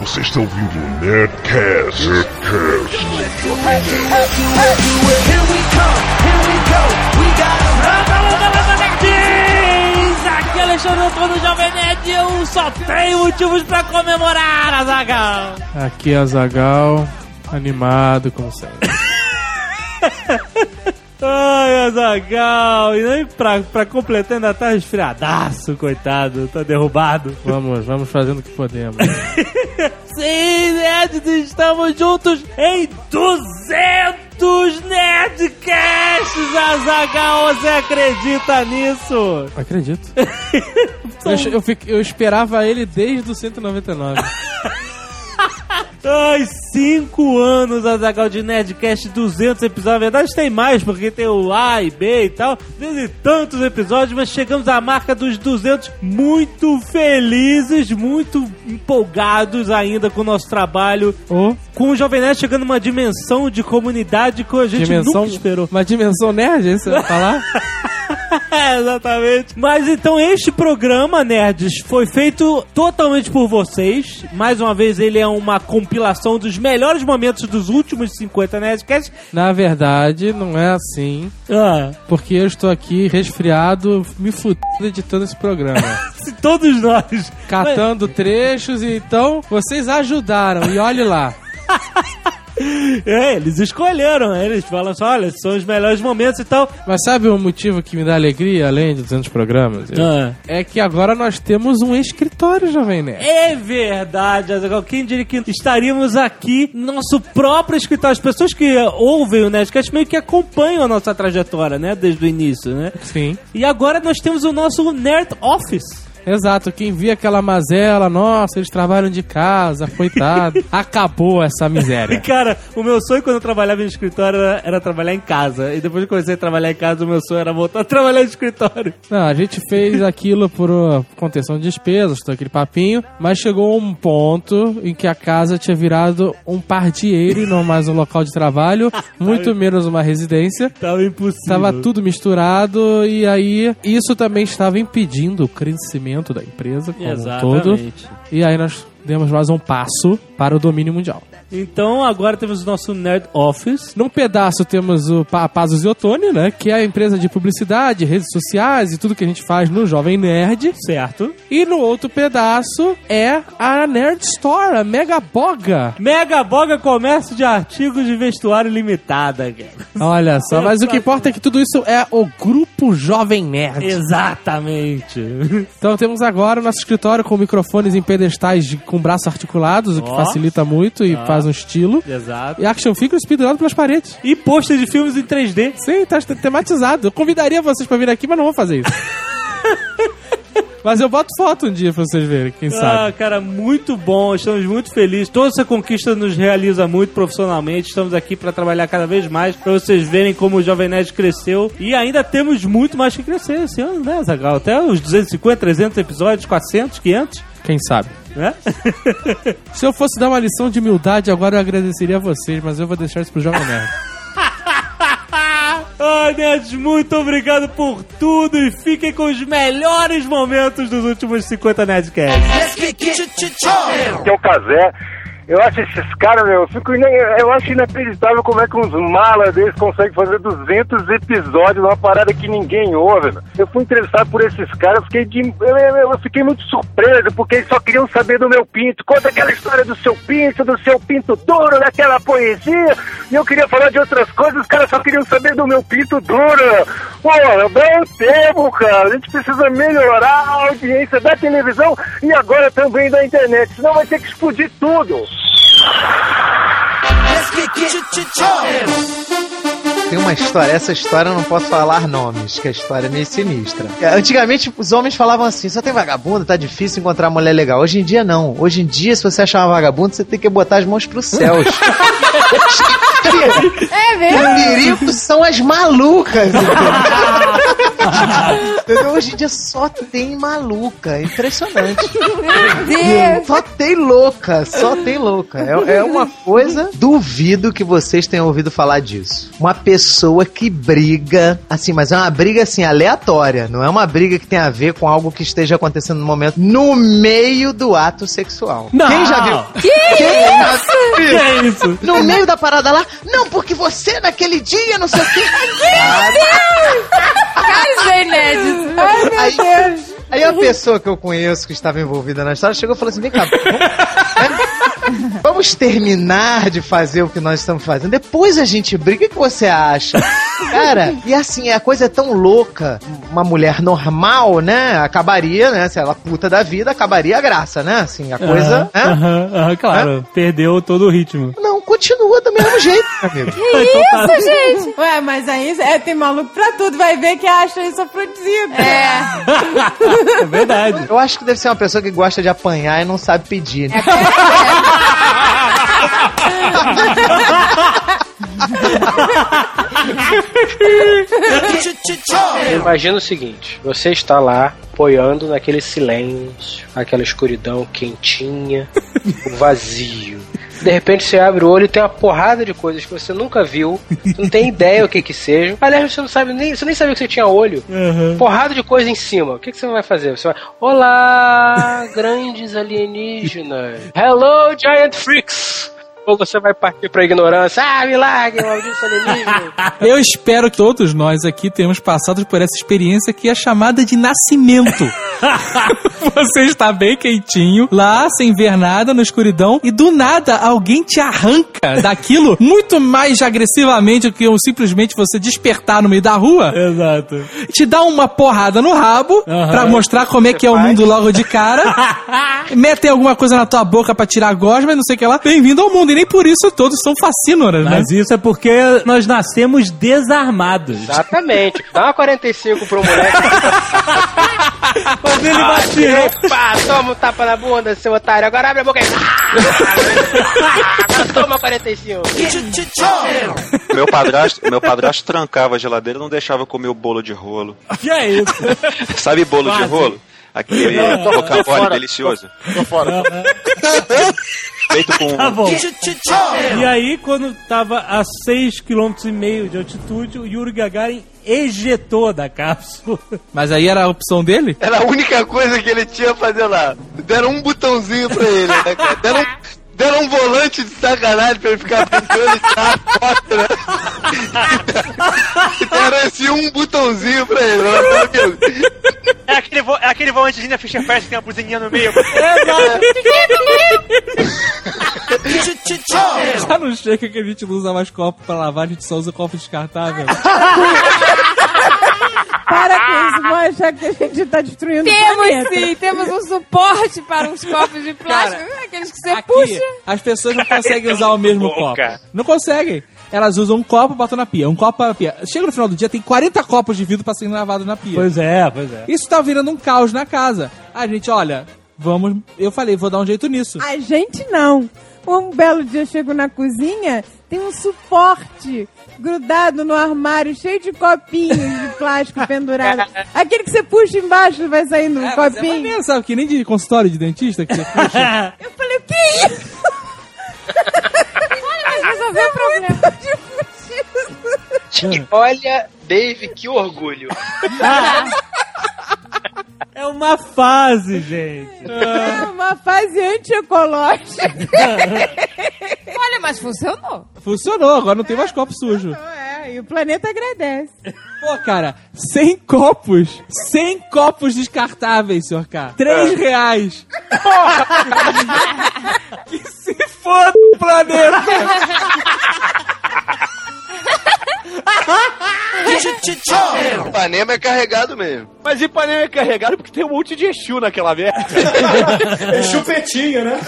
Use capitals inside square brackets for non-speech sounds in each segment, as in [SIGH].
Você está ouvindo o Nerdcast. Nerdcast. Aqui é Alexandre Antônio Jovem Nerd e eu só tenho motivos pra comemorar, Azagal. Aqui é Azagal, animado como sempre. [LAUGHS] Ai, Azagal, e nem pra, pra completar ainda tá resfriadaço, coitado, tá derrubado. Vamos, vamos fazendo o que podemos. [LAUGHS] Sim, nerds, estamos juntos em 200 Nerdcasts, Azagal, você acredita nisso? Acredito. [LAUGHS] Eu, eu, eu esperava ele desde o 199. [LAUGHS] Ai, cinco anos, Azagal, de Nerdcast, 200 episódios. Na verdade, tem mais, porque tem o A e B e tal. Tem tantos episódios, mas chegamos à marca dos 200 muito felizes, muito empolgados ainda com o nosso trabalho. Ô, Com o Jovem Nerd chegando numa dimensão de comunidade que a gente dimensão. nunca esperou. Uma dimensão nerd, é isso que você vai falar? [LAUGHS] [LAUGHS] Exatamente. Mas então este programa, nerds, foi feito totalmente por vocês. Mais uma vez, ele é uma compilação dos melhores momentos dos últimos 50 Nerdcasts. Na verdade, não é assim. Ah, Porque eu estou aqui resfriado, me fudendo editando esse programa. [LAUGHS] todos nós. Catando trechos, e então vocês ajudaram. E olhe lá. [LAUGHS] É, eles escolheram, né? eles falam assim: olha, são os melhores momentos e tal. Mas sabe o motivo que me dá alegria, além de 200 programas? Ah. É que agora nós temos um escritório, Jovem Nerd. É verdade, Azaghal. Quem diria que estaríamos aqui no nosso próprio escritório? As pessoas que ouvem o Nerdcast meio que acompanham a nossa trajetória, né? Desde o início, né? Sim. E agora nós temos o nosso Nerd Office. Exato, quem via aquela mazela, nossa, eles trabalham de casa, coitado. [LAUGHS] Acabou essa E, miséria. cara, o meu sonho quando eu trabalhava em escritório era, era trabalhar em casa. E depois que eu comecei a trabalhar em casa, o meu sonho era voltar a trabalhar em escritório. Não, a gente fez aquilo por contenção de despesas, todo aquele papinho, mas chegou um ponto em que a casa tinha virado um pardieiro e não mais um local de trabalho, [LAUGHS] muito menos uma residência. Tava impossível. Tava tudo misturado e aí isso também estava impedindo o crescimento da empresa como um todo. Exatamente. E aí nós demos mais um passo para o domínio mundial. Então agora temos o nosso Nerd Office. Num pedaço temos o Pa- Pazos e Otone, né? Que é a empresa de publicidade, redes sociais e tudo que a gente faz no Jovem Nerd. Certo. E no outro pedaço é a Nerd Store, a Mega Boga. Mega Boga Comércio de Artigos de Vestuário Limitada, cara. Olha só, mas o que importa é que tudo isso é o Grupo Jovem Nerd. Exatamente. Então temos agora o nosso escritório com microfones em pedestais de- com braços articulados, o que facilita muito e faz um estilo. Exato. E action figures pendurados pelas paredes. E pôster de filmes em 3D. Sim, tá tematizado. Eu convidaria vocês pra vir aqui, mas não vou fazer isso. [LAUGHS] mas eu boto foto um dia pra vocês verem, quem Ah, sabe. cara, muito bom. Estamos muito felizes. Toda essa conquista nos realiza muito profissionalmente. Estamos aqui para trabalhar cada vez mais, para vocês verem como o Jovem Nerd cresceu. E ainda temos muito mais que crescer esse ano, né, Zagal? Até os 250, 300 episódios, 400, 500, Quem sabe. né? Se eu fosse dar uma lição de humildade, agora eu agradeceria a vocês, mas eu vou deixar isso pro Jovem Nerd. [LAUGHS] Ai, nerds, muito obrigado por tudo e fiquem com os melhores momentos dos últimos 50 Nerdcasts. que é o Casé. Eu acho esses caras, meu, eu, fico eu acho inacreditável como é que uns malas deles conseguem fazer 200 episódios, uma parada que ninguém ouve. meu. Eu fui interessado por esses caras, fiquei de, eu, eu- eu fiquei muito surpreso, porque eles só queriam saber do meu pinto. Conta aquela história do seu pinto, do seu pinto duro, daquela poesia. E eu queria falar de outras coisas, os caras só queriam saber do meu pinto duro. Pô, bem tempo, cara. A gente precisa melhorar a audiência da televisão e agora também da internet, senão vai ter que explodir tudo. Tem uma história, essa história eu não posso falar nomes, que a história é meio sinistra. Antigamente os homens falavam assim: só tem vagabundo, tá difícil encontrar mulher legal. Hoje em dia não. Hoje em dia, se você achar uma vagabunda, você tem que botar as mãos pros [LAUGHS] céus. É O mesmo? perigo são as malucas. [LAUGHS] entendeu? Hoje em dia só tem maluca. É impressionante. Meu Deus. Só tem louca, só tem louca. É, é uma coisa. Duvido que vocês tenham ouvido falar disso. Uma pessoa que briga, assim, mas é uma briga assim aleatória. Não é uma briga que tem a ver com algo que esteja acontecendo no momento, no meio do ato sexual. Não. Quem já viu? Que Quem já viu? É isso? No meio da parada lá, não, porque você naquele dia, não sei o quê. Ai, meu Aí- Deus. Aí a pessoa que eu conheço que estava envolvida na história chegou e falou assim: vem cá, vamos, né? vamos terminar de fazer o que nós estamos fazendo. Depois a gente briga. O que você acha? Cara, e assim, a coisa é tão louca. Uma mulher normal, né? Acabaria, né? Se ela puta da vida, acabaria a graça, né? Assim, a coisa. né? Aham, aham, claro. Perdeu todo o ritmo. Não, continua do mesmo jeito, [LAUGHS] amigo. Então tá. Isso, gente. Ué, mas aí é, tem maluco pra tudo. Vai ver que acha isso afrodisíaco. É. [LAUGHS] É verdade. Eu acho que deve ser uma pessoa que gosta de apanhar e não sabe pedir. Né? [LAUGHS] Imagina o seguinte: você está lá apoiando naquele silêncio, aquela escuridão quentinha, o vazio. De repente você abre o olho e tem uma porrada de coisas que você nunca viu, não tem ideia o que que seja. Aliás, você não sabe nem, você nem sabia que você tinha olho. Porrada de coisa em cima. O que, que você vai fazer? Você vai, olá, grandes alienígenas. Hello, giant freaks. Ou você vai partir pra ignorância. Ah, milagre, maldito alienígena. [LAUGHS] Eu espero que todos nós aqui tenhamos passado por essa experiência que é chamada de nascimento. [LAUGHS] Você está bem quentinho, lá, sem ver nada, na escuridão, e do nada alguém te arranca daquilo muito mais agressivamente do que um, simplesmente você despertar no meio da rua. Exato. Te dá uma porrada no rabo Aham. pra mostrar como é que é o mundo logo de cara. [LAUGHS] Metem alguma coisa na tua boca pra tirar a gosma e não sei o que lá. Bem-vindo ao mundo. E nem por isso todos são fascínoras, né? Mas isso é porque nós nascemos desarmados. Exatamente. Dá uma 45 pro moleque. [LAUGHS] Quando ele batia. Opa, toma um tapa na bunda, seu otário. Agora abre a boca aí. Agora [LAUGHS] toma 45. Meu padrasto, meu padrasto trancava a geladeira e não deixava eu comer o bolo de rolo. Que é isso? Sabe bolo de Quase. rolo? Aquele Tô- tô rocambole fora. delicioso. Tô fora. [LAUGHS] Feito com Tá bom. E aí, quando tava a 6,5 km de altitude, o Yuri Gagarin ejetou da cápsula. Mas aí era a opção dele? Era a única coisa que ele tinha a fazer lá. Deram um botãozinho pra ele, né, cara? Deram, um- deram um volante de sacanagem pra ele ficar brincando e tirar a foto, né? [LAUGHS] E deram esse um botãozinho pra ele. Né? É aquele, vo é aquele volantezinho da Fischer Price que tem uma buzininha no meio. Já não chega que a gente não usa mais copo pra lavar, a gente só usa copo descartável. Para com isso, vão achar que a gente tá destruindo o Temos planeta. sim, temos um suporte para uns copos de plástico, aqueles que você Aqui, puxa. As pessoas não [LAUGHS] conseguem usar o mesmo copo. Boca. Não conseguem. Elas usam um copo e botam na pia, um copo para pia. Chega no final do dia, tem 40 copos de vidro pra serem lavados na pia. Pois é, pois é. Isso tá virando um caos na casa. A gente, olha, vamos. Eu falei, vou dar um jeito nisso. A gente não. Um belo dia eu chego na cozinha, tem um suporte grudado no armário, cheio de copinhos de plástico [LAUGHS] pendurado. Aquele que você puxa embaixo e vai saindo um É, é copinho. maneiro, sabe? Que nem de consultório de dentista que você puxa. [LAUGHS] eu falei, o que é isso? Olha, mas resolveu o problema. Olha, Dave, que orgulho. [LAUGHS] É uma fase, gente. É uma fase antiecológica. [LAUGHS] Olha, mas funcionou. Funcionou, agora não tem mais copo sujo. É, e o planeta agradece. Pô, cara, 100 copos. 100 copos descartáveis, senhor K. 3 reais. Porra! [LAUGHS] que se foda o planeta. Ipanema é carregado mesmo. Mas Ipanema é carregado porque tem um monte de Exu naquela merda. [LAUGHS] É chupetinho, né? [LAUGHS]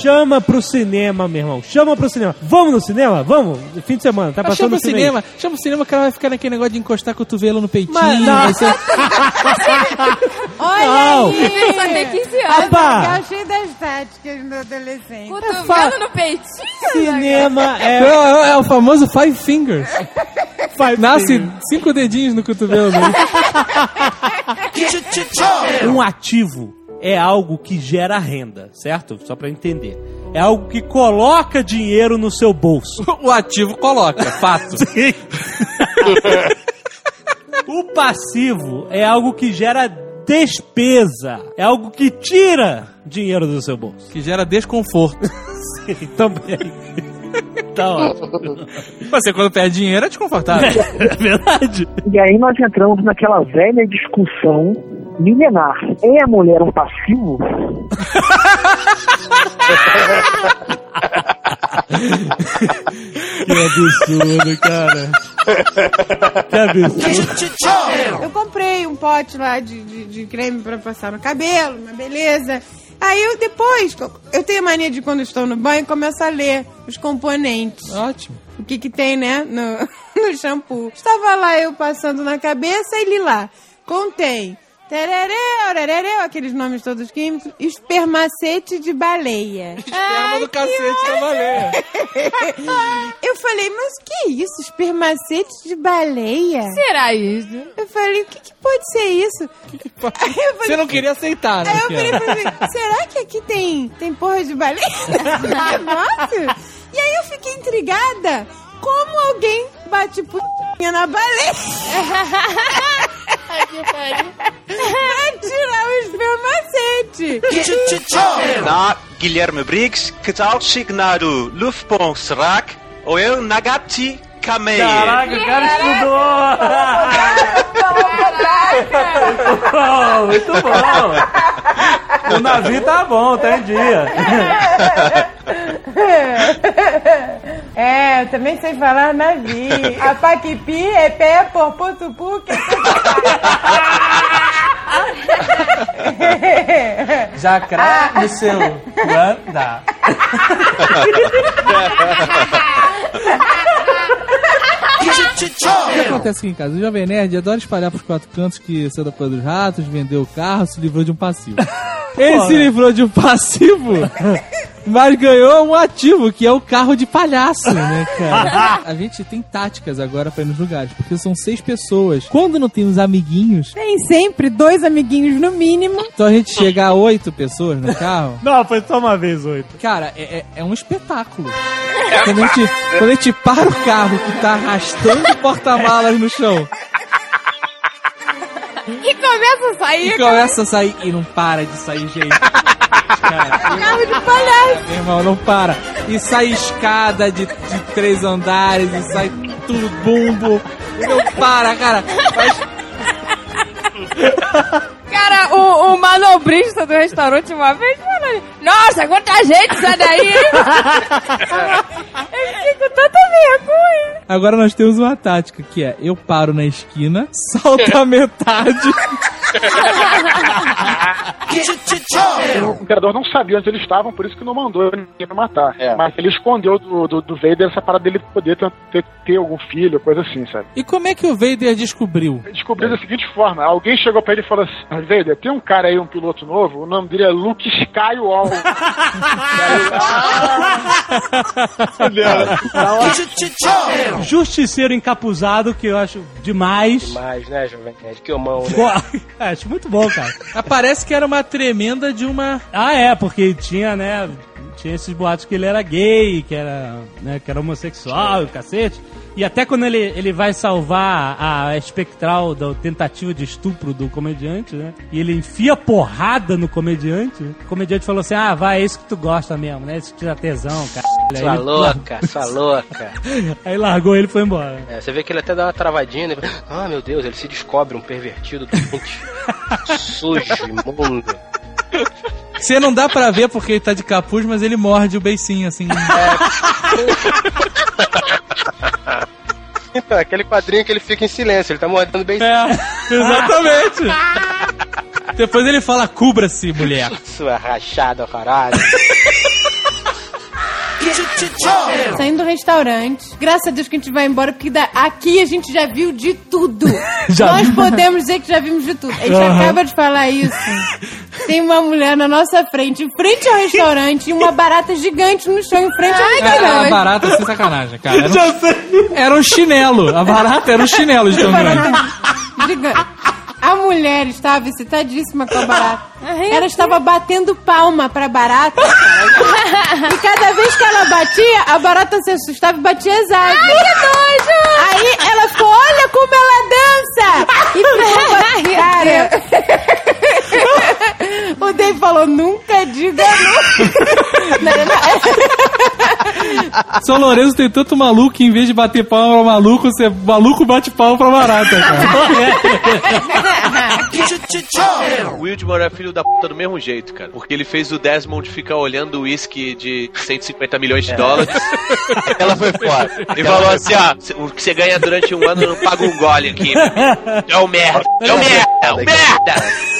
Chama pro cinema, meu irmão. Chama pro cinema. Vamos no cinema? Vamos? Fim de semana, tá passando chama o no cinema. Chama o cinema que ela vai ficar naquele negócio de encostar cotovelo no peitinho. Mas não. vai ser- [LAUGHS] Olha Não. aí! Só tem 15 anos. Eu achei das táticas do adolescentes. Cotovelo no peitinho. Cinema é. É, é o famoso Five Fingers. Five Nasce fingers. cinco dedinhos no cotovelo dele. Um ativo é algo que gera renda, certo? Só pra entender. É algo que coloca dinheiro no seu bolso. [LAUGHS] O ativo coloca, fato. [LAUGHS] Sim. o passivo é algo que gera despesa. É algo que tira dinheiro do seu bolso. Que gera desconforto. [LAUGHS] Sim, também. [LAUGHS] Tá ótimo. Você quando perde dinheiro é desconfortável. [LAUGHS] É verdade. E aí nós entramos naquela velha discussão milenar. É a mulher um passivo? [LAUGHS] Que absurdo, cara. Que absurdo. Eu comprei um pote lá de, de, de creme pra passar no cabelo, uma beleza. Aí eu depois, eu tenho a mania de quando estou no banho, começo a ler os componentes. Ótimo. O que que tem, né, no, [LAUGHS] no shampoo. Estava lá eu passando na cabeça e li lá. Contém tererê, orerê, aqueles nomes todos químicos, espermacete de baleia. Esperma do cacete da baleia. Eu falei, mas o que é isso? Espermacete de baleia? Será isso? Eu falei, o que, que pode ser isso? Aí eu falei, Você não queria aceitar, né? Aí eu que falei será que aqui tem, tem porra de baleia [LAUGHS] nesse negócio? E aí eu fiquei intrigada. Como alguém bate putinha na baleia? [LAUGHS] pra tirar o espermacete. Na Guilherme Briggs, que tal signado Luftbon Srak ou eu Nagati Kamei? Caraca, o cara estudou! [LAUGHS] muito bom! O navio tá bom, tá em dia. [LAUGHS] É, eu também sei falar navio. A paquipi é pé por potupu que [LAUGHS] Jacrá no seu Wanda. O que acontece aqui em casa? O Jovem Nerd adora espalhar pros quatro cantos que saiu da Porra dos Ratos, vendeu o carro, se livrou de um passivo. [LAUGHS] Ele se livrou de um passivo, [LAUGHS] mas ganhou um ativo, que é o carro de palhaço, né, cara? [LAUGHS] A gente tem táticas agora pra ir nos lugares, porque são seis pessoas. Quando não tem os amiguinhos, Tem sempre dois amiguinhos no mínimo. então a gente chega a oito pessoas no carro. [LAUGHS] Não, foi só uma vez oito. Cara, é, é- é um espetáculo. Quando a, gente, quando a gente para o carro que tá arrastando porta-malas no chão E começa a sair. e começa a sair e não para de sair gente. [LAUGHS] Cara, Carro de palhaço. meu irmão, não para. E sai escada de, de três andares e sai tudo bumbo. Não para, cara. Mas [LAUGHS] Cara, o, o manobrista do restaurante uma vez falou: Nossa, quanta gente, sai daí! [LAUGHS] Eu fiquei com tanta vergonha. agora nós temos uma tática que é: eu paro na esquina, salto a metade. [LAUGHS] O imperador não sabia onde eles estavam, por isso que não mandou ninguém matar. Mas ele escondeu do, do, do Vader essa parada dele poder ter, ter, ter algum filho, coisa assim, sabe? E como é que o Vader descobriu? Descobriu da seguinte forma: alguém chegou pra ele e falou assim: "Ah, Vader, tem um cara aí, um piloto novo, o nome dele é Luke Skywalker. [LAUGHS] Justiceiro encapuzado, que eu acho demais. Demais, né, Jovem Nerd? Que homão, né? [LAUGHS] Acho muito bom, cara. Parece que era uma tremenda de uma. Ah, é, porque tinha, né? Tinha esses boatos que ele era gay, que era, né, que era homossexual, e o cacete. E até quando ele, ele vai salvar a espectral da tentativa de estupro do comediante, né? E ele enfia porrada no comediante. O comediante falou assim: Ah, vai, é isso que tu gosta mesmo, né? Isso que te dá tesão, cara. Sua ele- louca, sua louca. [LAUGHS] Aí largou ele e foi embora. É, você vê que ele até dá uma travadinha. Né? Ah, meu Deus, ele se descobre um pervertido doente, [LAUGHS] sujo, imundo. Você não dá pra ver porque ele tá de capuz, mas ele morde o beicinho assim. Então, [LAUGHS] aquele quadrinho que ele fica em silêncio, ele tá mordendo bem. É, [LAUGHS] exatamente. Depois ele fala: cubra-se, mulher. Sua rachada, caralho. [LAUGHS] Saindo do restaurante. Graças a Deus que a gente vai embora, porque da- aqui a gente já viu de tudo. Nós podemos dizer que já vimos de tudo. A gente Aham. acaba de falar isso. Tem uma mulher na nossa frente, em frente ao restaurante, e uma barata gigante no chão, em frente ao Era uma restaurante. barata sem sacanagem, cara. Era um, era um chinelo. A barata era um chinelo de tão grande. Gigante. A mulher estava excitadíssima com a barata. [LAUGHS] Ela estava batendo palma pra barata. e cada vez que ela batia, a barata se assustava e batia as asas. Ai, que nojo! Aí ela falou, olha como ela dança! E falou, [LAUGHS] cara... [LAUGHS] o Dave falou, nunca diga [LAUGHS] não. São Lourenço tem tanto maluco que em vez de bater palma pra maluco, você maluco bate palma pra barata, cara. [LAUGHS] O Wildmore é filho da puta do mesmo jeito, cara. Porque ele fez o Desmond ficar olhando o uísque de 150 milhões de dólares. [LAUGHS] Ela foi fora. Ele falou assim, ó, o que você ganha durante um ano não paga um gole aqui. É o merda, é o merda, é o merda.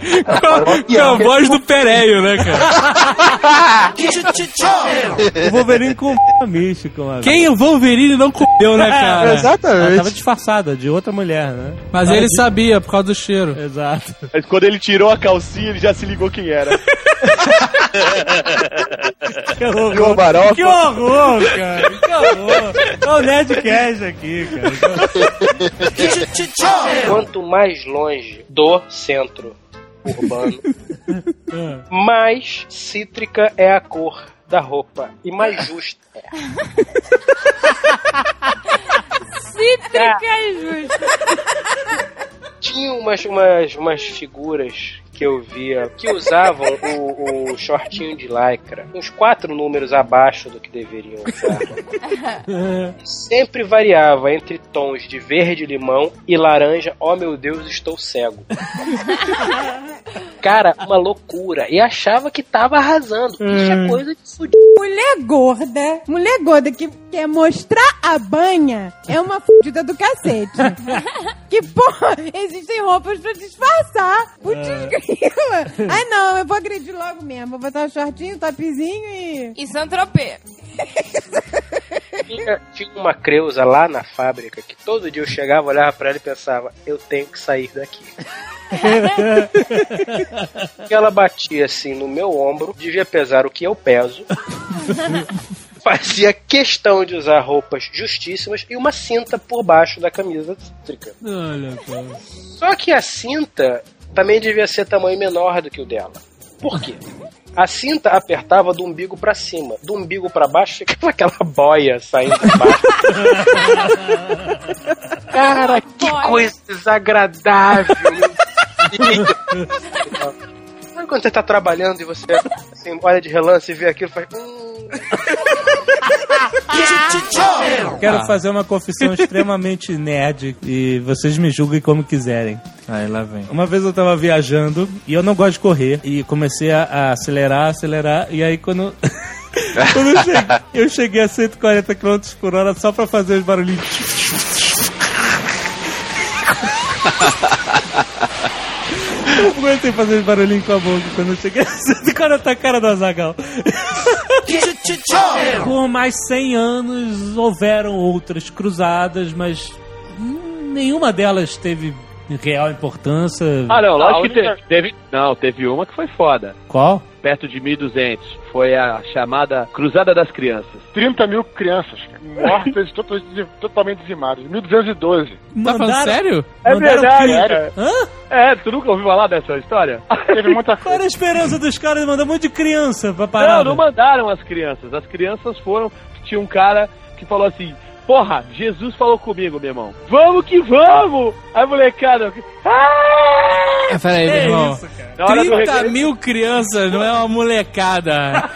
Com a voz do Pereio, né, cara? [LAUGHS] O Wolverine com místico, mano. Quem o Wolverine não comeu, né, cara? Ela tava disfarçada de outra mulher, né? Mas ele sabia por causa do cheiro. Exato. Mas quando ele tirou a calcinha, ele já se ligou quem era. [LAUGHS] Que horror. A barofa? Que horror, cara. Que horror. Olha o Nerdcast aqui, cara. Quanto mais longe do centro urbano, [LAUGHS] mais cítrica é a cor da roupa e mais justa é. Cítrica é justo. Tinha umas, umas, umas figuras que eu via que usavam o, o shortinho de lycra uns quatro números abaixo do que deveriam usar. Sempre variava entre tons de verde limão e laranja. Oh meu Deus, estou cego. Cara, uma loucura. E achava que tava arrasando. Isso é coisa de fudido. Mulher gorda, mulher gorda que quer mostrar a banha é uma fudida do cacete. [LAUGHS] que, porra, existem roupas pra disfarçar. Putz, grila. Ai, não, eu vou agredir logo mesmo. Vou botar um shortinho, topzinho e... E Santropê. Tinha, tinha uma creusa lá na fábrica que todo dia eu chegava, olhava pra ela e pensava, eu tenho que sair daqui. [LAUGHS] E ela batia assim no meu ombro, devia pesar o que eu peso. [LAUGHS] Fazia questão de usar roupas justíssimas e uma cinta por baixo da camisa cítrica. Olha, pô. Só que a cinta também devia ser tamanho menor do que o dela. Por quê? A cinta apertava do umbigo pra cima, do umbigo pra baixo ficava aquela boia saindo de baixo. [LAUGHS] Cara, que coisa desagradável. [LAUGHS] Sabe quando você tá trabalhando e você assim, olha de relance e vê aquilo e faz. Hum, Quero fazer uma confissão extremamente [LAUGHS] nerd e vocês me julguem como quiserem. Aí lá vem. Uma vez eu tava viajando e eu não gosto de correr e comecei a, a acelerar, acelerar e aí quando [LAUGHS] quando eu cheguei, eu cheguei a 140 km por hora só pra fazer os barulhinhos. [LAUGHS] Eu não aguentei fazer os barulhinhos com a boca quando eu cheguei [LAUGHS] a 140 cara do Azagal. Por mais 100 anos houveram outras cruzadas, mas hum, nenhuma delas teve real importância. Ah, não, lógico A que única- te- teve. Não, teve uma que foi foda. Qual? Perto de 1200. Foi a chamada Cruzada das Crianças. 30 mil crianças mortas e [LAUGHS] totalmente, totalmente dizimadas. 1212. Tá falando sério? É Mandaram verdade. Hã? É, tu nunca ouviu falar dessa história? [LAUGHS] Teve muita Qual era a esperança dos caras de mandar um monte de criança pra parar? Não, não mandaram as crianças. As crianças foram. Tinha um cara que falou assim: Porra, Jesus falou comigo, meu irmão. Vamos que vamos! Aí, molecada. Ah! Peraí, meu irmão. Do 30 recreio- mil crianças, não é uma molecada.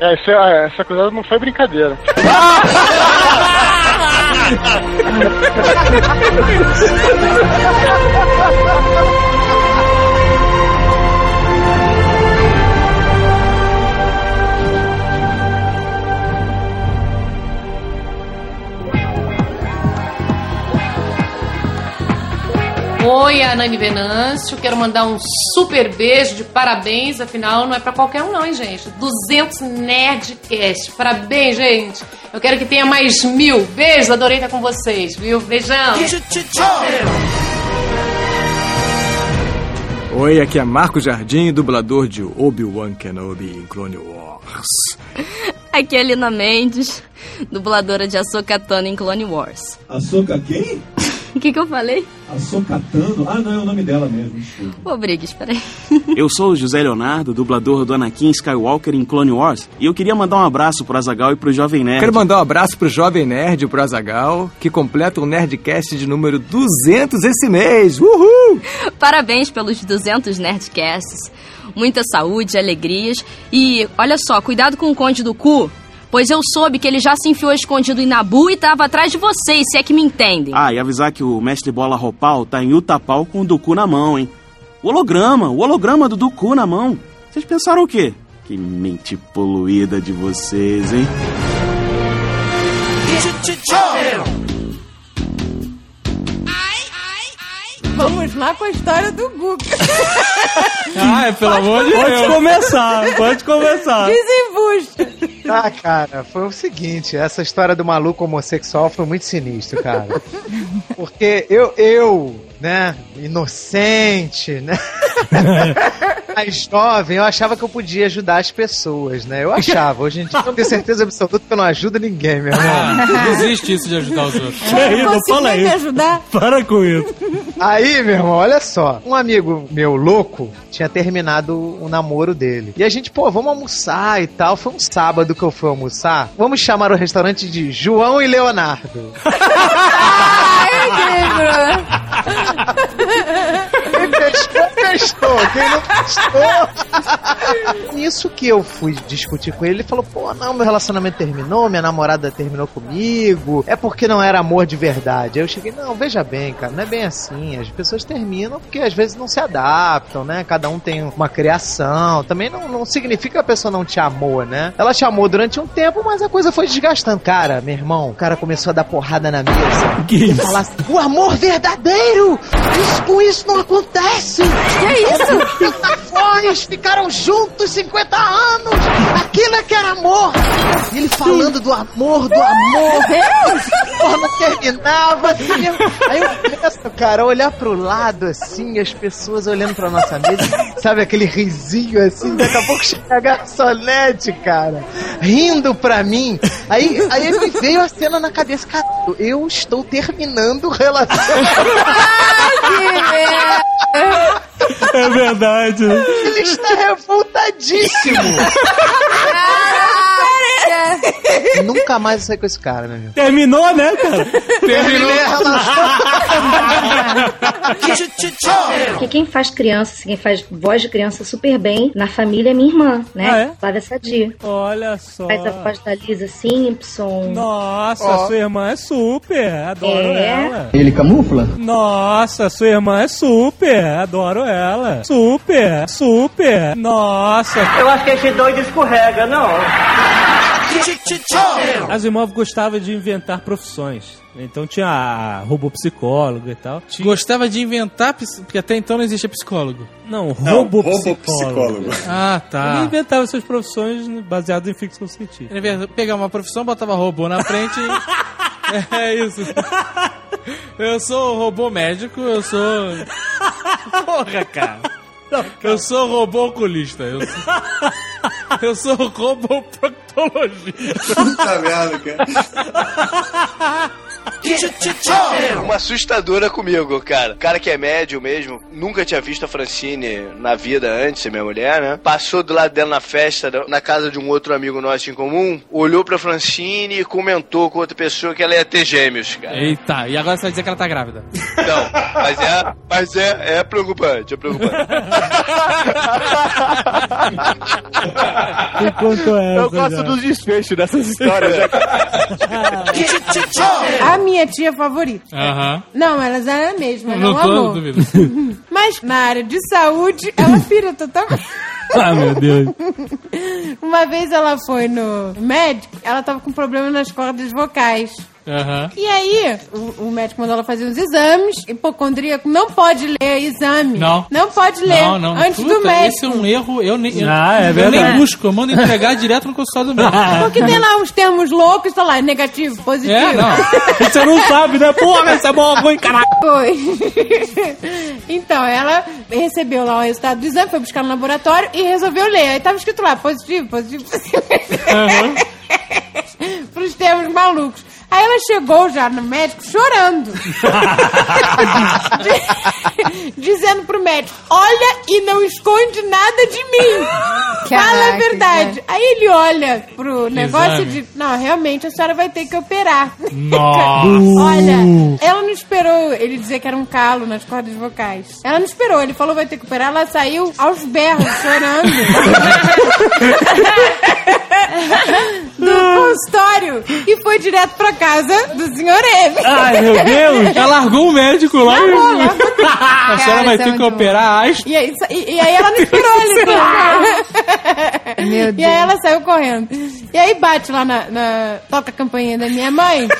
É, essa, essa cruzada não foi brincadeira. [LAUGHS] Oi, Anani Venâncio. Quero mandar um super beijo de parabéns. Afinal, não é pra qualquer um, não, hein, gente? 200 Nerdcast. Parabéns, gente. Eu quero que tenha mais mil. Beijos, adorei estar com vocês, viu? Beijão. Oi, aqui é Marco Jardim, dublador de Obi-Wan Kenobi em Clone Wars. Aqui é a Lina Mendes, dubladora de Ahsoka Tano em Clone Wars. Açúcar quem? O [LAUGHS] que, que eu falei? Açocatano? Ah, não, é o nome dela mesmo, desculpa. Ô, Briggs, peraí. [LAUGHS] Eu sou o José Leonardo, dublador do Anakin Skywalker em Clone Wars, e eu queria mandar um abraço pro Azagal e pro Jovem Nerd. Quero mandar um abraço pro Jovem Nerd e pro Azagal, que completa o Nerdcast de número 200 esse mês. Uhul! Parabéns pelos 200 Nerdcasts. Muita saúde, alegrias. E, olha só, cuidado com o Conde do Cu, pois eu soube que ele já se enfiou escondido em Nabu e tava atrás de vocês, se é que me entendem. Ah, e avisar que o mestre Bola Ropal tá em Utapau com o Duku na mão, hein? O holograma, o holograma do Duku na mão. Vocês pensaram o quê? Que mente poluída de vocês, hein? Vamos lá com a história do Guga. Ai, pelo amor de Pode Deus. começar, pode começar. Desembusta. Ah, cara, foi o seguinte, essa história do maluco homossexual foi muito sinistro, cara. Porque eu, eu, né, inocente, né? [LAUGHS] Mais jovem, eu achava que eu podia ajudar as pessoas, né? Eu achava. Hoje em dia eu tenho certeza absoluta que eu não ajudo ninguém, meu irmão. Não existe isso de ajudar os outros. Aí, não fala Conseguiu me isso. ajudar? Para com isso. Aí, meu irmão, olha só. Um amigo meu louco tinha terminado o namoro dele. E a gente, pô, vamos almoçar e tal. Foi um sábado que eu fui almoçar. Vamos chamar o restaurante de João e Leonardo. [LAUGHS] Quem [LAUGHS] pescou, pescou. Quem não pescou. Isso que eu fui discutir com ele, ele falou: pô, não, meu relacionamento terminou, minha namorada terminou comigo. É porque não era amor de verdade. Aí eu cheguei: não, veja bem, cara, não é bem assim. As pessoas terminam porque às vezes não se adaptam, né? Cada um tem uma criação. Também não, não significa que a pessoa não te amou, né? Ela te amou durante um tempo, mas a coisa foi desgastando. Cara, meu irmão, o cara começou a dar porrada na mesa. Que e falar assim, o amor verdadeiro! Isso, com isso não acontece! Que isso? [LAUGHS] Os ficaram juntos 50 anos! Aquilo é que era amor! E ele falando do amor, do amor! Porra terminava assim. Aí eu começo, cara, olhar pro lado assim, as pessoas olhando pra nossa mesa, sabe aquele risinho assim, daqui a pouco chega a garçonete, cara, rindo pra mim. Aí, aí me veio a cena na cabeça, cara, eu estou terminando o relacionamento. [LAUGHS] É verdade. Ele está revoltadíssimo. [LAUGHS] Nunca mais eu saí com esse cara, meu amigo. Terminou, né, cara? Terminei a [LAUGHS] Porque quem faz criança, assim, quem faz voz de criança super bem na família é minha irmã, né? Ah, é? Flávia Sadia. Olha só. Faz a voz da Lisa Simpson. Nossa, Ó. sua irmã é super. Adoro É. ela. Ele camufla? Nossa, sua irmã é super. Adoro ela. Super, super. Nossa. Eu acho que esse doido escorrega, não. Asimov gostava de inventar profissões. Então tinha robô psicólogo e tal. Tinha- Gostava de inventar, porque até então não existia psicólogo. Não, Não, robô psicólogo. Ah, tá. Ele inventava suas profissões baseadas em ficção científica. Ele pegar uma profissão, botava robô na frente e... É isso. Eu sou robô médico, eu sou... Porra, cara. Eu sou robô oculista. Eu sou, eu sou robô proctologista. Puta merda, cara. Uma assustadora comigo, cara. O cara que é médio mesmo, nunca tinha visto a Francine na vida antes, minha mulher, né? Passou do lado dela na festa, na casa de um outro amigo nosso em comum, olhou pra Francine e comentou com outra pessoa que ela ia ter gêmeos, cara. Eita, e agora você vai dizer que ela tá grávida. Não, mas é, mas é, é preocupante, é preocupante. [LAUGHS] Que contou essa? Eu gosto já? dos desfechos dessas histórias, né? [LAUGHS] A minha tia favorita. Aham. Não, elas eram a mesma, Não amor. [LAUGHS] Mas na área de saúde, ela pira totalmente. [LAUGHS] Ah, meu Deus. Uma vez ela foi no médico, ela tava com problema nas cordas vocais. Aham. E aí, o, o médico mandou ela fazer os exames. Hipocondríaco não pode ler exame. Não. Não pode ler Não, não. antes Puta, do médico. Esse é um erro. Eu nem, eu, Ah, é eu nem busco. Eu mando entregar direto no consultório do médico. [LAUGHS] Porque tem lá uns termos loucos, tá lá, negativo, positivo. É, não. [LAUGHS] Você não sabe, né? Porra, isso é bom ou ruim, caralho. Foi. [LAUGHS] então, ela recebeu lá o resultado do exame, foi buscar no laboratório e resolveu ler. Aí tava escrito lá, positivo, positivo, positivo. Pros termos malucos. Aí ela chegou já no médico chorando. Di- [LAUGHS] Dizendo pro médico: Olha e não esconde nada de mim. Fala a verdade. Aí ele olha pro negócio Exame. de: Não, realmente a senhora vai ter que operar. Nossa. Olha, ela não esperou ele dizer que era um calo nas cordas vocais. Ela não esperou, ele falou vai ter que operar, ela saiu aos berros, chorando. [LAUGHS] do consultório e foi direto pra casa do senhor M. Ai, meu Deus. Ela largou o médico lá. Largou, largou. [LAUGHS] A senhora vai ter que operar as. E aí, e, e aí ela não [LAUGHS] esperou ele. Meu E aí ela saiu correndo. E aí bate lá na. na- toca a campainha da minha mãe. [LAUGHS]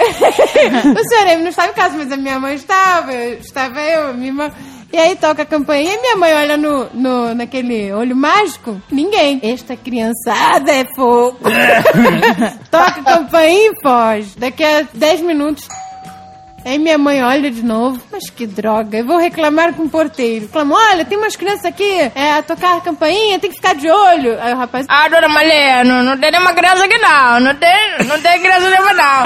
o senhor M não estava em casa, mas a minha mãe estava. Estava eu, minha irmã. E aí toca a campainha e minha mãe olha no, no, naquele olho mágico. Ninguém. Esta criançada é fogo. [LAUGHS] toca a campainha e foge. Daqui a 10 minutos Aí minha mãe olha de novo, mas que droga, eu vou reclamar com o porteiro. Reclamou, olha, tem umas crianças aqui, é, a tocar a campainha, tem que ficar de olho. Aí o rapaz, Ah, dona Malena, não tem nenhuma criança aqui não. Não tem, não tem criança nenhuma não.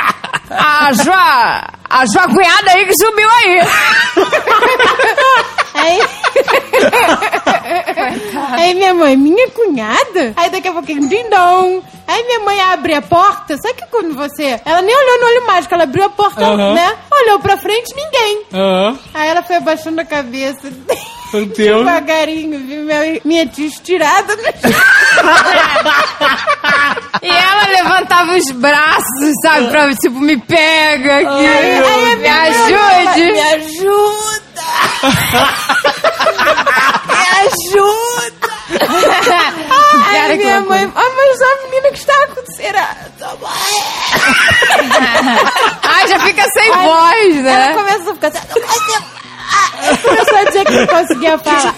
A sua, a sua cunhada aí que subiu aí. Aí... [LAUGHS] Aí minha mãe, minha cunhada? Aí daqui a pouquinho, dindom. Aí minha mãe abre a porta, sabe que quando você... Ela nem olhou no olho mágico, ela abriu a porta, né? Olhou pra frente, ninguém. Aí ela foi abaixando a cabeça, [LAUGHS] Meu Deus. devagarinho, viu minha, minha tia estirada no [LAUGHS] E ela levantava os braços, sabe, pra, tipo, me pega aqui. Aí, aí a me ajude. Me ajuda! [LAUGHS] Me ajuda! Aí Cara, minha mãe, ah, mas a menina que está acontecendo. [LAUGHS] Ai, já fica sem Aí voz, né? Ela começa a ficar assim, "Ah, começou a dizer que não conseguia [LAUGHS] falar.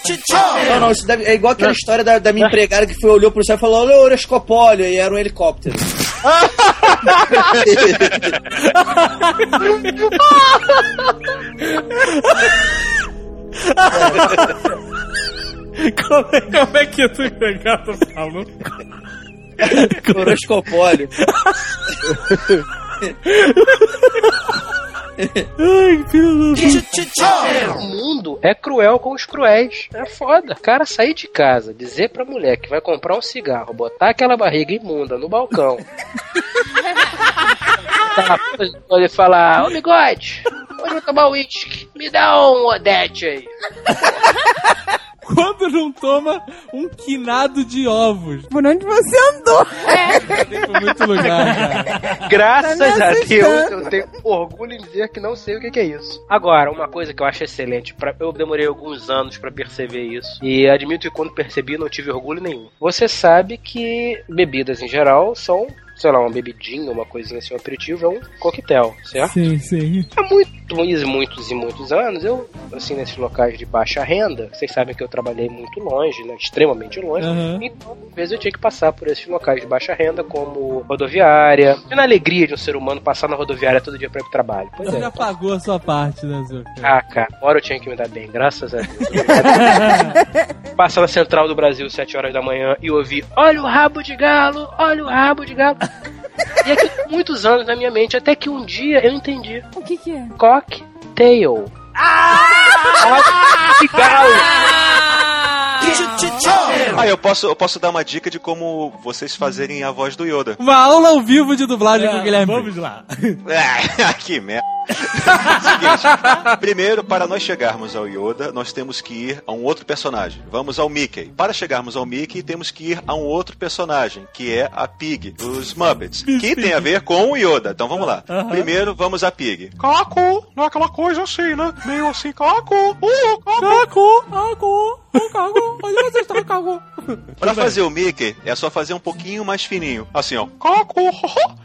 Não, não, isso deve- é igual aquela história da, da minha empregada que foi, olhou pro céu e falou: Olha o Horoscopólio, e era um helicóptero. [LAUGHS] [LAUGHS] Como é, como é que eu tô empregado falou? Horoscopólio. Ai, filho do... O mundo é cruel com os cruéis. É foda. O cara sair de casa, dizer pra mulher que vai comprar um cigarro, botar aquela barriga imunda no balcão. [LAUGHS] tá, pode falar, ô bigode, hoje eu vou tomar uísque, me dá um Odete aí. [LAUGHS] Quando não toma um quinado de ovos. Por onde você andou? Tem por muito lugar, cara. Graças Tá a. Deus, eu tenho orgulho em dizer que não sei o que que é isso. Agora, uma coisa que eu acho excelente, pra, eu demorei alguns anos pra perceber isso, e admito que quando percebi não tive orgulho nenhum. Você sabe que bebidas em geral são, sei lá, uma bebidinha, uma coisinha assim, um aperitivo, é um coquetel, certo? Sim, sim. Há muitos, muitos e muitos anos, eu, assim, nesses locais de baixa renda, vocês sabem que eu trabalhei muito longe, né? Extremamente longe. Aham. Então, às vezes eu tinha que passar por esses locais de baixa renda, como rodoviária. E na alegria de um ser humano passar na rodoviária todo dia pra ir pro trabalho. Pois Você é. já pagou a sua parte, né, Zuka? Ah, cara, uma hora eu tinha que me dar bem, graças a Deus. [LAUGHS] Passar na central do Brasil, 7 horas da manhã, e ouvir: Olha o rabo de galo, olha o rabo de galo. E por muitos anos na minha mente, até que um dia eu entendi. O que que é? Cocktail. Rabo de Ah, eu posso, eu posso dar uma dica de como vocês fazerem a voz do Yoda. Uma aula ao vivo de dublagem com o Guilherme. Vamos lá. [LAUGHS] Ah, que merda. Seguinte, primeiro, para nós chegarmos ao Yoda, nós temos que ir a um outro personagem. Vamos ao Mickey. Para chegarmos ao Mickey, temos que ir a um outro personagem, que é a Pig, dos Muppets, que tem a ver com o Yoda. Então vamos lá. Primeiro, vamos a Pig. Caco, não é aquela coisa assim, né? Meio assim, caco, uh, caco. Caco, caco. Cagou, onde você está, cagou? Pra fazer o Mickey, é só fazer um pouquinho mais fininho. Assim, ó. Caco,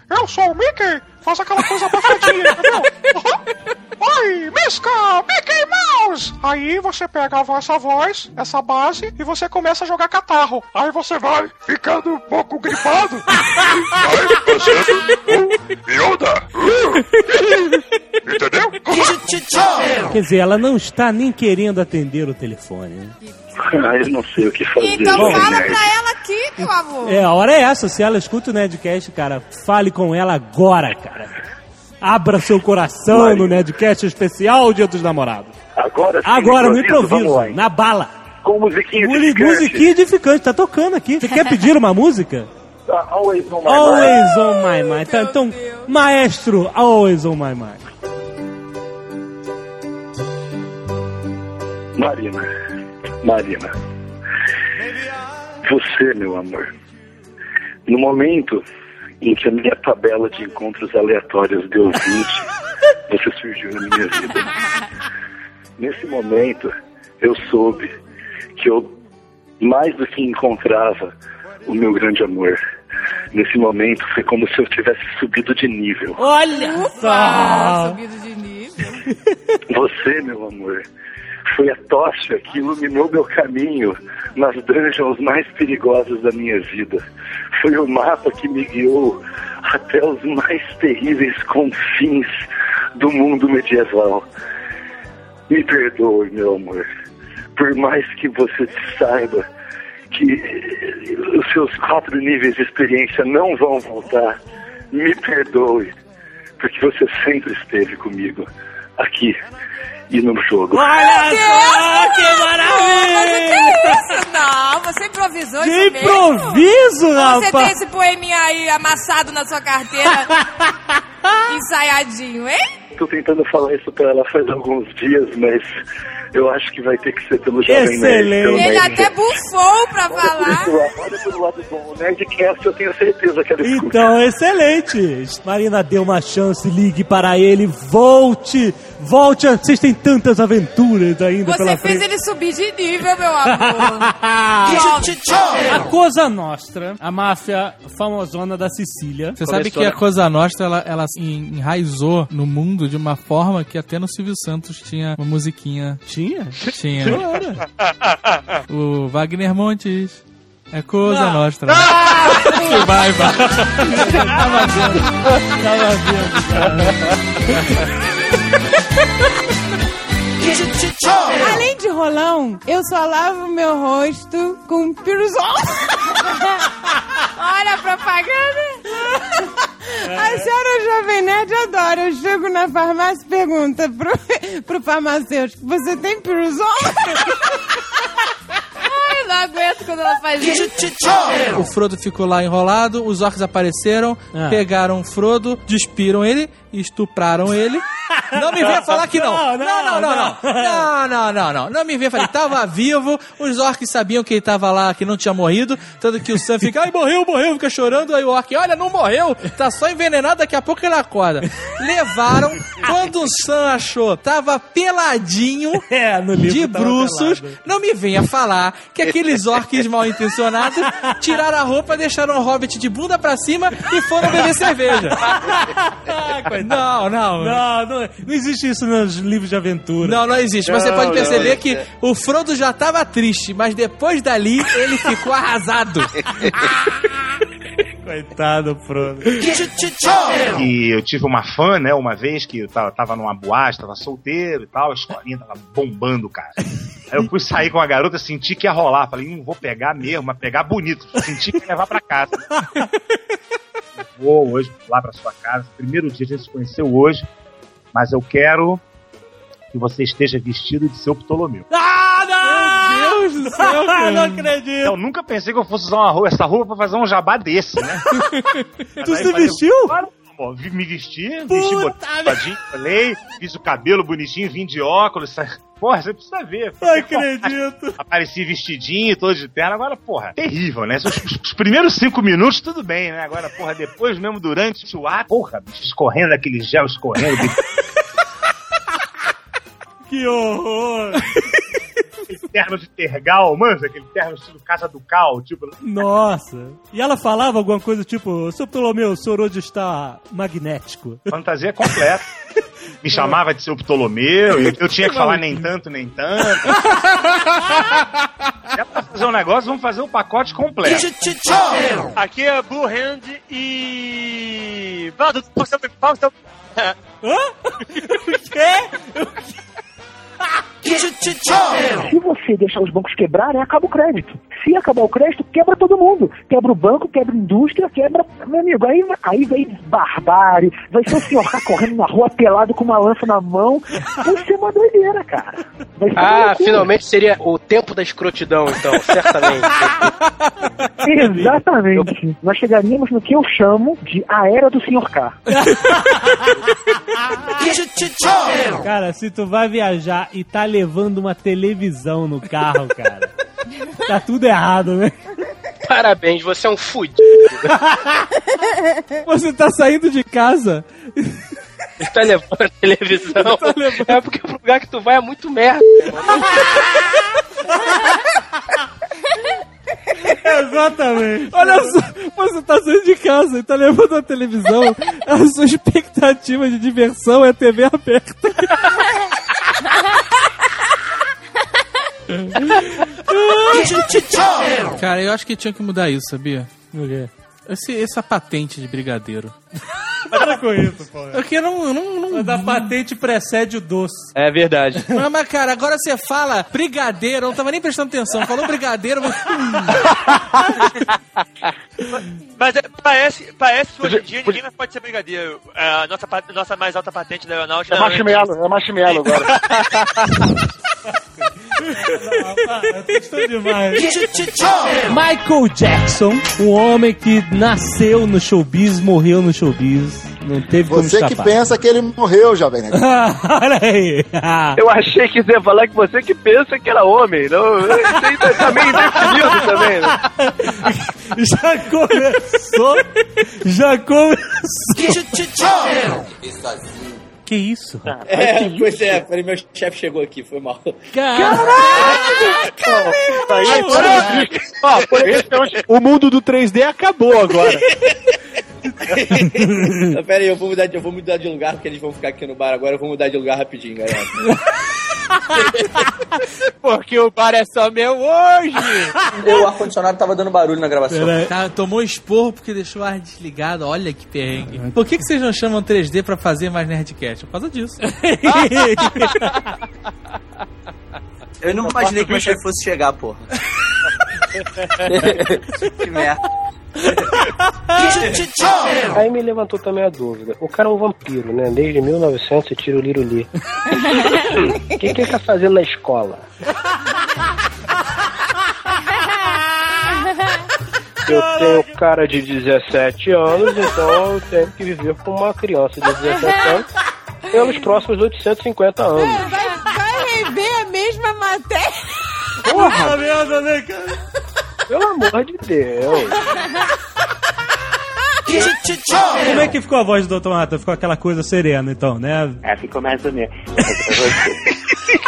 eu sou o Mickey. Faz aquela coisa abafadinha, entendeu? [LAUGHS] Oi, Misca, Mickey Mouse! Aí você pega essa voz, essa base, e você começa a jogar catarro. Aí você vai ficando um pouco gripado. [LAUGHS] vai fazendo o Yoda. Entendeu? Quer dizer, ela não está nem querendo atender o telefone. né? [LAUGHS] Ah, eu não sei o que fazer. Então Bom, fala Nerd. pra ela aqui, meu amor. É, a hora é essa. Se ela escuta o Nerdcast, cara, fale com ela agora, cara. Abra seu coração no Nerdcast especial Dia dos Namorados. Agora sim, Agora, no improviso, na bala. Com musiquinha edificante. Musiquinha edificante, tá tocando aqui. Você quer pedir uma música? Ah, Always on my Always on my mind. Tá, então, maestro, always on my mind. Marina, Marina, você, meu amor, no momento em que a minha tabela de encontros aleatórios deu 20, você surgiu na minha vida. Nesse momento, eu soube que eu mais do que encontrava o meu grande amor. Nesse momento, foi como se eu tivesse subido de nível. Olha só! Subido de nível. Você, meu amor, foi a tocha que iluminou meu caminho nas dungeons mais perigosas da minha vida. Foi o mapa que me guiou até os mais terríveis confins do mundo medieval. Me perdoe, meu amor. Por mais que você saiba que os seus quatro níveis de experiência não vão voltar, me perdoe. Porque você sempre esteve comigo, aqui e no jogo. Olha só, que Mas que é isso? Não, você improvisou Que isso mesmo? improviso, Você rapaz. tem esse poeminha aí amassado na sua carteira, [LAUGHS] ensaiadinho, hein? Tô tentando falar isso pra ela faz alguns dias, mas eu acho que vai ter que ser pelo Jovem Nerd. Excelente. pelo Ele Nerd. até bufou pra Olha falar. esse lado, olha pelo lado bom. O Nerdcast eu tenho certeza que ela escuta. Então, excelente. Marina, dê uma chance, ligue para ele, volte. Volte, vocês têm tantas aventuras ainda Você pela fez frente. ele subir de nível, meu amor. [LAUGHS] A Cosa Nostra, a máfia famosona da Sicília. Você sabe que a Cosa Nostra, ela, ela se enraizou no mundo de uma forma que até no Silvio Santos tinha uma musiquinha. Tinha? Tinha. Claro. [LAUGHS] O Wagner Montes. É Cosa Não. Nostra. Que [LAUGHS] vai, vai. Tava vendo. Tava vendo, [LAUGHS] Além de rolão, eu só lavo meu rosto com piruzol. Olha a propaganda. A senhora Jovem Nerd adora. Eu chego na farmácia e pergunto pro, [LAUGHS] pro farmacêutico, você tem piruzol? [LAUGHS] Ai, não aguento quando ela faz isso. O Frodo ficou lá enrolado, os orcs apareceram, Ah. pegaram o Frodo, despiram ele, estupraram ele. Não me venha falar que não. Não, não, não, não. Não, não, não, não. Não me venha falar. Ele tava vivo, os orcs sabiam que ele tava lá, que não tinha morrido. Tanto que o Sam fica, ai, morreu, morreu, fica chorando. Aí o orc, olha, não morreu, tá só envenenado, daqui a pouco ele acorda. Levaram, quando o Sam achou, tava peladinho, [LAUGHS] de tava bruços. pelado. Não me venha falar que aqueles orcs mal intencionados tiraram a roupa, deixaram o hobbit de bunda pra cima e foram beber cerveja. [LAUGHS] Não, não. Não, não, não existe isso nos livros de aventura. Não, não existe. Mas você pode perceber não. que o Frodo já tava triste, mas depois dali ele ficou arrasado. [LAUGHS] Coitado, Frodo. E eu tive uma fã, né, uma vez que eu tava, tava numa boate, tava solteiro e tal, a escolinha tava bombando, cara. Aí eu fui sair com a garota, senti que ia rolar. Falei, não vou pegar mesmo, mas pegar bonito. Senti que ia levar pra casa. [LAUGHS] Vou hoje lá pra sua casa. Primeiro dia a gente se conheceu hoje, mas eu quero que você esteja vestido de seu Ptolomeu. Ah, não! Meu Deus do céu, [LAUGHS] cara. não acredito. Eu nunca pensei que eu fosse usar uma roupa, essa roupa pra fazer um jabá desse, né? [LAUGHS] Tu se vestiu? Claro, pô, me vesti, vesti botadinho, falei, fiz o cabelo bonitinho, vim de óculos. sa- Porra, você precisa ver. Não acredito. [LAUGHS] Apareci vestidinho, todo de terno. Agora, porra, terrível, né? Os, os- os primeiros cinco minutos, tudo bem, né? Agora, porra, depois mesmo, durante o ar, porra, bicho, escorrendo aquele gel, escorrendo. [LAUGHS] Que horror. Terno de tergal, manja, aquele terno estilo Casa do Cal, tipo. Nossa. E ela falava alguma coisa tipo, seu Ptolomeu, o senhor hoje está magnético. Fantasia completa. [LAUGHS] Me chamava de seu Ptolomeu, eu, eu tinha que falar nem tanto, nem tanto. É pra fazer um negócio, vamos fazer o pacote completo. Aqui é Blue Hand e. Valdo, você pausa. Hã? [LAUGHS] O quê? Se você deixar os bancos quebrarem, acaba o crédito. Se acabar o crédito, quebra todo mundo. Quebra o banco, quebra a indústria, quebra. Meu amigo, aí, aí vem barbárie, vai ser o senhor correndo na rua pelado com uma lança na mão. Vai ser uma doideira, cara. Vai ser uma Ah, finalmente seria o tempo da escrotidão, então, certamente. [LAUGHS] Exatamente. Nós chegaríamos no que eu chamo de a era do senhor K. [LAUGHS] Cara, se tu vai viajar e tá levando uma televisão no carro, cara, tá tudo errado, né? Parabéns, você é um fudido. Você tá saindo de casa. Você tá levando a televisão. É porque o lugar que tu vai é muito merda. [LAUGHS] [LAUGHS] Exatamente. Olha só, você tá saindo de casa e tá levando a televisão, a sua expectativa de diversão é TV aberta. [LAUGHS] Cara, eu acho que tinha que mudar isso, sabia? O quê? Esse, essa patente de brigadeiro. Para com isso, pô. Porque não, não, não... Mas a patente precede o doce. É verdade. [LAUGHS] Mas, mas, cara, agora você fala brigadeiro, eu não tava nem prestando atenção. Falou brigadeiro, mas... [LAUGHS] Mas é, parece, parece que hoje em dia ninguém mais pode ser brigadeiro. É, A nossa, nossa mais alta patente da aeronáutica É marshmallow, é marshmallow agora. [LAUGHS] Estou demais. Michael Jackson, um homem que nasceu no showbiz, morreu no showbiz, não teve como Você que pensa que ele morreu, Jovem [LAUGHS] Nerd. Olha aí. Eu achei que você ia falar que você que pensa que era homem. Não, isso tá, tá meio indefinido também, né? Já começou. Já começou. Que isso? É, pois é, peraí, meu chefe chegou aqui, foi mal. Ó, por isso, o mundo do 3D acabou agora. Não, pera aí, eu vou, mudar de, eu vou mudar de lugar, porque eles vão ficar aqui no bar agora, eu vou mudar de lugar rapidinho, galera. [LAUGHS] [LAUGHS] Porque o bar é só meu hoje. o ar-condicionado tava dando barulho na gravação. Tá, tomou esporro porque deixou o ar desligado. Olha que perrengue. Por que, que vocês não chamam 3D pra fazer mais Nerdcast? Por causa disso. Eu não imaginei que meu chefe fosse chegar, porra. [LAUGHS] [LAUGHS] que merda. [LAUGHS] Aí me levantou também a dúvida. O cara é um vampiro, né? Desde 1900 você tira o Liruli. O [LAUGHS] que, que ele tá fazendo na escola? Eu tenho cara de 17 anos, então eu tenho que viver com uma criança de 17 anos pelos próximos 850 anos. Vai, vai rever a mesma matéria. Porra! merda, né, cara? Pelo amor de Deus. [LAUGHS] Como é que ficou a voz do Dr. Mata? Ficou aquela coisa serena, então, né? É, ficou mais ou menos. [LAUGHS]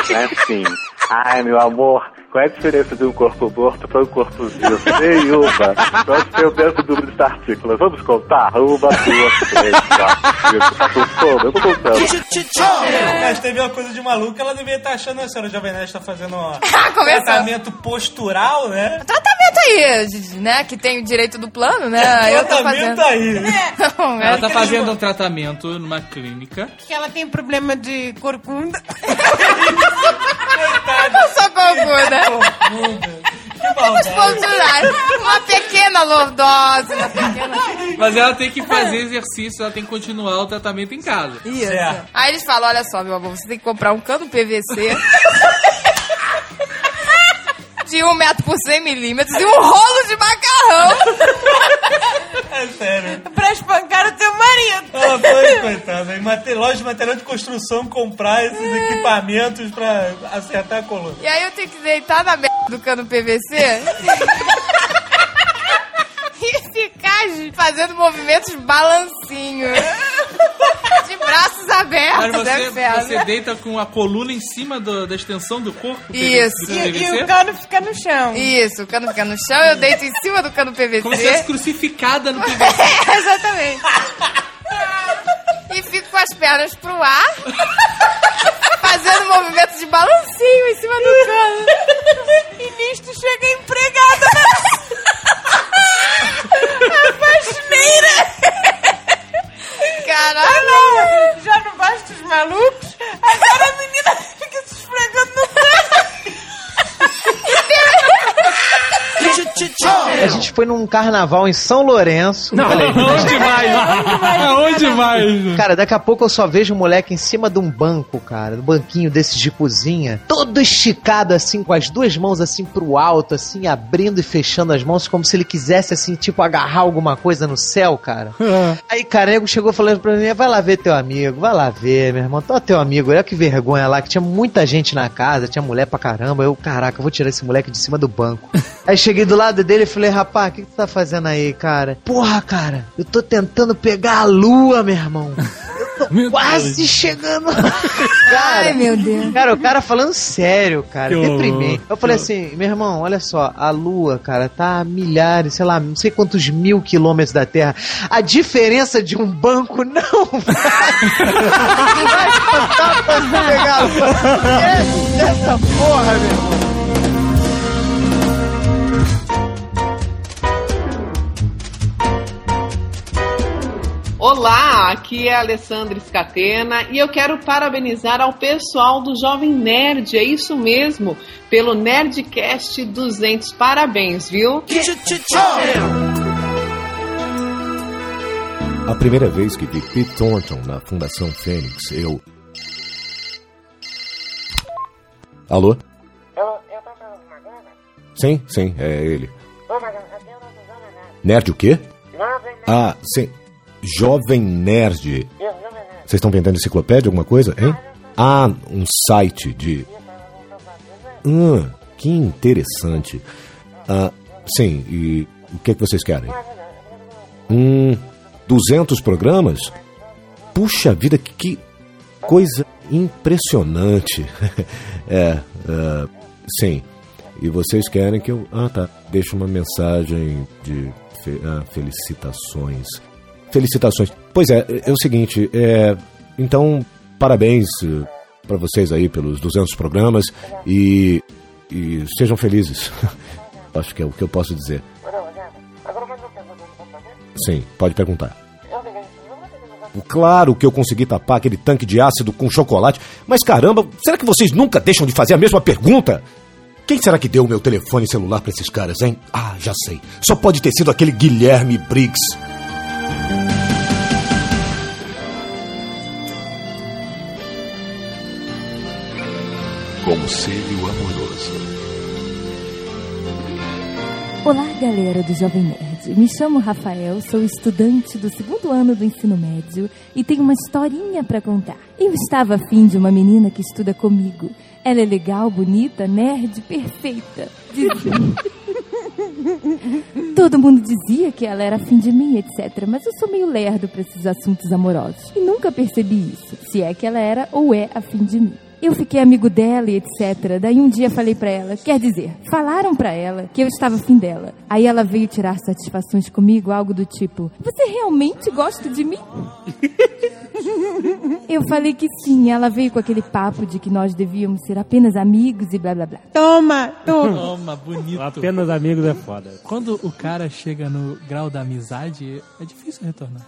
É assim. Ai, meu amor, qual é a diferença de um corpo morto para um corpo vivo? Nenhuma. Nós temos dentro do número de partículas. Vamos contar? Uma, duas, três, quatro, cinco. Tá com sono? Eu tô contando. Mas teve uma coisa de maluca, ela devia estar achando a senhora Jovem Nerd tá fazendo um [LAUGHS] Começou. tratamento postural, né? Tratamento aí, né? Que tem o direito do plano, né? Eu tô Tratamento fazendo. aí. Não, [LAUGHS] Ela é tá que- fazendo um tratamento numa clínica. Que ela tem problema de corcunda. [LAUGHS] Eu sou corcunda. Vamos posturar. Uma pequena lordose, uma pequena. [LAUGHS] Mas ela tem que fazer exercício, ela tem que continuar o tratamento em casa. Isso. Aí eles falam: olha só, meu amor, você tem que comprar um cano PVC. [LAUGHS] De 1 metro por 100 milímetros e um rolo de macarrão É sério. pra espancar o teu marido. Ah, foi, coitada. Em loja de material de construção, comprar esses equipamentos pra acertar a coluna. E aí eu tenho que deitar na merda do cano PVC [LAUGHS] e ficar fazendo movimentos balancinho. [LAUGHS] De braços abertos, Mas você, inferno. você deita com a coluna em cima do- da extensão do corpo? Isso. Do PVC? cano fica no chão. Isso, o cano fica no chão, eu deito em cima do cano PVC. Como se fosse crucificada no PVC. [LAUGHS] É, exatamente. E fico com as pernas pro ar, fazendo movimento de balancinho em cima do cano. E nisto chega a empregada [LAUGHS] da... A faxineira. Caralho. já não basta os malucos, agora a menina fica se esfregando no A gente foi num carnaval em São Lourenço. Não, Olha aí. aonde [LAUGHS] mais? Aonde mais? Cara, daqui a pouco eu só vejo um moleque em cima de um banco, cara, um banquinho desses de cozinha, todo esticado assim, com as duas mãos assim pro alto, assim, abrindo e fechando as mãos, como se ele quisesse, assim, tipo, agarrar alguma coisa no céu, cara. Aí, cara, nego chegou falando pra mim, vai lá ver teu amigo, vai lá ver, meu irmão, tô teu amigo, olha que vergonha lá, que tinha muita gente na casa, tinha mulher pra caramba, eu, caraca, eu vou tirar esse moleque de cima do banco. [LAUGHS] Aí cheguei do lado dele e falei, rapaz, o que, que tu tá fazendo aí, cara? Porra, cara, eu tô tentando pegar a lua, meu irmão. [LAUGHS] Eu tô quase chegando. [LAUGHS] Cara, Ai, meu Deus. Cara, o cara falando sério, cara, Que deprimente. Eu falei assim, meu irmão, olha só, a lua, cara, tá a milhares, sei lá, não sei quantos mil quilômetros da Terra. A diferença de um banco [LAUGHS] não vai. vai pegar a lua. Esquece dessa porra, meu irmão. Olá, aqui é a Alessandra Scatena e eu quero parabenizar ao pessoal do Jovem Nerd, é isso mesmo, pelo Nerdcast 200. Parabéns, viu? A primeira vez que vi Pete Thornton na Fundação Fênix, eu. Alô? Sim, sim, é ele. Nerd o quê? Ah, sim. Jovem Nerd. Vocês estão vendendo enciclopédia, alguma coisa, hein? Ah, um site de. Hum, que interessante. Ah, sim, e o que, que vocês querem? Hum, 200 programas? Puxa vida, que, que coisa impressionante. [LAUGHS] é, ah, sim. E vocês querem que eu. Ah, tá. Deixa uma mensagem de fe- ah, felicitações. Felicitações. Pois é, é o seguinte, é, então, parabéns eh, pra vocês aí pelos 200 programas e, e sejam felizes. [LAUGHS] Acho que é o que eu posso dizer. Sim, pode perguntar. Claro que eu consegui tapar aquele tanque de ácido com chocolate, mas caramba, será que vocês nunca deixam de fazer a mesma pergunta? Quem será que deu o meu telefone celular pra esses caras, hein? Ah, já sei. Só pode ter sido aquele Guilherme Briggs. Conselho amoroso. Olá, galera do Jovem Nerd. Me chamo Rafael, sou estudante do segundo ano do ensino médio e tenho uma historinha pra contar. Eu estava afim de uma menina que estuda comigo. Ela é legal, bonita, nerd, perfeita. Dizia. [LAUGHS] Todo mundo dizia que ela era afim de mim, etc. Mas eu sou meio lerdo pra esses assuntos amorosos. E nunca percebi isso, se é que ela era ou é afim de mim. Eu fiquei amigo dela e etc. Daí um dia falei pra ela, quer dizer, falaram pra ela que eu estava afim dela. Aí ela veio tirar satisfações comigo, algo do tipo: Você realmente gosta de mim? [LAUGHS] Eu falei que sim. Ela veio com aquele papo de que nós devíamos ser apenas amigos e blá blá blá. Toma, toma. Toma, bonito. Apenas amigos é foda. Quando o cara chega no grau da amizade, é difícil retornar.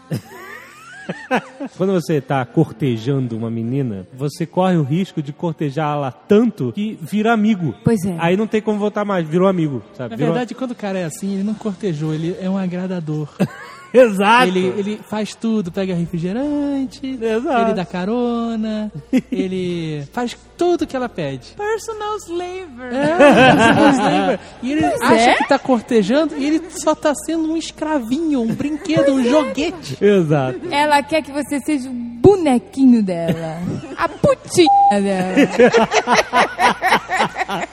[LAUGHS] Quando você tá cortejando uma menina, você corre o risco de cortejá-la tanto que vira amigo. Pois é. Aí não tem como voltar mais, virou amigo, sabe? Na Virou- verdade, quando o cara é assim, ele não cortejou, ele é um agradador. [LAUGHS] Exato. Ele, ele faz tudo, pega refrigerante, Exato. ele dá carona, ele faz tudo que ela pede. Personal slaver. É, [LAUGHS] e ele Pois acha é. que tá cortejando e ele só tá sendo um escravinho, um brinquedo, um joguete. Exato. Ela quer que você seja o bonequinho dela. A putinha dela.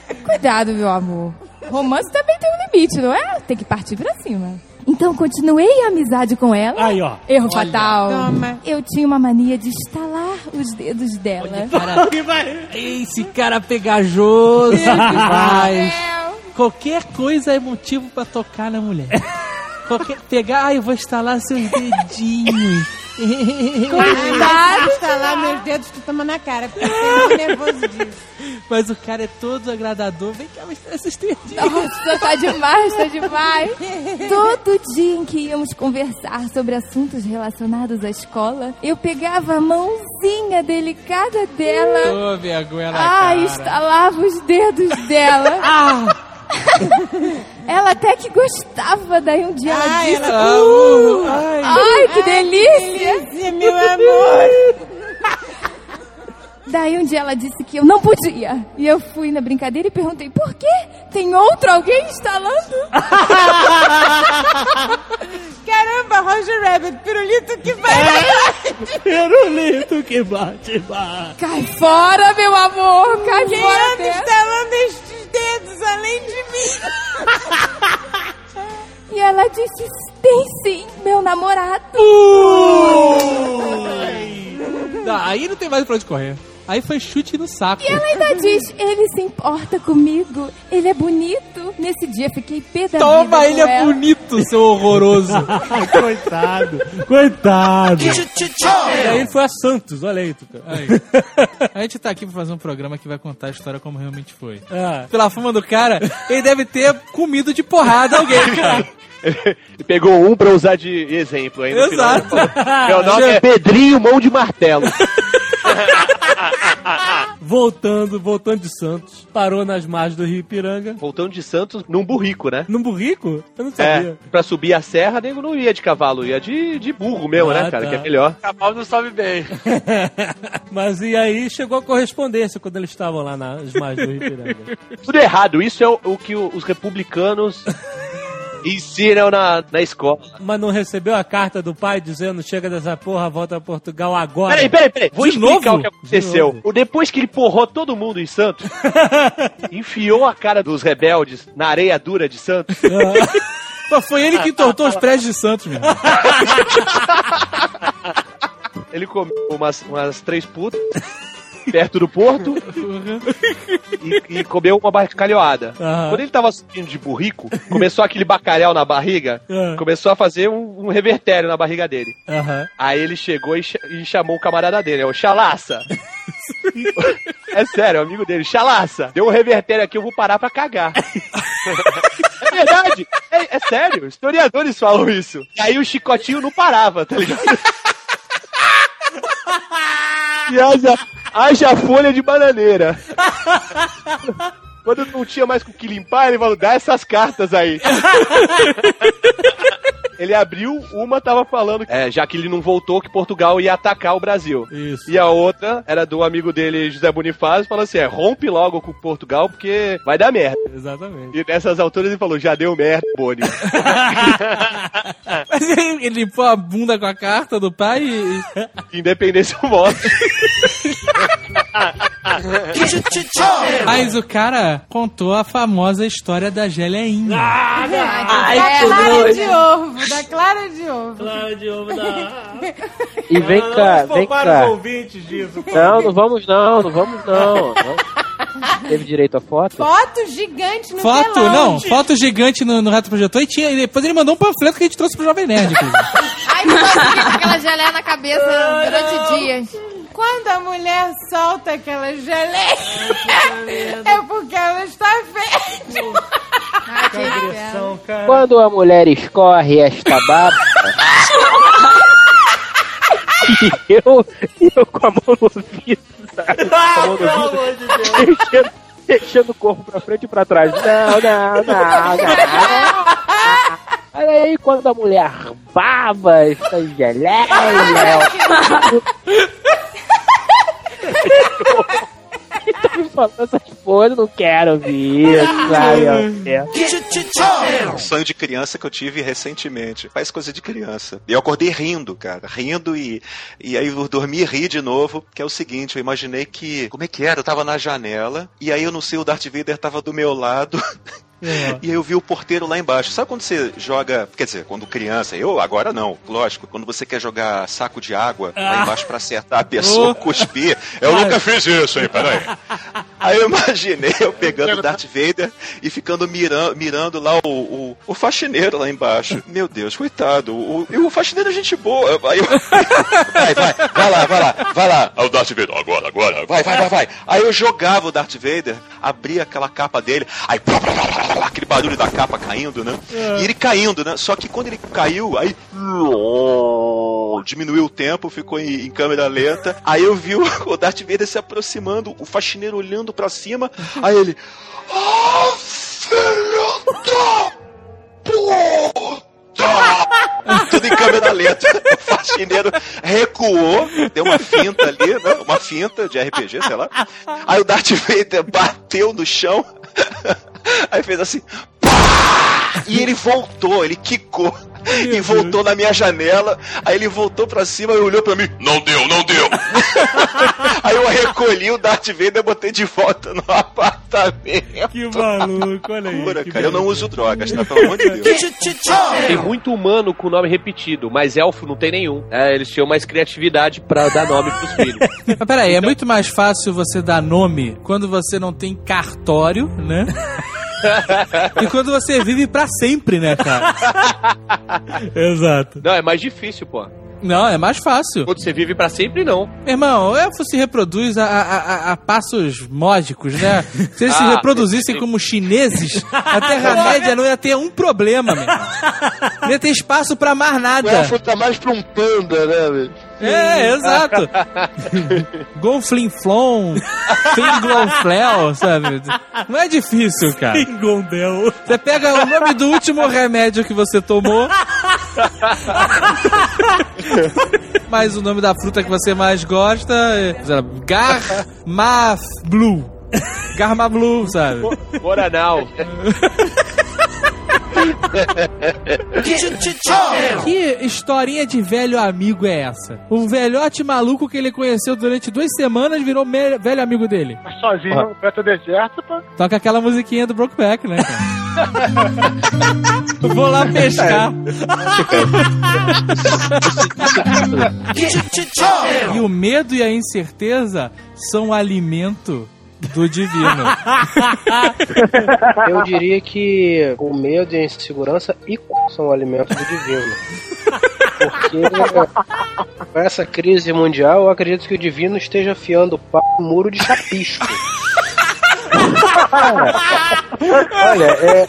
[LAUGHS] Cuidado, meu amor. Romance também tem um limite, não é? Tem que partir pra cima. Então continuei a amizade com ela. Aí, ó. Erro Olha. fatal. Toma. Eu tinha uma mania de estalar os dedos dela. Cara, esse cara pegajoso demais. Qualquer coisa é motivo pra tocar na mulher. Qualquer, pegar, ai, eu vou instalar seus dedinhos. Cuidado! Instalar meus dedos que toma na cara, porque eu fiquei muito nervoso disso. Mas o cara é todo agradador. Vem cá, mostrar esses dedinhos. Nossa, tá demais, tá demais. [LAUGHS] Todo dia em que íamos conversar sobre assuntos relacionados à escola, eu pegava a mãozinha delicada dela. Ô, vergonha na Ah, cara. estalava os dedos dela. [LAUGHS] Ah! ela até que gostava, daí um dia ela Ai, disse... ela- "Uh, Ai. ai, que Ai, delícia! que delícia, meu amor! Daí um dia ela disse que eu não podia. E eu fui na brincadeira e perguntei, por quê? Tem outro alguém instalando? [LAUGHS] Caramba, Roger Rabbit, pirulito que vai. Pirulito que bate, bate. Cai fora, meu amor! Cai Quem fora anda dessa. instalando estes dedos além de mim? E ela disse, tem sim, meu namorado. Não, aí não tem mais pra onde correr. Aí foi chute no saco. E ela ainda diz, ele se importa comigo, ele é bonito. Nesse dia fiquei pé da Toma, ele é ela. bonito, seu horroroso. [LAUGHS] Coitado, coitado. E aí ele foi a Santos, olha aí, Tuca. Aí. A gente tá aqui pra fazer um programa que vai contar a história como realmente foi. Ah. Pela fama do cara, ele deve ter comido de porrada alguém, cara. [LAUGHS] Ele pegou um pra usar de exemplo aí no final. Exato. Meu nome é Pedrinho Mão de Martelo. [LAUGHS] [LAUGHS] Voltando, voltando de Santos, parou nas margens do Rio Ipiranga. Voltando de Santos num burrico, né? Num burrico? Eu não É, sabia. pra subir a serra, nego não ia de cavalo, ia de, de burro mesmo, Ah, né, cara? tá. Que é melhor. Cavalo não sobe bem. [LAUGHS] Mas e aí chegou a correspondência quando eles estavam lá nas margens do Rio Ipiranga. Tudo errado. Isso é o, o que os republicanos ensinam na, na escola. Mas não recebeu a carta do pai dizendo chega dessa porra, volta a Portugal agora. Peraí, peraí, peraí. Vou De explicar novo? o que aconteceu. De Depois que ele porrou todo mundo em Santos, [LAUGHS] enfiou a cara dos rebeldes na areia dura de Santos. [LAUGHS] Foi ele que entortou os prédios de Santos, meu. Ele comeu umas, umas três putas perto do porto e, e comeu uma bacalhoada. Aham. Quando ele tava subindo de burrico, começou aquele bacalhau na barriga, Ah. começou a fazer um, um revertério na barriga dele. Aham. Aí ele chegou e, cha- e chamou o camarada dele, é o Chalaça. [LAUGHS] é sério, é amigo dele, Chalaça. Deu um revertério aqui, eu vou parar pra cagar. [LAUGHS] é verdade, é, é sério, historiadores falam isso. E aí o chicotinho não parava, tá ligado? E haja, haja folha de bananeira. Quando não tinha mais com que limpar, ele falou, dá essas cartas aí. [LAUGHS] Ele abriu, uma tava falando, é, já que ele não voltou, que Portugal ia atacar o Brasil. Isso. E a outra era do amigo dele, José Bonifácio, falou assim: é, rompe logo com Portugal, porque vai dar merda. Exatamente. E nessas alturas ele falou: já deu merda, Boni. [LAUGHS] Mas ele, ele limpou a bunda com a carta do pai e. Independência ou morte. [LAUGHS] [LAUGHS] Mas o cara contou a famosa história da geleinha. da que clara de ovo, da clara de ovo. Clara de ovo da... E vem cá, vem cá. os ouvintes disso. Não, não vamos não, não vamos não. Teve direito a foto? Foto gigante no Foto, telão. não, foto gigante no, no Reto Projetor e tinha, e depois ele mandou um panfleto que a gente trouxe pro Jovem Nerd, consegui com aquela geleia na cabeça durante dias. Quando a mulher solta aquela geleia, é porque ela está fértil. Agressão, cara. Quando a mulher escorre esta baba. e [LAUGHS] eu, eu com a mão no ouvido, sabe? Com a mão no ouvido, deixando, deixando o corpo pra frente e pra trás. Não, não, não, não. Olha aí, quando a mulher baba esta geleia. [LAUGHS] que tá me falando essas porra? Não quero isso, sabe? Um sonho de criança que eu tive recentemente. Faz coisa de criança. E eu acordei rindo, cara. Rindo e, e aí eu dormi e ri de novo. Que é o seguinte, eu imaginei que. Como é que era? Eu tava na janela. E aí eu não sei, o Darth Vader tava do meu lado. [LAUGHS] E aí eu vi o porteiro lá embaixo. Sabe quando você joga, quer dizer, quando criança, eu agora não, lógico, quando você quer jogar saco de água lá Ah. embaixo pra acertar a pessoa, Oh. [LAUGHS] cuspir. Eu nunca fiz isso, hein, peraí. Aí eu imaginei eu pegando o Darth Vader e ficando mirando, mirando lá o, o, o faxineiro lá embaixo. Meu Deus, coitado. O, e o faxineiro é gente boa. Aí eu, [LAUGHS] vai, vai, vai lá, vai lá, vai lá. Aí o Darth Vader, agora, agora, vai, vai, vai, vai. Aí eu jogava o Darth Vader, abria aquela capa dele, aí aquele barulho da capa caindo, né? E ele caindo, né? Só que quando ele caiu, aí diminuiu o tempo, ficou em, em câmera lenta. Aí eu vi o, [LAUGHS] o Darth Vader se aproximando, o faxineiro olhando pra cima. Aí ele. Ah, filho da Tudo [LAUGHS] O faxineiro recuou, deu uma finta ali, né? Uma finta de RPG, sei lá. Aí o Darth Vader bateu no chão. Aí fez assim. [LAUGHS] E ele voltou, ele quicou. E voltou na minha janela. Aí ele voltou pra cima e olhou pra mim. Não deu, não deu. [LAUGHS] Aí eu recolhi o Darth Vader e botei de volta no apartamento. Que maluco, olha aí. Cara. Eu não uso drogas, tá? Pelo amor de Deus. Tem muito humano com nome repetido, mas elfo não tem nenhum. É, eles tinham mais criatividade pra dar nome pros filhos. [LAUGHS] Mas peraí, é muito mais fácil você dar nome quando você não tem cartório, né? E quando você vive pra sempre, né, cara? [LAUGHS] Exato. Não, é mais difícil, pô. Não, é mais fácil. Quando você vive pra sempre, não. Meu irmão, o elfo se reproduz a, a, a- a passos módicos, né? [LAUGHS] Se eles se Ah, reproduzissem como chineses, a Terra-média não ia ter um problema, meu. Não ia ter espaço pra mais O nada. elfo tá mais pra um panda, né, velho? É, exato. [LAUGHS] Gonflinflon, Finglonflel, sabe? Não é difícil, cara. Fingondel. Você pega o nome do último remédio que você tomou, [LAUGHS] mas o nome da fruta que você mais gosta é sei lá, Garmaflu. Garmablu, sabe? Moranal. [LAUGHS] [LAUGHS] Que historinha de velho amigo é essa? O velhote maluco que ele conheceu durante duas semanas virou velho amigo dele. Mas sozinho no perto do deserto, pô. Toca aquela musiquinha do Brokeback, né, cara? Vou lá pescar. [LAUGHS] e o medo e a incerteza são alimento do divino. [LAUGHS] Eu diria que o medo e a insegurança e são alimentos do divino. Porque com essa crise mundial, eu acredito que o divino esteja afiando o pau no muro de chapisco. [LAUGHS] Olha, é.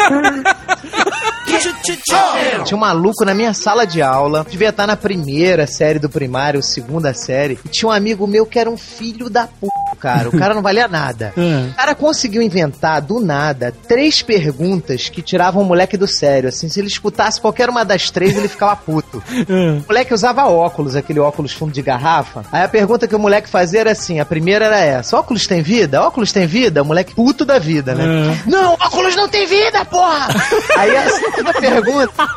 Tinha um maluco na minha sala de aula, devia estar na primeira série do primário, segunda série, e tinha um amigo meu que era um filho da puta, cara. O cara não valia nada. [LAUGHS] É. O cara conseguiu inventar, do nada, três perguntas que tiravam o moleque do sério. Assim, se ele escutasse qualquer uma das três, ele ficava puto. [LAUGHS] O moleque usava óculos, aquele óculos fundo de garrafa. Aí a pergunta que o moleque fazia era assim: a primeira era essa: óculos tem vida? Óculos tem vida? O moleque puto da vida, né? Não, óculos não tem vida, porra! [LAUGHS] Aí a segunda pergunta.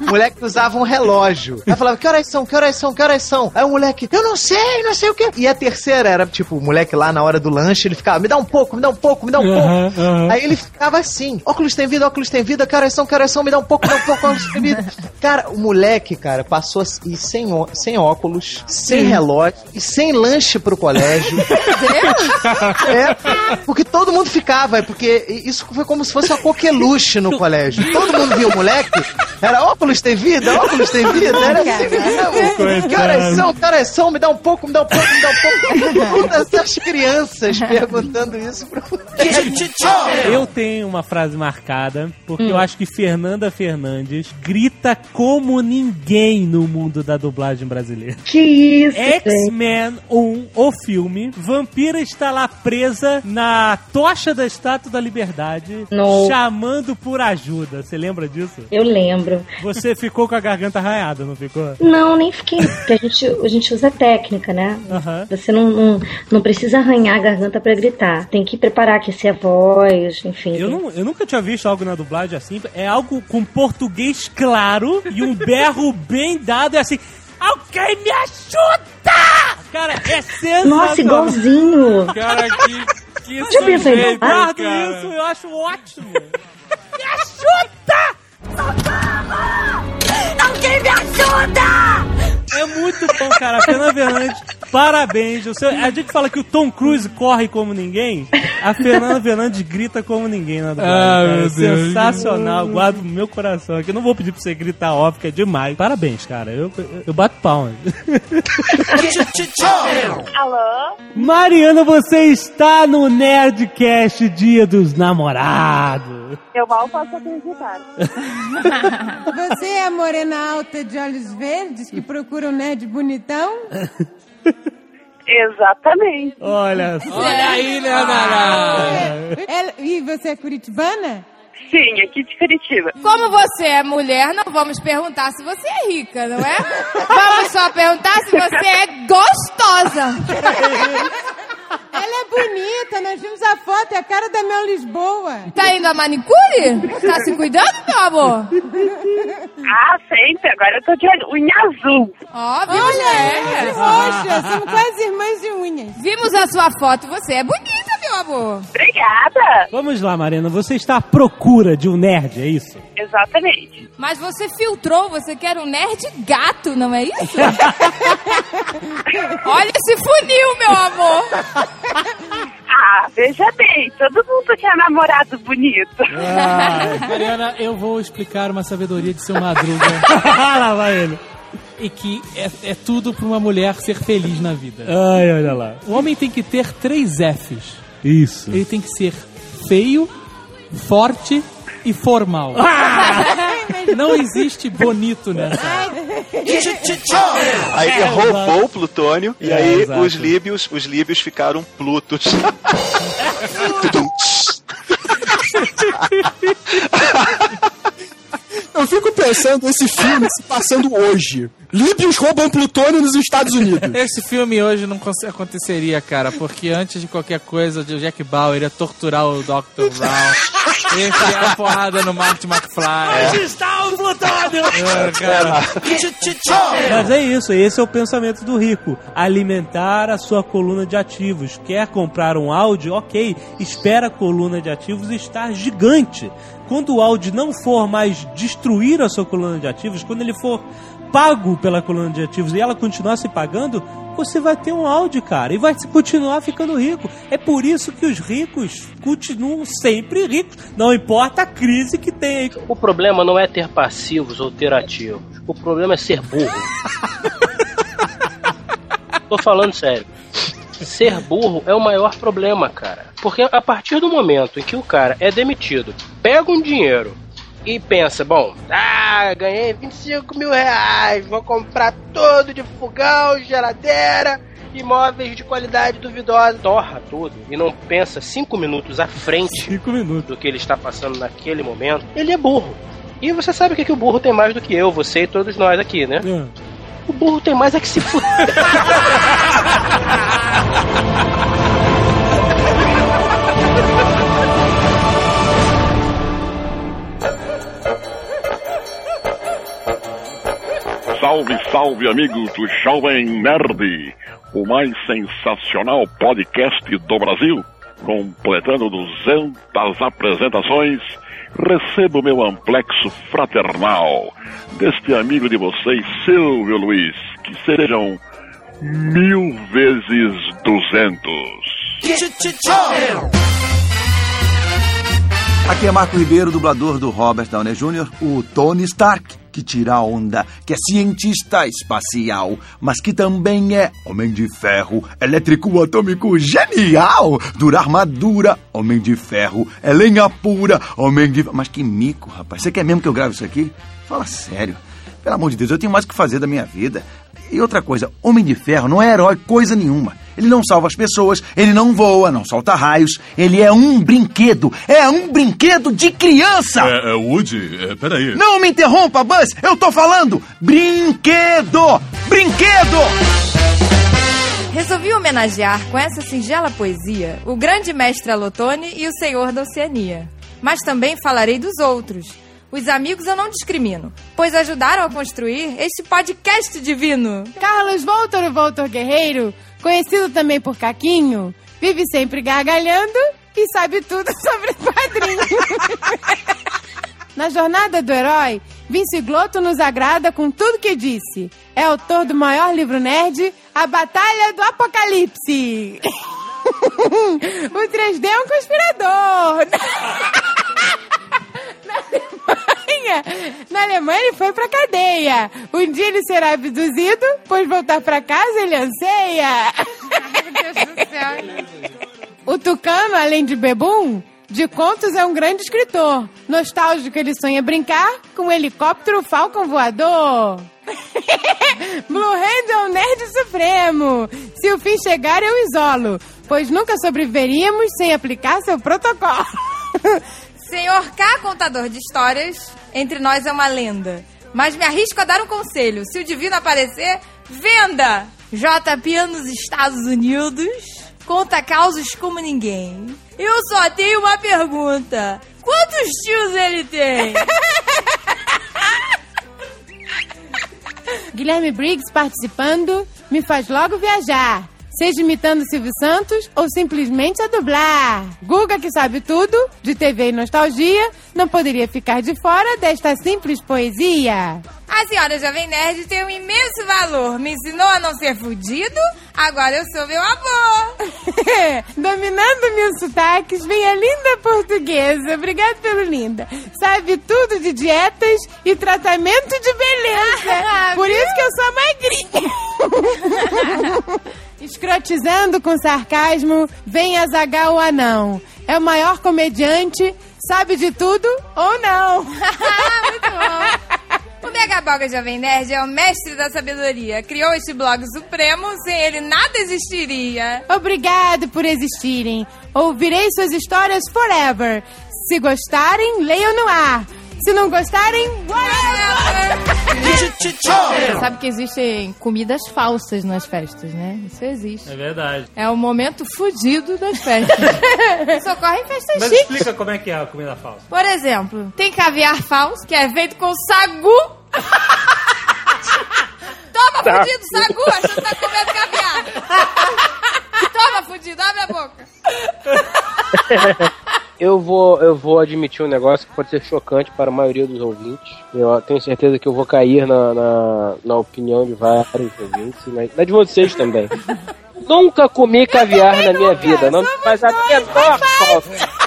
O [LAUGHS] moleque usava um relógio. Aí falava, que horas são, que horas são, que horas são? Aí o moleque, eu não sei, não sei o quê. E a terceira era, tipo, o moleque lá na hora do lanche, ele ficava, me dá um pouco, me dá um pouco, me dá um pouco. aham. Aí ele ficava assim, óculos tem vida, óculos tem vida, que horas são, que horas são, me dá um pouco, me dá um pouco, óculos tem vida. [LAUGHS] Cara, o moleque, cara, passou a ir sem, ó- sem óculos, sem Sim. relógio e sem lanche pro colégio. É, porque todo mundo ficava, porque isso foi como se fosse uma coqueluche no colégio. Todo mundo via o moleque, era óculos tem vida, óculos tem vida, era assim mesmo. Caras são, caras são, me dá um pouco, me dá um pouco, me dá um pouco. [LAUGHS] Todas essas crianças perguntando isso pro Eu tenho uma frase marcada, porque eu acho que Fernanda Fernandes grita como ninguém no mundo da dublagem brasileira. Que isso, X-Men 1, o filme. Vampira está lá presa na tocha da Estátua da Liberdade, No. chamando por ajuda. Você lembra disso? Eu lembro. Você ficou com a garganta arranhada, não ficou? Não, nem fiquei. Porque a gente, a gente usa técnica, né? Você não, não, não precisa arranhar a garganta pra gritar. Tem que preparar, aquecer a voz, enfim. Eu, não, eu nunca tinha visto algo na dublagem assim. É algo com português claro e um berro bem dado. É assim: Alguém me ajuda! Cara, é sensacional. Nossa, igualzinho. Cara, que, que ah, guardo cara. isso, eu acho ótimo. Me ajuda! Socorro! Alguém me ajuda! É muito bom, cara. A Fernanda Fernandes parabéns. O seu- a gente fala que o Tom Cruise corre como ninguém. A Fernanda Fernandes grita como ninguém na dublagem. Ah, cara. meu Deus. Sensacional. Guardo no meu coração aqui. Eu não vou pedir pra você gritar óbvio, que é demais. Parabéns, cara. Eu, eu, eu bato palmas. [LAUGHS] Alô? Mariana, você está no Nerdcast Dia dos Namorados. Eu mal posso acreditar. [LAUGHS] Você é a morena alta de olhos verdes que procura um nerd bonitão? [LAUGHS] Exatamente. Olha só. Olha aí, Leonardo. Ela- E você é curitibana? Sim, aqui de Curitiba. Como você é mulher, não vamos perguntar se você é rica, não é? Vamos só perguntar se você é gostosa. [LAUGHS] Ela é bonita, nós vimos a foto, é a cara da Mel Lisboa. Tá indo a manicure? Tá se cuidando, meu amor? Ah, sempre. Agora eu tô de unha azul. Ó, vimos Olha, é. é roxa, somos quase irmãs de unhas. Vimos a sua foto, você é bonita, meu amor. Obrigada. Vamos lá, Mariana. Você está à procura de um nerd, é isso? Exatamente. Mas você filtrou, você quer um nerd gato, não é isso? [LAUGHS] Olha esse funil, meu amor. Ah, veja bem, todo mundo quer namorado bonito. Mariana, eu vou explicar uma sabedoria de seu Madruga. [LAUGHS] lá vai ele. E que é, é tudo pra uma mulher ser feliz na vida. Ai, olha lá. O homem tem que ter três Fs. Isso. Ele tem que ser feio, forte e formal. [LAUGHS] Não existe bonito nessa. Aí É, roubou o plutônio e É, aí exato. os líbios, os líbios ficaram plutos. Tudum. [LAUGHS] Eu fico pensando esse filme se passando hoje. Líbios roubam plutônio nos Estados Unidos. Esse filme hoje não aconteceria, cara, porque antes de qualquer coisa, o Jack Bauer ia torturar o Dr. Brown, ia enfiar a porrada no Marty McFly. está o plutônio? É, cara. Mas é isso, esse é o pensamento do rico. Alimentar a sua coluna de ativos. Quer comprar um áudio? Ok. Espera a coluna de ativos estar gigante. Quando o áudio não for mais destruir a sua coluna de ativos, quando ele for pago pela coluna de ativos e ela continuar se pagando, você vai ter um áudio, cara, e vai se- continuar ficando rico. É por isso que os ricos continuam sempre ricos. Não importa a crise que tem aí. O problema não é ter passivos ou ter ativos. O problema é ser burro. [LAUGHS] Tô falando sério. Ser burro é o maior problema, cara. Porque a partir do momento em que o cara é demitido, pega um dinheiro e pensa, bom, ah, ganhei 25 mil reais, vou comprar tudo de fogão, geladeira, imóveis de qualidade duvidosa, torra tudo e não pensa cinco minutos à frente do que ele está passando naquele momento, ele é burro. E você sabe o que, que o burro tem mais do que eu, você e todos nós aqui, né? O burro tem mais é que se fuder. Salve, salve, amigos do Jovem Nerd, o mais sensacional podcast do Brasil. Completando 200 apresentações, recebo meu amplexo fraternal deste amigo de vocês, Silvio Luiz, que sejam mil vezes duzentos. Aqui é Marco Ribeiro, dublador do Robert Downey Jr., o Tony Stark, que tira onda, que é cientista espacial, mas que também é homem de ferro, elétrico atômico genial, dura armadura, homem de ferro, é lenha pura, homem de... Mas que mico, rapaz. Você quer mesmo que eu grave isso aqui? Fala sério. Pelo amor de Deus, eu tenho mais o que fazer da minha vida. E outra coisa, Homem de Ferro não é herói coisa nenhuma. Ele não salva as pessoas, ele não voa, não solta raios. Ele é um brinquedo. É um brinquedo de criança! É, é, Woody, é, peraí. Não me interrompa, Buzz! Eu tô falando! Brinquedo! Brinquedo! Resolvi homenagear com essa singela poesia o grande mestre Alotone e o senhor da Oceania. Mas também falarei dos outros. Os amigos eu não discrimino, pois ajudaram a construir este podcast divino. Carlos Voltor, o Voltor Guerreiro, conhecido também por Caquinho, vive sempre gargalhando e sabe tudo [LAUGHS] sobre quadrinhos. Na jornada do herói, Vince Glotto nos agrada com tudo que disse. É autor do maior livro nerd, A Batalha do Apocalipse. [LAUGHS] o 3D é um conspirador. [LAUGHS] Na Alemanha, na Alemanha ele foi pra cadeia. Um dia ele será abduzido, pois voltar pra casa ele anseia. Meu Deus do céu. O Tucano, além de bebum, de contos é um grande escritor. Nostálgico, ele sonha brincar com um helicóptero Falcon voador. [LAUGHS] Blue Hand é um nerd supremo. Se o fim chegar, eu isolo, pois nunca sobreviveríamos sem aplicar seu protocolo. Senhor K, contador de histórias, entre nós é uma lenda. Mas me arrisco a dar um conselho. Se o divino aparecer, venda! JP nos Estados Unidos conta causos como ninguém. Eu só tenho uma pergunta. Quantos tios ele tem? [LAUGHS] Guilherme Briggs participando me faz logo viajar. Seja imitando Silvio Santos ou simplesmente a dublar. Guga, que sabe tudo, de TV e nostalgia, não poderia ficar de fora desta simples poesia. A senhora Jovem Nerd tem um imenso valor. Me ensinou a não ser fudido, agora eu sou meu amor. [LAUGHS] Dominando mil sotaques, vem a linda portuguesa. Obrigada pelo linda. Sabe tudo de dietas e tratamento de beleza. [LAUGHS] Por isso que eu sou magrinha. [LAUGHS] Escrotizando com sarcasmo, vem Azagal o anão. É o maior comediante, sabe de tudo ou não. [LAUGHS] Muito bom. O Megaboga Jovem Nerd é o mestre da sabedoria. Criou este blog supremo, sem ele nada existiria. Obrigado por existirem. Ouvirei suas histórias forever. Se gostarem, leiam no ar. Se não gostarem, whatever! [LAUGHS] Sabe que existem comidas falsas nas festas, né? Isso existe. É verdade. É o momento fudido das festas. [LAUGHS] Isso ocorre em festas Mas chiques. explica como é que é a comida falsa. Por exemplo, tem caviar falso, que é feito com sagu. [LAUGHS] Toma, Tá. fudido, sagu, achando que tá comendo caviar. Toma, fudido, abre a boca. Eu vou, eu vou admitir um negócio que pode ser chocante para a maioria dos ouvintes. Eu tenho certeza que eu vou cair na, na, na opinião de vários ouvintes, e na, na de vocês também. [LAUGHS] Nunca comi caviar na minha vida, não faz a menor falta. [LAUGHS]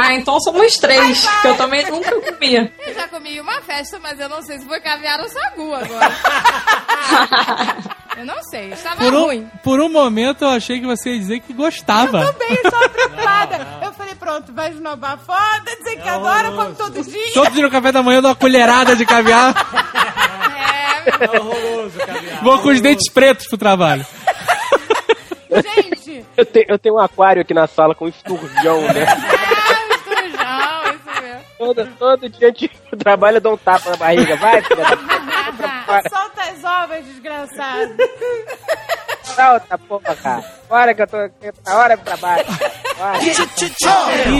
Ah, então somos três, que eu também nunca comia. Eu já comi em uma festa, mas eu não sei se foi caviar ou sagu agora. [LAUGHS] eu não sei, estava Por ruim. um, por um momento eu achei que você ia dizer que gostava. Eu também estava [LAUGHS] preocupada. Eu falei, pronto, vai esnobar foda, dizer que agora como todo dia. Todo dia no café da manhã eu dou uma colherada de caviar. É, horroroso, caviar. Vou com os dentes pretos pro trabalho. Gente! Eu, te- eu tenho um aquário aqui na sala com esturjão, né? Todo, todo dia antes [LAUGHS] do trabalho eu dou um tapa na barriga. Vai, filha da puta. [LAUGHS] Solta as ovas, desgraçado. Solta, porra, cara. Bora que eu tô na hora do trabalho.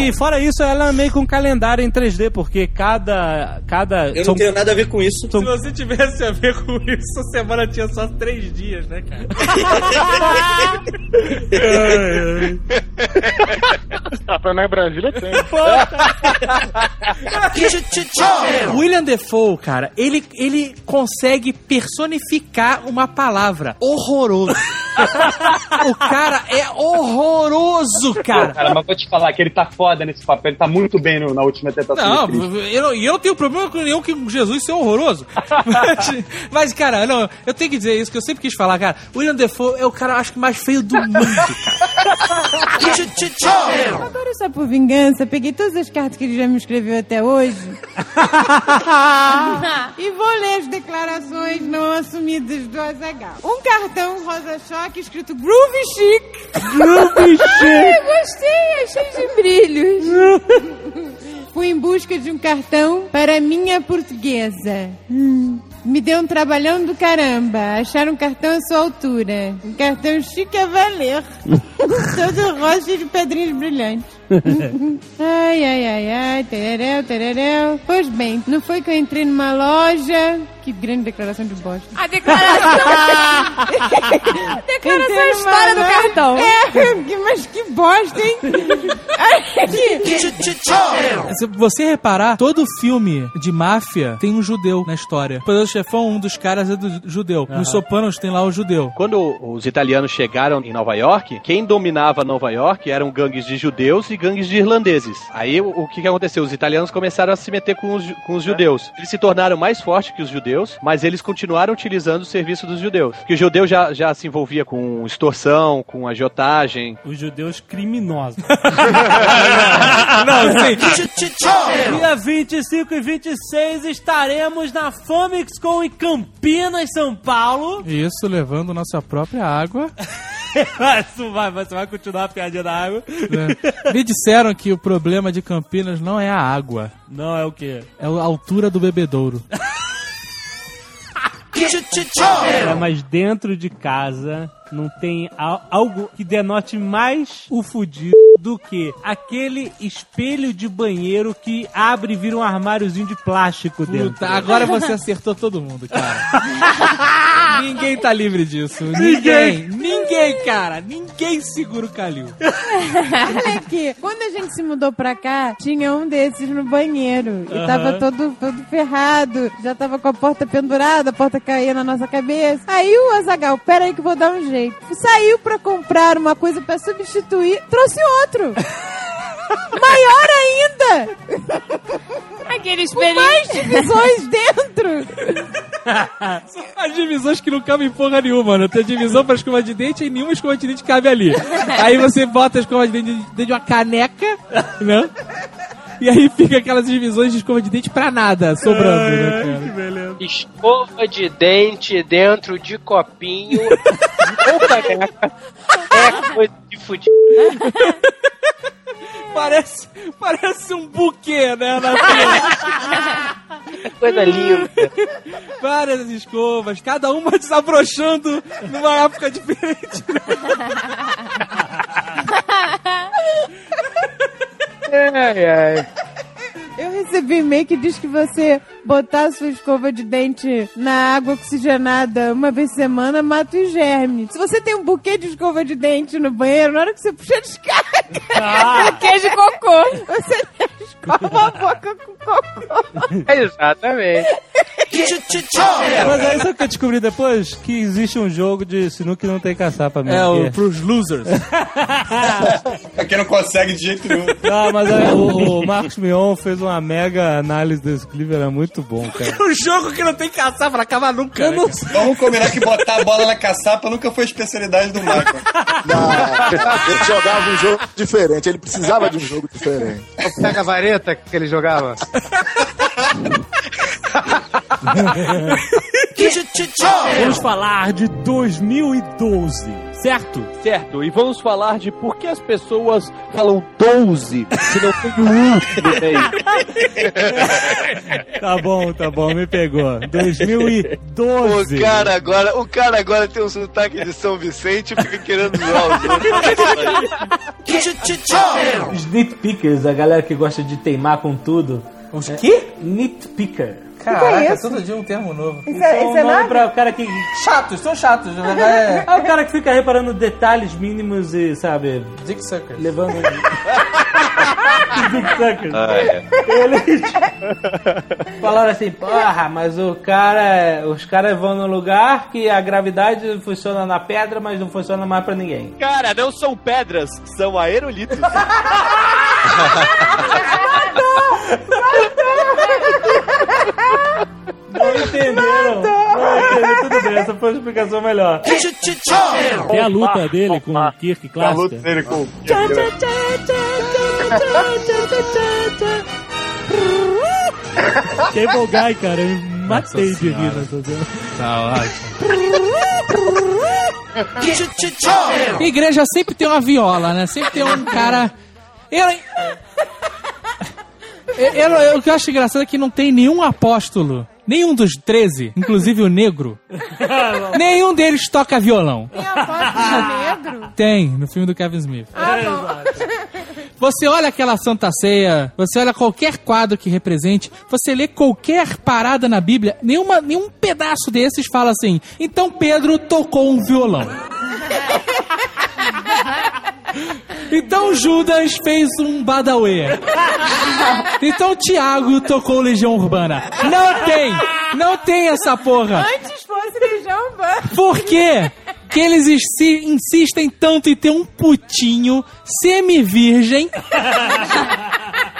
E fora isso, ela é meio que um calendário em 3D, porque cada. cada Eu não tenho nada a ver com isso. são- Se você tivesse a ver com isso, a semana tinha só três dias, né, cara? Ah, na Brasília tem. [LAUGHS] William Defoe, cara, ele, ele consegue personificar uma palavra. Horroroso. [LAUGHS] o cara é horroroso, cara. Cara, mas vou te falar que ele tá foda nesse papel, ele tá muito bem no- na última tentação Não, eu, não- e eu não tenho problema com nenhum que Jesus ser horroroso. [LAUGHS] mas, mas, cara, não, eu tenho que dizer isso, que eu sempre quis falar, cara. William Defoe é o cara, acho que mais feio do mundo, Agora só por vingança, peguei todas as cartas que ele já me escreveu até hoje. [LAUGHS] e vou ler as declarações não assumidas do Azagal. Um cartão rosa-choque escrito Groovy Chic. Groovy Chic. [LAUGHS] Gostei, achei de brilhos. [LAUGHS] Fui em busca de um cartão para minha portuguesa. Hum, Me deu um trabalhão do caramba. Achar um cartão à sua altura. Um cartão chique a valer. [LAUGHS] Todo rosa de pedrinhas brilhantes. [LAUGHS] ai, ai, ai, ai. Tereréu, tereréu. Pois bem, não foi que eu entrei numa loja Que grande declaração de bosta. A declaração. [LAUGHS] declaração é a história do cartão. É, que- mas que bosta, hein? [LAUGHS] Se você reparar, todo filme de máfia tem um judeu na história. O Poderoso Chefão, um dos caras é do judeu. Nos Sopranos tem lá o judeu. Quando os italianos chegaram em Nova York, quem dominava Nova York eram gangues de judeus e gangues de irlandeses. Aí o, que, que aconteceu? Os italianos começaram a se meter com os, com os judeus. Eles se tornaram mais fortes que os judeus, mas eles continuaram utilizando o serviço dos judeus. Que o judeu já, já se envolvia com extorsão, com agiotagem. Os judeus criminosos. [LAUGHS] Não, sim. Dia 25 e 26 estaremos na Famixcom em Campinas, São Paulo. Isso, levando nossa própria água. [LAUGHS] Isso vai, você vai continuar a piadinha da água. né? Me disseram que o problema de Campinas não é a água. Não é o quê? É a altura do bebedouro. [LAUGHS] Mas dentro de casa não tem al- algo que denote mais o fudido do que aquele espelho de banheiro que abre e vira um armáriozinho de plástico dentro. Puta, agora [LAUGHS] você acertou todo mundo, cara. [LAUGHS] Ninguém tá livre disso. Ninguém. Ninguém, cara. Ninguém segura o Calil. Olha aqui, quando a gente se mudou pra cá, tinha um desses no banheiro. E Aham. tava todo, todo ferrado. Já tava com a porta pendurada, a porta caía na nossa cabeça. Aí o Azagal, pera aí que eu vou dar um jeito. Saiu pra comprar uma coisa pra substituir, trouxe outro. [LAUGHS] Maior ainda! Aquele Com mais divisões dentro! [LAUGHS] As divisões que não cabem em porra nenhuma, mano. Tem divisão pra escova de dente e nenhuma escova de dente cabe ali. Aí você bota a escova de dente dentro de uma caneca, né? E aí fica aquelas divisões de escova de dente pra nada, sobrando, né, cara? Escova de dente dentro de copinho [LAUGHS] é coisa de fudido. Parece, parece um buquê, né? É coisa linda. Várias escovas, cada uma desabrochando numa época diferente. [LAUGHS] Ai, ai. Eu recebi e-mail que diz que você botar a sua escova de dente na água oxigenada uma vez por semana mata os germes. Se você tem um buquê de escova de dente no banheiro, na hora que você puxa, [LAUGHS] descarga. Ah. Buquê de cocô. Você escova a boca com cocô. [LAUGHS] Exatamente. Mas aí sabe o que eu descobri depois? Que existe um jogo de sinuca que não tem caçapa mesmo. É, o, que pros losers. [LAUGHS] É quem não consegue de jeito nenhum. Ah, mas aí, o, o Marcos Mion fez uma mega análise desse clipe, era muito bom, cara. [LAUGHS] um jogo que não tem caçapa, não acaba nunca. Eu né, não cara? Vamos combinar que botar a bola na caçapa nunca foi especialidade do Michael. Não, ele jogava um jogo diferente, ele precisava de um jogo diferente. Pega a vareta que ele jogava. [LAUGHS] Vamos falar de 2012, certo? Certo, e vamos falar de por que as pessoas falam 12 se não tem um no meio. [LAUGHS] Tá bom, tá bom, me pegou. 2012. O cara agora, o cara agora tem um sotaque de São Vicente e fica querendo zoar os nitpickers, a galera que gosta de teimar com tudo. Os quê? Nitpicker. Caraca, todo dia um termo novo. Isso é, um isso é nome nada? pra o cara que. Chatos, são chatos. na verdade, É... [LAUGHS] É o cara que fica reparando detalhes mínimos e, sabe, Dick Suckers. levando. [LAUGHS] Dick Suckers. Ah, é. Eles [LAUGHS] falaram assim, porra, mas o cara. Os caras vão num lugar que a gravidade funciona na pedra, mas não funciona mais pra ninguém. Cara, não são pedras, são aerolitos. Não entenderam. Não entenderam. Tudo bem, essa foi a explicação melhor. Tem a luta dele com o Kirk A luta clássica. dele com o Cable Guy, cara, eu matei de rir nessa cena. Tá ótimo. Igreja sempre tem uma viola, né? Sempre tem um cara. Eu, eu, eu- o que eu acho engraçado é que não tem nenhum apóstolo. Nenhum dos 13, inclusive o negro. [LAUGHS] nenhum deles toca violão. Tem a foto do negro? Tem, no filme do Kevin Smith. Ah, bom. [LAUGHS] Você olha aquela Santa Ceia, você olha qualquer quadro que represente, você lê qualquer parada na Bíblia, nenhuma, nenhum pedaço desses fala assim. Então Pedro tocou um violão. [LAUGHS] Então Judas fez um badauê. Então Tiago tocou Legião Urbana. Não tem! Não tem essa porra! Antes fosse Legião Urbana. Por quê? Que eles insi- insistem tanto em ter um putinho semi-virgem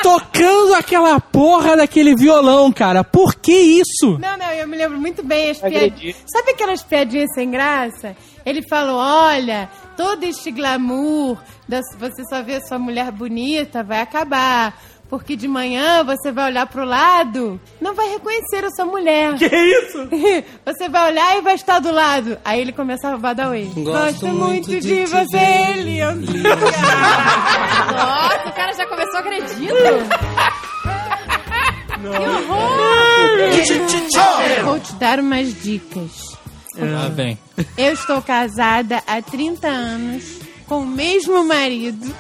tocando aquela porra daquele violão, cara. Por que isso? Não, não, eu me lembro muito bem as piadinhas. Sabe aquelas piadinhas sem graça? Ele falou: olha, todo este glamour, da- você só vê sua mulher bonita, vai acabar. Porque de manhã você vai olhar pro lado, não vai reconhecer a sua mulher. Que isso? [LAUGHS] você vai olhar e vai estar do lado. Aí ele começava a Badaway. Gosto, muito, de, você, Leon. Nossa, o cara já começou agredindo. Que horror! Vou te dar umas dicas. Ah, bem. Eu estou casada há 30 anos com o mesmo marido. [LAUGHS]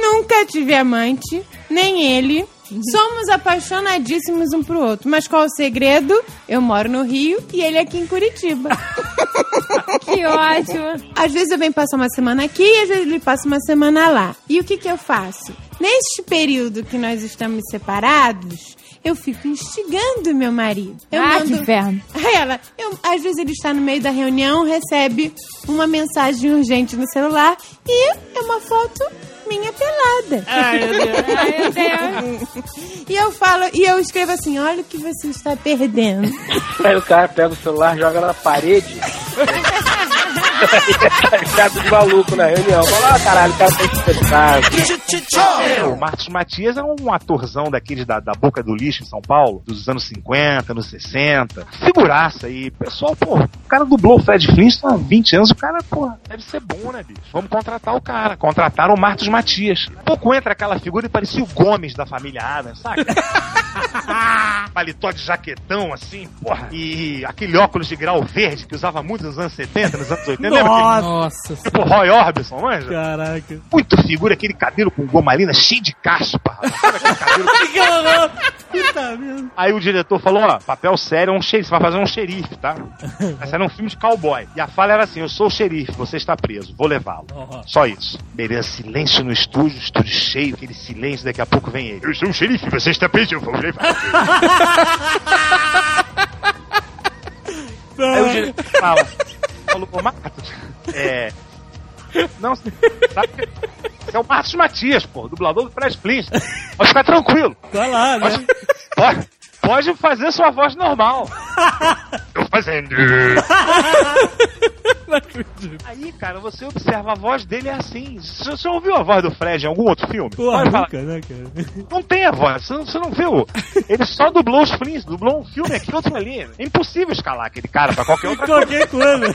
Nunca tive amante, nem ele. Somos apaixonadíssimos um pro outro. Mas qual o segredo? Eu moro no Rio e ele aqui em Curitiba. [LAUGHS] que ótimo. Às vezes eu venho passar uma semana aqui e às vezes ele passa uma semana lá. E o que que eu faço? Neste período que nós estamos separados, eu fico instigando meu marido. Eu Ah, que inferno. [LAUGHS] Ela, eu- às vezes ele está no meio da reunião, recebe uma mensagem urgente no celular e é uma foto minha pelada. Ai, meu Deus. Ai, meu Deus. E eu falo, e eu escrevo assim, olha o que você está perdendo. Aí o cara pega o celular, joga na parede. [LAUGHS] Chato de maluco na reunião. Fala, ah, caralho, o cara tá espetado. O Marcos Matias é um atorzão daqueles da, da boca do lixo em São Paulo, dos anos 50, anos 60. Figuraça aí. Pessoal, pô, o cara dublou o Fred Flintstone há 20 anos, o cara, pô, deve ser bom, né, bicho? Vamos contratar o cara. Contrataram o Marcos Matias. Pouco entra aquela figura e parecia o Gomes da família Adams, sabe? [LAUGHS] Paletó de jaquetão, assim, porra. E aquele óculos de grau verde que usava muito nos anos 70, nos anos 80. Lembra aquele- Nossa. Tipo Roy Orbison, manja? Caraca. Muito figura, aquele cabelo com gomalina cheio de caspa. Cabelo? [LAUGHS] Aí o diretor falou, ó, papel sério é um xerife, você vai fazer um xerife, tá? [LAUGHS] Esse era um filme de cowboy. E a fala era assim, eu sou o xerife, você está preso, vou levá-lo. Só isso. Beleza, silêncio no estúdio, estúdio cheio, aquele silêncio, daqui a pouco vem ele. Eu sou o xerife, você está preso, eu vou levar. [LAUGHS] Aí o diretor fala, falou, ô Marcos, é... Não, sabe que... Você é o Marcos Matias, pô, dublador do Fred Flintstone. Pode ficar tranquilo. Vai lá, né? Pode, pode, pode fazer sua voz normal. Tô fazendo. Aí, cara, você observa a voz dele é assim. Você, você ouviu a voz do Fred em algum outro filme? Falar. nunca, né, cara? Não tem a voz, você não, você não viu. [LAUGHS] Ele só dublou os Flintstones, dublou um filme aqui, outro ali. É impossível escalar aquele cara pra qualquer outra Qualquer coisa.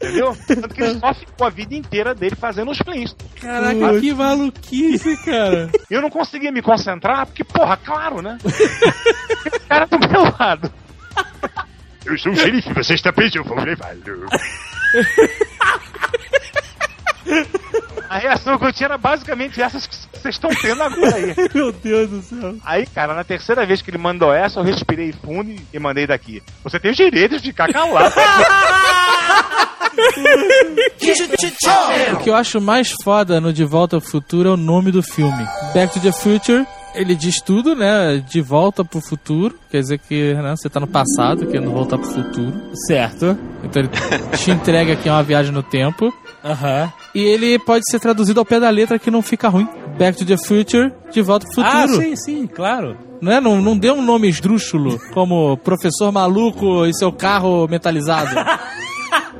Entendeu? Tanto que ele só ficou a vida inteira dele fazendo os Flintstones. Caraca, que maluquice, cara. Eu não conseguia me concentrar, porque, porra, claro, né? [LAUGHS] Esse cara do meu lado. Eu sou o xerife, você está preso, eu vou levá-lo. [LAUGHS] A reação que eu tinha era basicamente essas que vocês estão tendo agora aí. [LAUGHS] Meu Deus do céu. Aí, cara, na terceira vez que ele mandou essa, eu respirei fundo e- e mandei daqui. Você tem o direito de ficar calado. [LAUGHS] O que eu acho mais foda no De Volta ao Futuro é o nome do filme. Back to the Future. Ele diz tudo, né? De volta pro futuro. Quer dizer que né, você tá no passado, querendo voltar pro futuro. Certo. Então ele te entrega aqui uma viagem no tempo. Aham. E ele pode ser traduzido ao pé da letra que não fica ruim. Back to the Future, de volta pro futuro. Ah, sim, sim, claro. Não, é? não, não deu um nome esdrúxulo, como Professor Maluco e seu carro metalizado. [LAUGHS]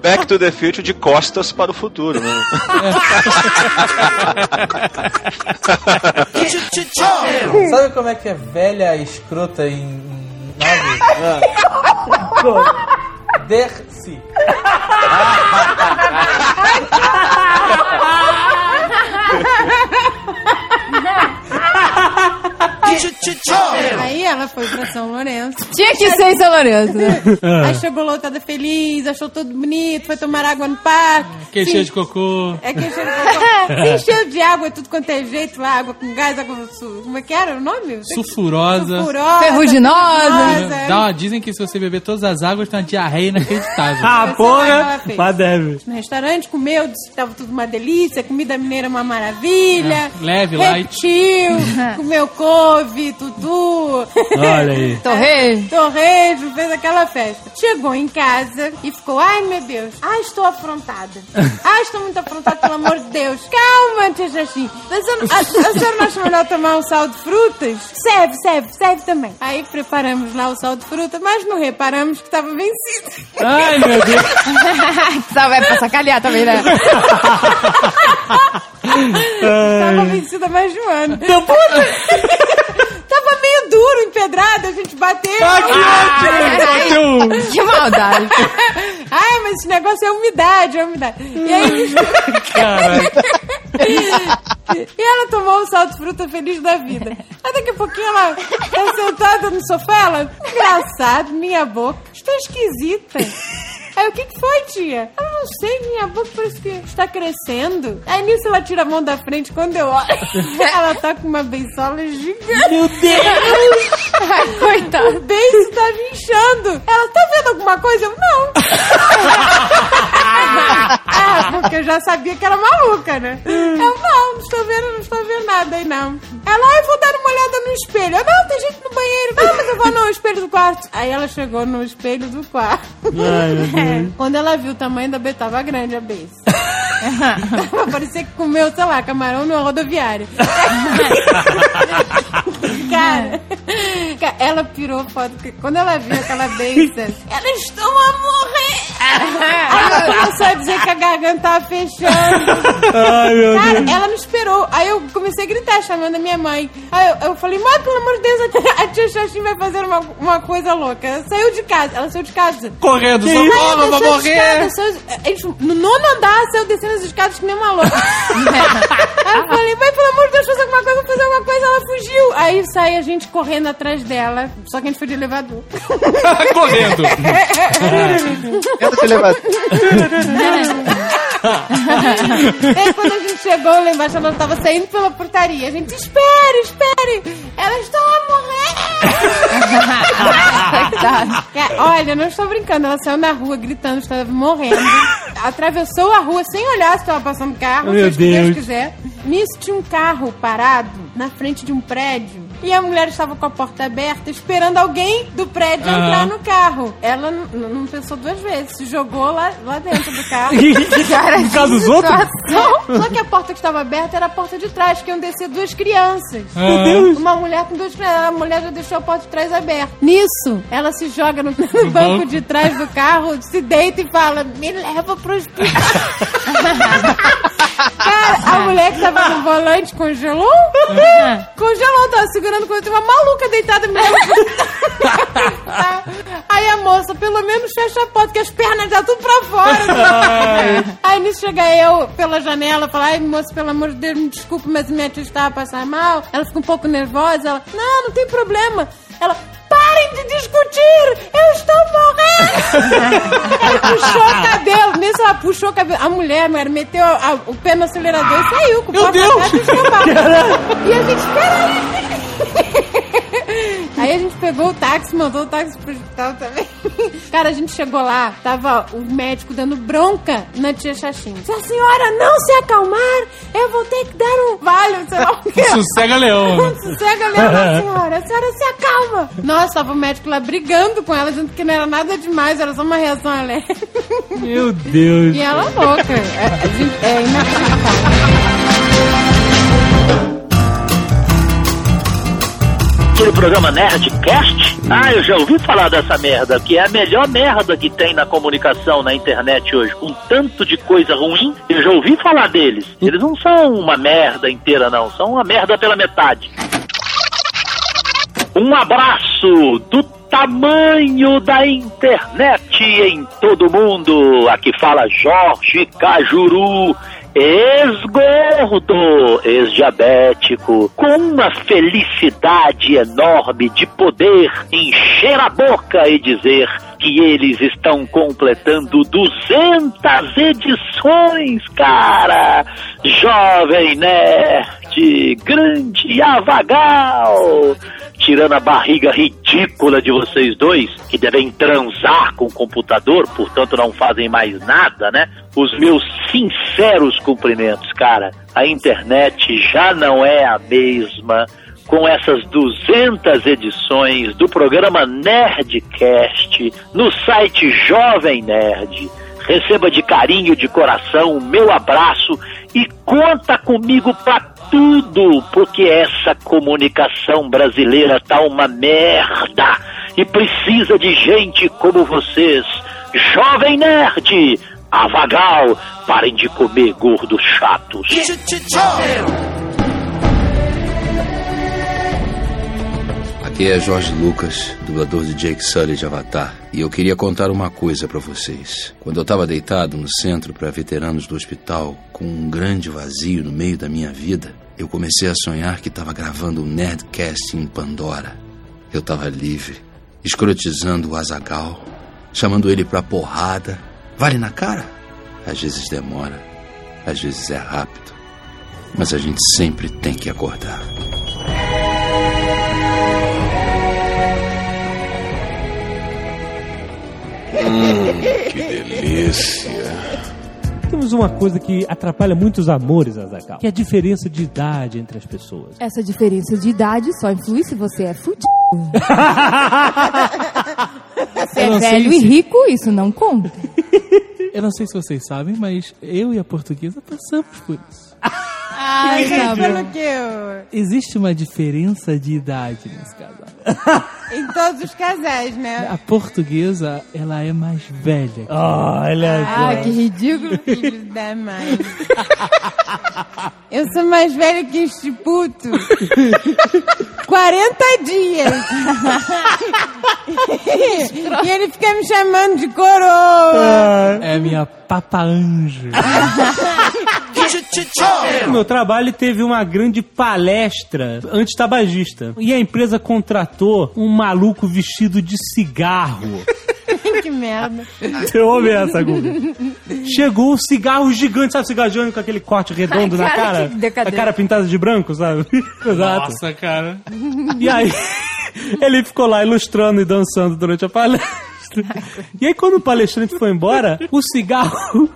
Back to the Future de costas para o futuro, né? [LAUGHS] Sabe como é que é velha escrota em, nave? Dercy. [LAUGHS] Aí ela foi pra São Lourenço. Tinha que ser em São Lourenço, né? Aí chegou lotada feliz, achou tudo bonito, foi tomar água no parque. Que Se- cheio de cocô. É que encheu de cocô. [LAUGHS] Se encheu de água, tudo quanto é jeito lá, água com gás, água su... Como é que era o nome? Sulfurosa. Sulfurosa. Ferruginosa. uma, dizem que se você beber todas as águas, tem uma diarreia inacreditável. [LAUGHS] Ah, porra! Mas deve. No restaurante, comeu, disse que tava tudo uma delícia, comida mineira uma maravilha. É, leve, light. Repetiu, [LAUGHS] comeu couve, tutu. Olha aí. [LAUGHS] Torrejo. Torrejo, fez aquela festa. Chegou em casa e ficou, ai meu Deus, ai estou afrontada. Ai, estou muito afrontada, pelo amor de Deus. Calma, tia eu não- A, a senhora não acha melhor tomar um sal de frutas? Serve, serve, serve também. Aí preparamos lá o sal de fruta, mas não reparamos que estava vencido. Ai, meu Deus. [LAUGHS] Sabe, vai pra sacanear também, né? [LAUGHS] Tava vencida mais de um ano. Tava meio duro, empedrado, a gente bateu. Ah, que. [LAUGHS] Que maldade. [LAUGHS] Ai, mas esse negócio é umidade, é umidade. E aí... Caralho. [LAUGHS] E ela tomou um salto de fruta feliz da vida. Aí daqui a pouquinho ela tá sentada no sofá, ela... Engraçado, minha boca. Estou esquisita. Aí, o que que foi, tia? Eu não sei, minha boca parece que está crescendo. Aí, nisso, ela tira a mão da frente. Quando eu olho, [LAUGHS] ela tá com uma bençola gigante. Meu Deus! [LAUGHS] Ai, coitada. O beiço tá me inchando. Ela, tá vendo alguma coisa? Eu, não. [LAUGHS] ah, porque eu já sabia que era maluca, né? Eu, não, não estou vendo, não estou vendo nada aí, não. Ela, ai, vou dar uma olhada no espelho. Eu, não, tem gente no banheiro. Não, mas eu vou no espelho do quarto. Aí ela chegou no espelho do quarto. Ai, meu Deus. Quando ela viu o tamanho da beiça, tava grande a beiça. [LAUGHS] Parecia que comeu, sei lá, camarão numa rodoviária. [LAUGHS] Cara, ca- ela pirou foto. porque Quando ela viu aquela beiça, [LAUGHS] elas estão a morrer. Aí [LAUGHS] ela começou a dizer que a garganta tava fechando. Ai, meu Cara, Deus. ela não esperou. Aí eu comecei a gritar, chamando a minha mãe. Aí eu, eu falei, mãe, pelo amor de Deus, a tia, Xaxim vai fazer uma, uma coisa louca. Ela saiu de casa, ela saiu de casa. Correndo, socorro, as morrer. saiu- gente, no nono andar, saiu descendo as escadas que nem uma louca. [LAUGHS] Aí eu falei, mãe, pelo amor de Deus, faz alguma coisa, fazer alguma coisa. Ela fugiu. Aí sai a gente correndo atrás dela. Só que a gente foi de elevador. [LAUGHS] Correndo. [LAUGHS] Tenta se levar. Aí quando a gente chegou lá embaixo, ela tava saindo pela portaria. A gente, espere, espere! Elas estão a morrer! Cara, Olha, não estou brincando. Ela saiu na rua gritando, estava morrendo. Atravessou a rua sem olhar se estava passando carro, Meu que Deus Deus. quiser. Nisso tinha um carro parado na frente de um prédio. E a mulher estava com a porta aberta, esperando alguém do prédio Aham. entrar no carro. Ela não pensou duas vezes, se jogou lá, lá dentro do carro. [LAUGHS] Cara, No caso dos outros? situação. Só que a porta que estava aberta era a porta de trás, que iam descer duas crianças. Meu Deus. Uma mulher com duas crianças. A mulher já deixou a porta de trás aberta. Nisso, ela se joga no, no banco de trás do carro, se deita e fala: Me leva pro hospital. [LAUGHS] Cara, a mulher que tava no volante congelou? congelou, tava segurando quando tem uma maluca deitada mesmo. [LAUGHS] Aí a moça, pelo menos fecha a porta, que as pernas já tudo pra fora. [LAUGHS] Aí nisso chega eu pela janela, fala, ai moça, pelo amor de Deus, me desculpe, mas minha tia estava passando mal. Ela fica um pouco nervosa, ela, não, não tem problema. Ela, parem de discutir, eu estou morrendo. [LAUGHS] ela puxou o cabelo, nisso ela puxou o cabelo. A mulher, mano, meteu a- a- o pé no acelerador e saiu com o Meu Deus! e. E a gente, peraí. [LAUGHS] Aí a gente pegou o táxi, mandou o táxi pro hospital também. [LAUGHS] Cara, a gente chegou lá, tava o médico dando bronca na tia Xaxim. Se a senhora não se acalmar, eu vou ter que dar um vale, sei lá o quê. Sossega leão. né? [LAUGHS] Sossega leão, senhora. A senhora se acalma. Nossa, tava o médico lá brigando com ela, dizendo que não era nada demais, era só uma reação alérgica. Meu Deus. E ela louca. É, gente- é inacreditável. Aquele programa Nerdcast? Ah, eu já ouvi falar dessa merda, que é a melhor merda que tem na comunicação na internet hoje. Com tanto de coisa ruim, eu já ouvi falar deles. Eles não são uma merda inteira, não. São uma merda pela metade. Um abraço do tamanho da internet em todo mundo. Aqui fala Jorge Cajuru. Ex-gordo, ex-diabético, com uma felicidade enorme de poder encher a boca e dizer que eles estão completando 200 edições, cara! Jovem Nerd, grande Avagal! Tirando a barriga ridícula de vocês dois, que devem transar com o computador, portanto não fazem mais nada, né? Os meus sinceros cumprimentos, cara. A internet já não é a mesma com essas 200 edições do programa Nerdcast no site Jovem Nerd. Receba de carinho, de coração, o meu abraço e conta comigo pra tudo, porque essa comunicação brasileira tá uma merda e precisa de gente como vocês. Jovem Nerd, Avagal, parem de comer gordos chatos. Aqui é Jorge Lucas, dublador de Jake Sully de Avatar, e eu queria contar uma coisa pra vocês. Quando eu estava deitado no centro para veteranos do hospital, com um grande vazio no meio da minha vida, eu comecei a sonhar que estava gravando um Nerdcast em Pandora. Eu estava livre, escrotizando o Azagal, chamando ele pra porrada. Vale na cara? Às vezes demora, às vezes é rápido, mas a gente sempre tem que acordar. Hum, que delícia. Temos uma coisa que atrapalha muitos amores, Azaghal, que é a diferença de idade entre as pessoas. Essa diferença de idade só influi se você é fudido. [LAUGHS] É não sei velho e se- rico, isso não conta. Eu não sei se vocês sabem, mas eu e a portuguesa passamos por isso. Ai, pelo que eu... Existe uma diferença de idade nesse casal. Em todos os casais, né? A portuguesa, ela é mais velha. Olha Ah, que ridículo, filho da mãe. Eu sou mais velha que este puto. 40 dias. [LAUGHS] e ele fica me chamando de coroa. É minha papa anjo. [LAUGHS] No meu trabalho teve uma grande palestra antitabagista. E a empresa contratou um maluco vestido de cigarro. [LAUGHS] que merda. Você ouve essa, Guga? Chegou um cigarro gigante, sabe cigarro gigante com aquele corte redondo Ai, na cara. A cara pintada de branco, sabe? [LAUGHS] Exato. Nossa, cara. E aí, [LAUGHS] ele ficou lá ilustrando e dançando durante a palestra. E aí, quando o palestrante foi embora, o cigarro.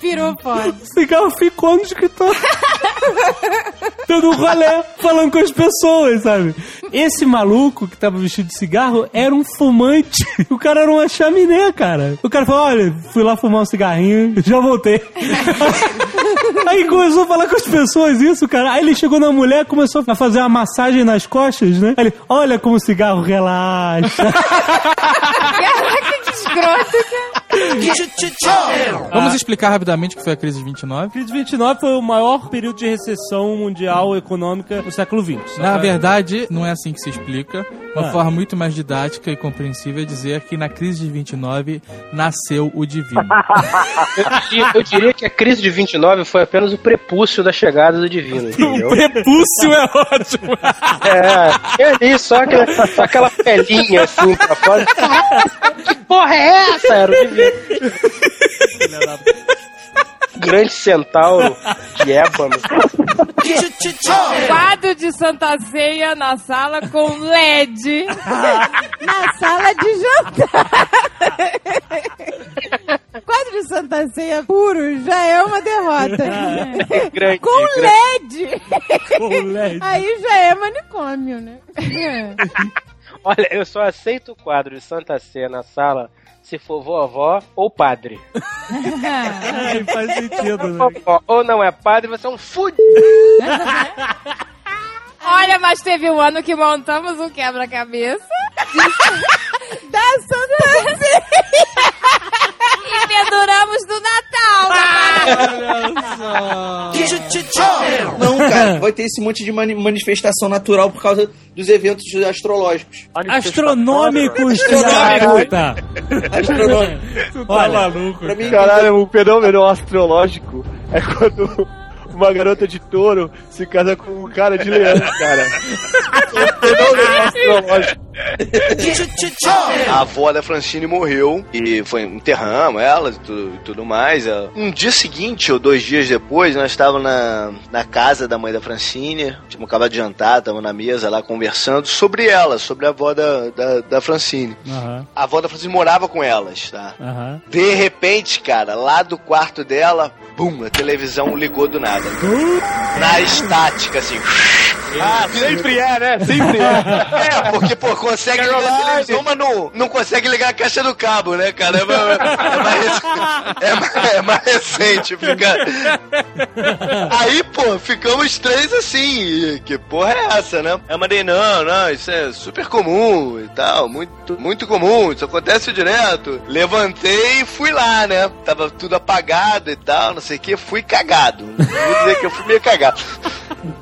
Pirou fora. O cigarro ficou no escritório. [LAUGHS] Dando um rolê, falando com as pessoas, sabe? Esse maluco que tava vestido de cigarro era um fumante. [LAUGHS] O cara era uma chaminé, cara. O cara falou: olha, fui lá fumar um cigarrinho, já voltei. [LAUGHS] Aí começou a falar com as pessoas isso, cara. Aí ele chegou na mulher, começou a fazer uma massagem nas costas, né? Aí ele, olha como o cigarro relaxa. Caraca, que escroto, cara. Vamos explicar rapidamente o que foi a crise de 29? A crise de 29 foi o maior período de recessão mundial econômica do século XX. Na verdade, não é assim que se explica. Uma Ah. forma muito mais didática e compreensível é dizer que na crise de 29 nasceu o divino. Eu, [LAUGHS] diria- eu diria que a crise de 29 foi apenas o prepúcio da chegada do divino, [LAUGHS] entendeu? prepúcio é ótimo. [LAUGHS] É, tinha ali só aquela, aquela pelinha assim pra fora. Que porra é essa? Era o divino. Grande centauro de ébano. Quadro de Santa Ceia na sala com LED. [LAUGHS] Na sala de jantar. Quadro de Santa Ceia puro já é uma derrota. [LAUGHS] Grande, Com grande. LED. Com LED. Aí já é manicômio, né? Olha, eu só aceito o quadro de Santa Ceia na sala se for vovó ou padre. [LAUGHS] Ai, faz sentido, né? Vovó ou não é padre, você é um fudido. [LAUGHS] Olha, mas teve um ano que montamos um quebra-cabeça. [LAUGHS] da Santa Penduramos do Natal. Não, cara, vai ter esse monte de mani- manifestação natural por causa dos eventos astrológicos. Astronômicos, da puta. Astronômico. Tu tá maluco. Pra mim, Caralho, um fenômeno astrológico é quando uma garota de touro se casa com um cara de leão, [LAUGHS] cara. A avó da Francine morreu e foi enterramos ela e tudo, tudo mais. Ela- Um dia seguinte, ou dois dias depois, nós estávamos na, na casa da mãe da Francine. Tínhamos acabado de jantar, estávamos na mesa lá conversando sobre ela, sobre a avó da, da, da Francine. Aham, A avó da Francine morava com elas, tá? aham. De repente, cara, lá do quarto dela, bum, a televisão ligou do nada. Na estática, assim. Ah, sempre é, né? Sempre é. É, porque, pô, consegue ligar a televisão, mas não, não consegue ligar a caixa do cabo, né, cara? É mais, é mais, é mais- é mais recente, fica... Aí, pô, ficamos três assim, que porra é essa, né? Eu mandei, não, não, isso é super comum e tal, muito, muito comum, isso acontece direto. Levantei e fui lá, né? Tava tudo apagado e tal, não sei o que, fui cagado. Vou dizer que eu fui meio cagado.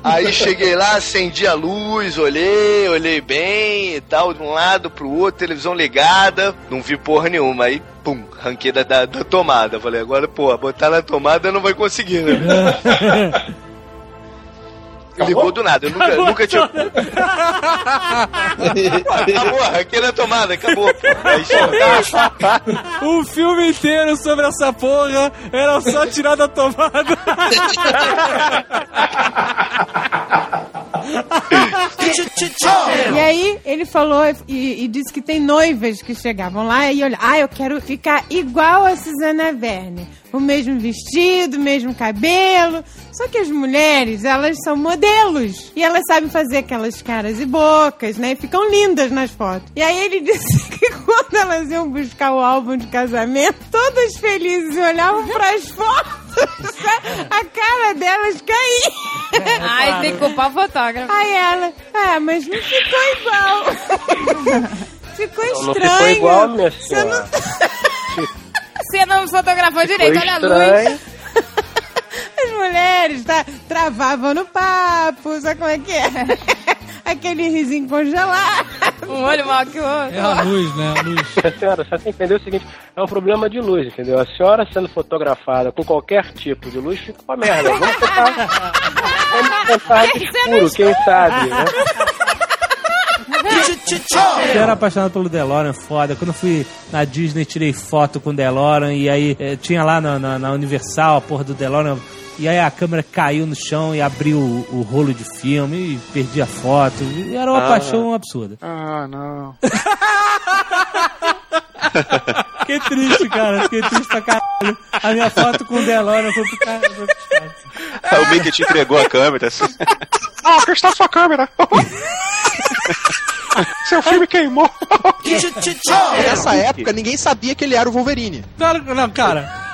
Aí cheguei lá, acendi a luz, olhei, olhei bem e tal, de um lado pro outro, televisão ligada, não vi porra nenhuma. Aí, pum, ranquei da, da, da tomada. Falei, agora, pô, botar na tomada não vai conseguir, né? [LAUGHS] Ligou do nada, eu nunca, Acabou nunca tinha. [LAUGHS] acabou, ranquei na tomada, acabou. Aí, um filme inteiro sobre essa porra era só tirar da tomada. E aí ele falou e, e disse que tem noivas que chegavam lá e olha, ah, eu quero ficar igual a Suzana Verne. O mesmo vestido, o mesmo cabelo. Só que as mulheres, elas são modelos. E elas sabem fazer aquelas caras e bocas, né? E ficam lindas nas fotos. E aí ele [LAUGHS] disse que quando elas iam buscar o álbum de casamento, todas felizes olhavam pras fotos. A cara delas caía. Ai, tem que culpar o fotógrafo. Aí ela, ah, mas não ficou igual. [LAUGHS] ficou Não, não estranho. ficou igual, minha Você senhora. [LAUGHS] Você não fotografou direito, olha a estranho. luz. [LAUGHS] As mulheres tá, travavam no papo, sabe como é que é? [LAUGHS] Aquele risinho congelado. [LAUGHS] Um olho maior que o outro. É a luz, né? A luz. A senhora, só tem que entender o seguinte: é um problema de luz, entendeu? A senhora sendo fotografada com qualquer tipo de luz fica uma merda. Vamos tentar, vamos tentar de escuro, quem sabe, né? Eu era apaixonado pelo DeLorean, foda. Quando eu fui na Disney, tirei foto com o DeLorean e aí eh, tinha lá na, na- na Universal a porra do DeLorean. E aí a câmera caiu no chão e abriu o, o rolo de filme e perdi a foto. E era uma Ah. paixão absurda. Ah, não. [LAUGHS] Fiquei triste, cara. Fiquei triste pra caralho. A minha foto com o DeLorean foi pro cara. Aí [LAUGHS] o Mickey te entregou a câmera. Assim. Ah, aqui está a sua câmera. [LAUGHS] Seu filme queimou. Nessa época, ninguém sabia que ele era o Wolverine. Claro, não, cara.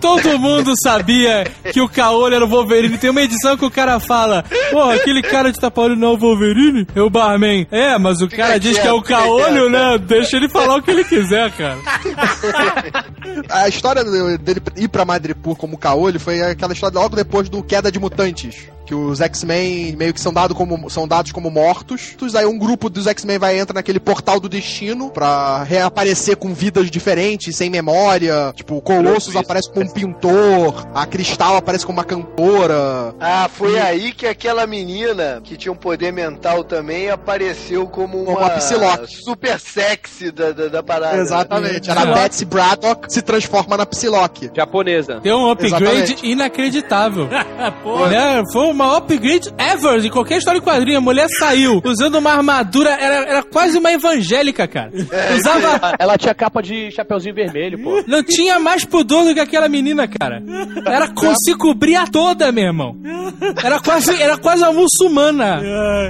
Todo mundo sabia que o Caolho era o Wolverine. Tem uma edição que o cara fala: Pô, aquele cara de tapa-olho não é o Wolverine? É o Barman. É, mas o cara diz que é o Caolho, né? Deixa ele falar o que ele quiser, cara. [LAUGHS] A história dele ir pra Madripoor como caolho foi aquela história logo depois do Queda de Mutantes. Que os X-Men meio que são, dado como, são dados como mortos. Aí um grupo dos X-Men vai entrar naquele portal do destino pra reaparecer com vidas diferentes, sem memória. Tipo, o Colossus aparece como um pintor, a Cristal aparece como uma cantora. Ah, foi aí que aquela menina que tinha um poder mental também apareceu como uma, Uma Psylocke. super sexy da, da, da parada. Exatamente. Era a Betsy Braddock se transforma na Psylocke. Japonesa. Tem um upgrade Exatamente. inacreditável. [LAUGHS] Né? Foi o maior upgrade ever em qualquer história em quadrinho. A mulher saiu usando uma armadura, era, era quase uma evangélica, cara. Usava. Ela tinha capa de chapeuzinho vermelho, pô. Não tinha mais pudor do que aquela menina, cara. Era co se cobria toda, meu irmão. Era quase, era quase uma muçulmana.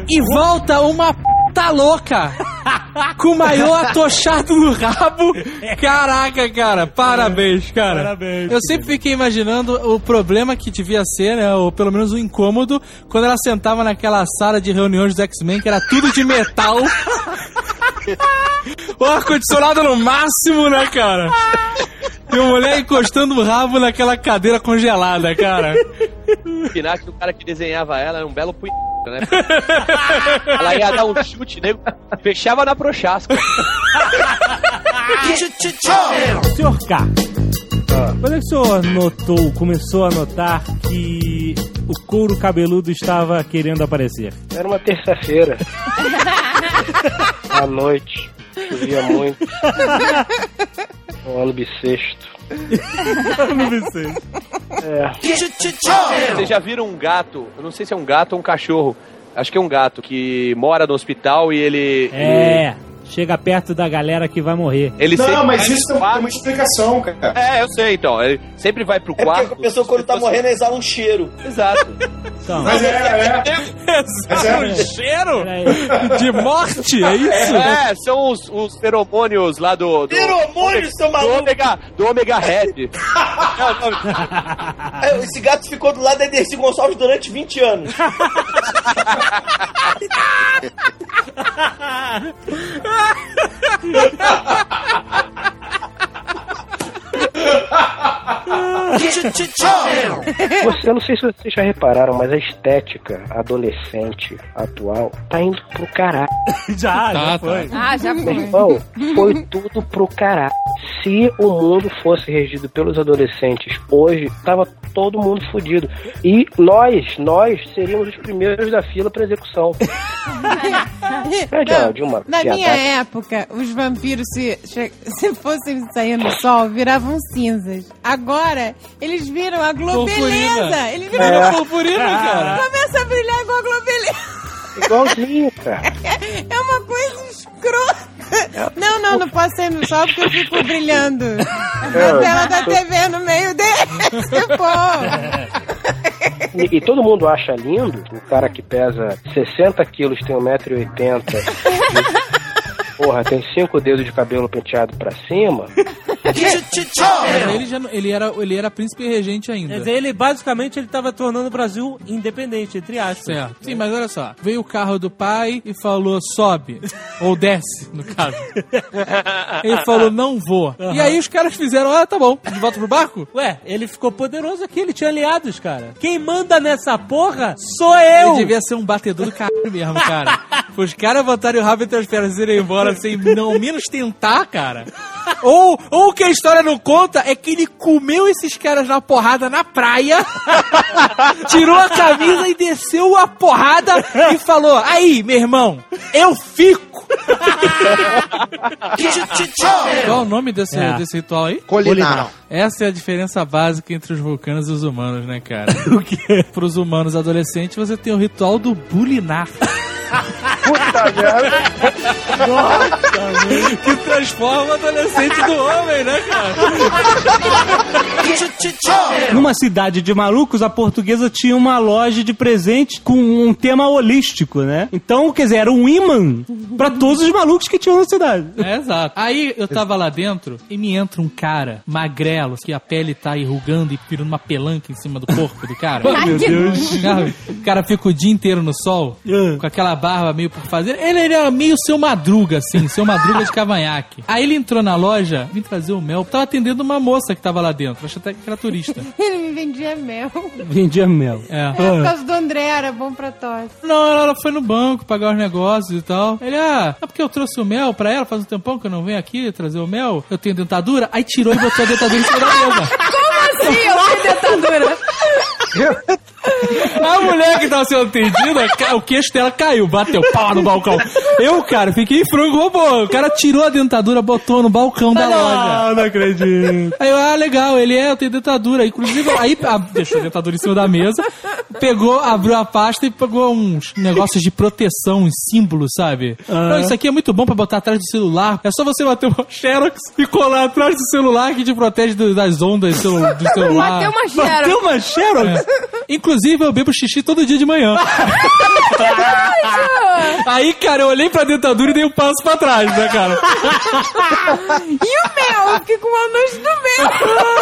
E volta uma p louca. [LAUGHS] Com o maior atochado no rabo. Caraca, cara. Parabéns, cara. Parabéns. Eu sempre fiquei imaginando o problema que devia ser, né? Ou pelo menos o incômodo, quando ela sentava naquela sala de reuniões dos X-Men, que era tudo de metal. [LAUGHS] O ar-condicionado no máximo, né, cara? E a mulher encostando o rabo naquela cadeira congelada, cara. Pinar que o cara que desenhava ela era um belo punho, né? [LAUGHS] Ela ia dar um chute, nego. Fechava na prochasca. [LAUGHS] Senhor K, Quando é que o senhor notou, começou a notar que o couro cabeludo estava querendo aparecer? Era uma terça-feira. [LAUGHS] à noite. Chovia muito. [LAUGHS] Um ano bissexto. [LAUGHS] ano bissexto. É. Vocês já viram um gato? Eu não sei se é um gato ou um cachorro. Acho que é um gato que mora no hospital e ele. É. Chega perto da galera que vai morrer. Ele não, sempre mas isso tem quarto. uma explicação, cara. É, eu sei, então. Ele sempre vai pro É porque quarto. a pessoa quando tá morrendo exala um cheiro. Exato. Então. Mas é, é. [LAUGHS] Mas é. um cheiro [LAUGHS] de morte, é isso? É, são os, os feromônios lá do. do Feromônios, seu do maluco! Omega, do Omega Red. [LAUGHS] É, Esse gato ficou do lado da Dercy Gonçalves durante 20 anos. ha ha ha Você, eu não sei se vocês já repararam, mas a estética adolescente atual tá indo pro caralho. [LAUGHS] já, Tá, já tá. foi. Ah, já Meu foi. irmão, foi tudo pro caralho. Se o mundo fosse regido pelos adolescentes hoje, tava todo mundo fudido. E nós, nós seríamos os primeiros da fila pra execução. [LAUGHS] É de, Não, de uma Na minha época, os vampiros, se, se fossem sair no sol, viravam cinzas. Agora, eles viram a globeleza. Eles viram É. a Purpurina, cara. Começa a brilhar igual a globeleza. Igualzinho, [LAUGHS] cara. É uma coisa escrota. Não, não, não posso sair no sol porque eu fico brilhando. Na tela da TV no meio desse, pô. E, e todo mundo acha lindo o cara que pesa 60 quilos, tem 1,80m. [LAUGHS] Porra, tem cinco dedos de cabelo penteado pra cima. Mas ele, já, ele, era, ele era príncipe regente ainda. Quer dizer, ele basicamente ele tava tornando o Brasil independente, entre aspas. Certo. Sim, mas olha só. Veio o carro do pai e falou, sobe. Ou desce, no caso. [LAUGHS] Ele falou, não vou. E aí os caras fizeram, ah, tá bom. De volta pro barco? Ué, ele ficou poderoso aqui, ele tinha aliados, cara. Quem manda nessa porra sou eu! Ele devia ser um batedor do caralho mesmo, cara. [LAUGHS] Os caras botarem o rabo entre as pernas e irem embora sem não menos tentar, cara. Ou, ou o que a história não conta é que ele comeu esses caras na porrada na praia, [LAUGHS] tirou a camisa e desceu a porrada e falou: Aí, meu irmão, eu fico! [LAUGHS] Qual é o nome desse, É. desse ritual aí? Colinar. Essa é a diferença básica entre os vulcanos e os humanos, né, cara? [LAUGHS] o quê? Para os humanos adolescentes, você tem o ritual do bulinar. Puta merda. Que transforma o adolescente do homem, né, cara? Numa cidade de malucos, a portuguesa tinha uma loja de presente com um tema holístico, né? Então, quer dizer, era um imã pra todos os malucos que tinham na cidade. É, exato. Aí eu tava lá dentro e me entra um cara magrelo, que a pele tá enrugando e virando uma pelanca em cima do corpo do cara. Oh, meu Deus. Cara, O cara fica o dia inteiro no sol, com aquela barba meio por fazer. Ele, ele era meio seu madruga, assim, seu madruga de cavanhaque. Aí ele entrou na loja, vim trazer o mel. Tava atendendo uma moça que tava lá dentro. Achei até que era turista. [LAUGHS] Ele me vendia mel. Vendia mel. É. É, por causa do André, era bom pra tosse. Não, ela foi no banco pagar os negócios e tal. Ele, ah, é porque eu trouxe o mel pra ela, faz um tempão que eu não venho aqui trazer o mel. Eu tenho dentadura. Aí tirou e botou a dentadura em cima da mesa. [LAUGHS] Como assim? Eu tenho dentadura. [LAUGHS] A mulher que tava sendo atendida, o queixo dela caiu, bateu pau no balcão. Eu, cara, fiquei frango robô. O cara tirou a dentadura, botou no balcão da loja. não acredito. Aí eu, ah, legal, ele é, eu tenho dentadura. Inclusive, aí ah, deixou a dentadura em cima da mesa, pegou, abriu a pasta e pegou uns negócios de proteção, uns símbolos, sabe? Não, isso aqui é muito bom pra botar atrás do celular. É só você bater uma xerox e colar atrás do celular que te protege das ondas do celular. Bateu uma xerox. Bateu uma xerox? É. Inclusive, eu bebo xixi todo dia de manhã. [LAUGHS] Aí, cara, eu olhei pra dentadura e dei um passo pra trás, né, cara? E o mel? Eu fiquei com uma noite do mel.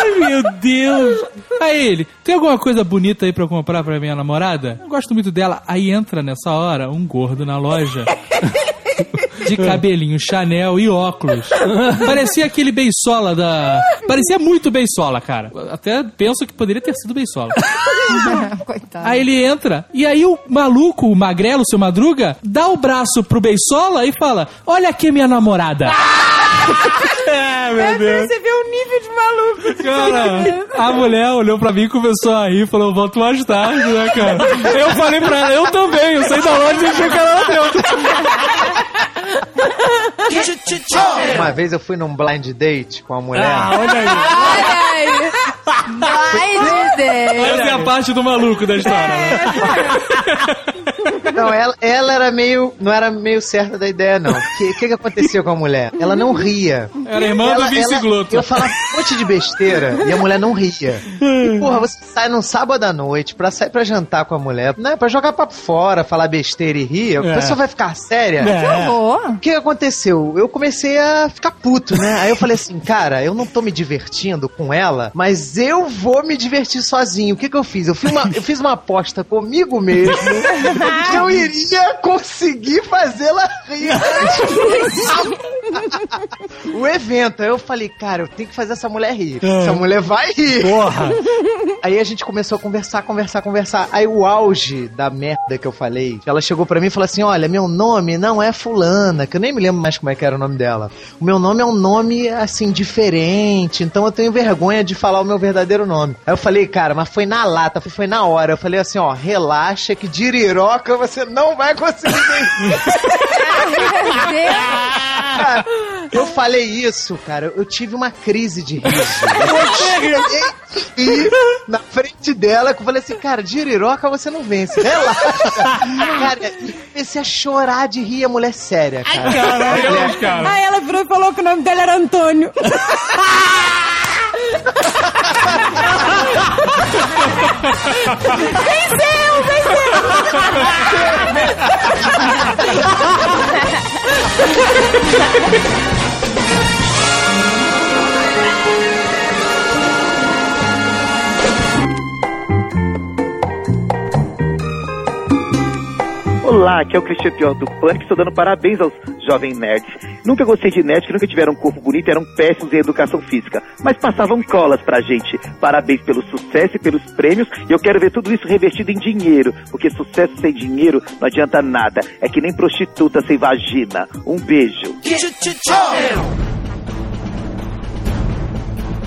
Ai, meu Deus. Aí ele, tem alguma coisa bonita aí pra eu comprar pra minha namorada? Eu gosto muito dela. Aí entra nessa hora um gordo na loja. [LAUGHS] de cabelinho Chanel e óculos. Parecia aquele Beisola da. Parecia muito Beisola, cara. Até penso que poderia ter sido Beisola. [LAUGHS] Coitado. Aí ele entra, e aí o maluco, o magrelo, seu madruga, dá o braço pro Beisola e fala: Olha aqui minha namorada. [LAUGHS] é, meu É pra Deus. você ver o nível de maluco. Cara, a mulher olhou pra mim e começou a rir, falou, volto mais tarde, né, cara? Eu falei pra ela, eu também, eu saí da loja e achei que ela dentro. Uma vez eu fui num blind date com a mulher. Ah, olha aí. Vai [LAUGHS] dizer. Essa é a parte do maluco da história, né? Não, ela, ela era meio. Não era meio certa da ideia, não. O que, que, que acontecia com a mulher? Ela não ria. Era irmã do Ela- Vince ela- Glotto. Eu falava um monte de besteira e a mulher não ria. E, porra, você sai num sábado à noite pra sair pra jantar com a mulher, né? Pra jogar papo fora, falar besteira e rir, a É. pessoa vai ficar séria. É. O que aconteceu? Eu comecei a ficar puto, né? Aí eu falei assim, cara, eu não tô me divertindo com ela, mas eu vou me divertir sozinho. O que que eu fiz? Eu fiz uma, eu fiz uma aposta comigo mesmo [LAUGHS] que eu iria conseguir fazê-la rir. o evento. Aí eu falei, cara, eu tenho que fazer essa mulher rir. É. Essa mulher vai rir. Porra. Aí a gente começou a conversar, conversar, conversar. Aí o auge da merda que eu falei, ela chegou pra mim e falou assim: Olha, meu nome não é Fulana, que eu nem me lembro mais como é que era o nome dela. O meu nome é um nome, assim, diferente, então eu tenho vergonha de falar o meu verdadeiro nome. Aí eu falei, cara, mas foi na lata, foi- foi na hora. Eu falei assim: Ó, relaxa que de iriroca você não vai conseguir vencer. [LAUGHS] Cara, eu falei isso, cara. Eu tive uma crise de riso. Eu cheguei na frente dela, que eu falei assim, cara, de iriroca você não vence. Relaxa. Cara, e comecei a chorar de rir, a mulher séria, cara. Caralho, cara. Aí ela virou e falou que o nome dela era Antônio. [LAUGHS] venceu, Olá, aqui é o Cristian Pior do Pânico, estou dando parabéns aos jovens nerds. Nunca gostei de nerds que nunca tiveram um corpo bonito eram péssimos em educação física, mas passavam colas pra gente. Parabéns pelo sucesso e pelos prêmios, e eu quero ver tudo isso revertido em dinheiro, porque sucesso sem dinheiro não adianta nada. É que nem prostituta sem vagina. Um beijo.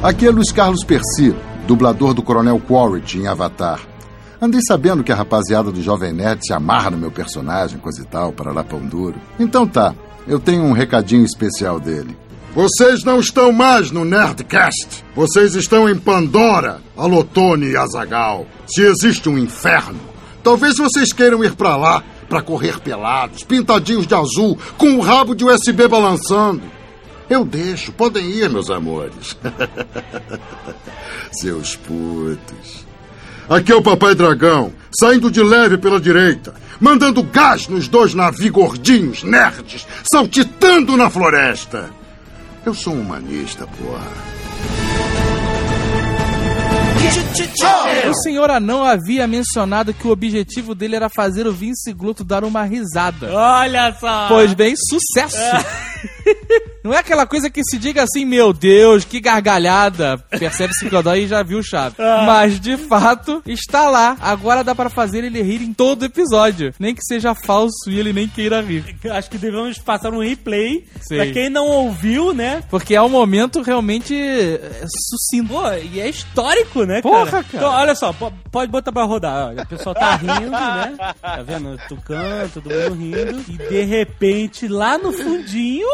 Aqui é Luiz Carlos Percy, dublador do Coronel Quaritch em Avatar. Andei sabendo que a rapaziada do Jovem Nerd se amarra no meu personagem, coisa e tal, para lá pão duro. Então tá, eu tenho um recadinho especial dele. Vocês não estão mais no Nerdcast. Vocês estão em Pandora, Alotone e Azagal. Se existe um inferno, talvez vocês queiram ir pra lá pra correr pelados, pintadinhos de azul, com o rabo de USB balançando. Eu deixo, podem ir, meus amores. [LAUGHS] Seus putos. Aqui é o Papai Dragão, saindo de leve pela direita, mandando gás nos dois navios gordinhos, nerds, saltitando na floresta. Eu sou um humanista, porra. O senhor Anão havia mencionado que o objetivo dele era fazer o Vince Gluto dar uma risada. Olha só! Pois bem, sucesso! [LAUGHS] [LAUGHS] Não é aquela coisa que se diga assim, meu Deus, que gargalhada. Percebe-se que o Godoy já viu o chave. Ah. Mas, de fato, está lá. Agora dá pra fazer ele rir em todo episódio. Nem que seja falso e ele nem queira rir. Acho que devemos passar um replay. Sei. Pra quem não ouviu, né? Porque é um momento realmente é, sucinto. Pô, e é histórico, né, Porra, cara? cara. Então, olha só, po- pode botar pra rodar. O pessoal tá rindo, né? Tá vendo? Tucano, todo mundo rindo. E de repente, lá no fundinho.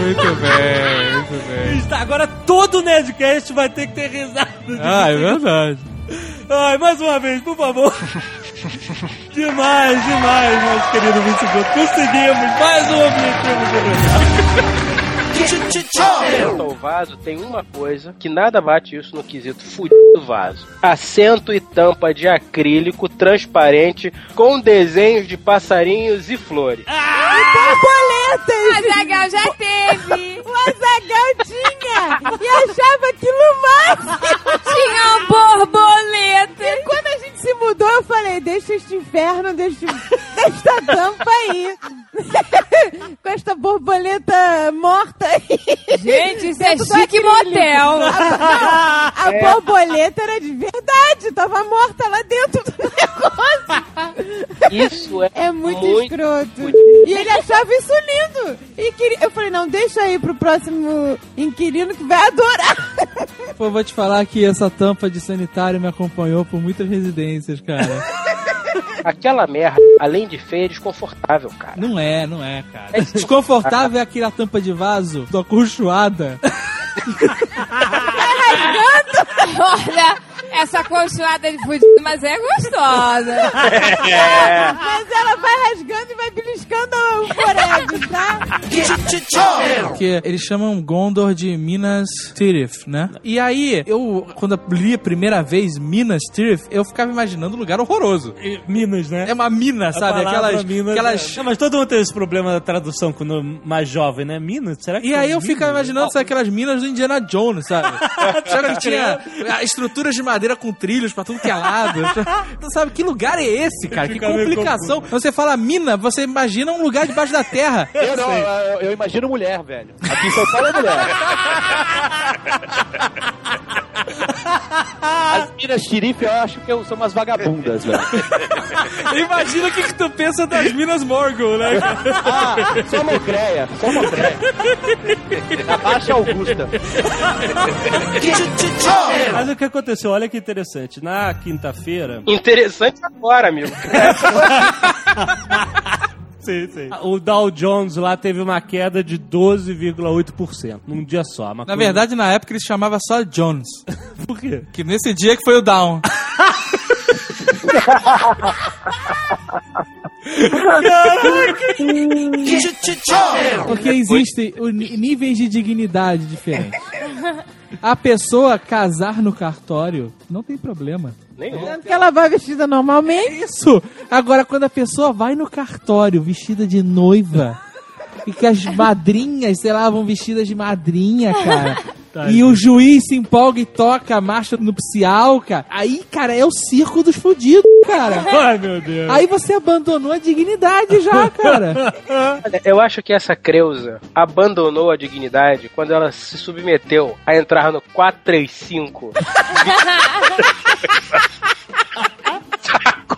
Muito bem, muito bem. Agora todo Nerdcast vai ter que ter risada. Ah, é verdade. Ai, mais uma vez, por favor. demais, demais, nosso querido Guto. Conseguimos mais um objetivo de. Quanto ao vaso, tem uma coisa que nada bate isso no quesito fudido vaso. Assento e tampa de acrílico transparente com desenhos de passarinhos e flores. Borboletas! A Zagal já teve. [LAUGHS] O Azagal tinha! E achava aquilo máximo! Tinha uma borboleta. E quando a gente se mudou, eu falei: deixa este inferno, deixa, desta tampa aí. [LAUGHS] Com esta borboleta morta. Gente, isso é chique motel. A, a É. borboleta era de verdade, tava morta lá dentro do negócio. Isso é, É muito, muito escroto. E ele achava isso lindo. E queria... Eu falei, não, deixa aí pro próximo inquilino que vai adorar. Pô, vou te falar que essa tampa de sanitário me acompanhou por muitas residências, cara. [LAUGHS] Aquela merda, além de feia, é desconfortável, cara. Não é, não é, cara. [LAUGHS] Desconfortável é aquela tampa de vaso do acolchoada. [LAUGHS] Olha, essa conchoada de fudido, mas é gostosa. É. Mas ela vai rasgando e vai beliscando o forego, tá? Que eles chamam Gondor de Minas Tirith, né? E aí, eu, quando eu li a primeira vez Minas Tirith, eu ficava imaginando um lugar horroroso. Minas, né? É uma mina, sabe? Aquelas. Minas, aquelas... é. Não, mas todo mundo tem esse problema da tradução quando mais jovem, né? Minas? Será que E aí eu Minas? ficava imaginando sabe, aquelas minas do Indiana Jones, sabe? [LAUGHS] sabe que tinha estruturas de madeira com trilhos pra tudo que é lado. [LAUGHS] Sabe, que lugar é esse, cara? Que complicação. Você fala mina, você imagina um lugar debaixo da terra. Eu não, eu, eu imagino mulher, velho. Aqui em São Paulo é mulher. As minas xerife eu acho que são umas vagabundas, velho. Imagina o que, que tu pensa das minas Morgul, né? Ah, só Mocreia, só Mocreia. Abaixa Augusta. Mas o que aconteceu? Olha que interessante. Na quinta-feira. Interessante agora, amigo. [LAUGHS] Sim, sim. O Dow Jones lá teve uma queda de 12,8% num dia só. Uma Na coisa- verdade, na época ele se chamava só Jones. [LAUGHS] Por quê? Que nesse dia que foi o down. [LAUGHS] Porque existem níveis de dignidade diferentes. A pessoa casar no cartório não tem problema. Tanto que ela vai vestida normalmente. Isso! Agora, quando a pessoa vai no cartório vestida de noiva e que as madrinhas, sei lá, vão vestidas de madrinha, cara. [LAUGHS] Tá, e o juiz se empolga e toca a marcha nupcial, cara. Aí, cara, é o circo dos fudidos, cara. [LAUGHS] Ai, meu Deus. Aí você abandonou a dignidade já, cara. [LAUGHS] Eu acho que essa Creuza abandonou a dignidade quando ela se submeteu a entrar no 435.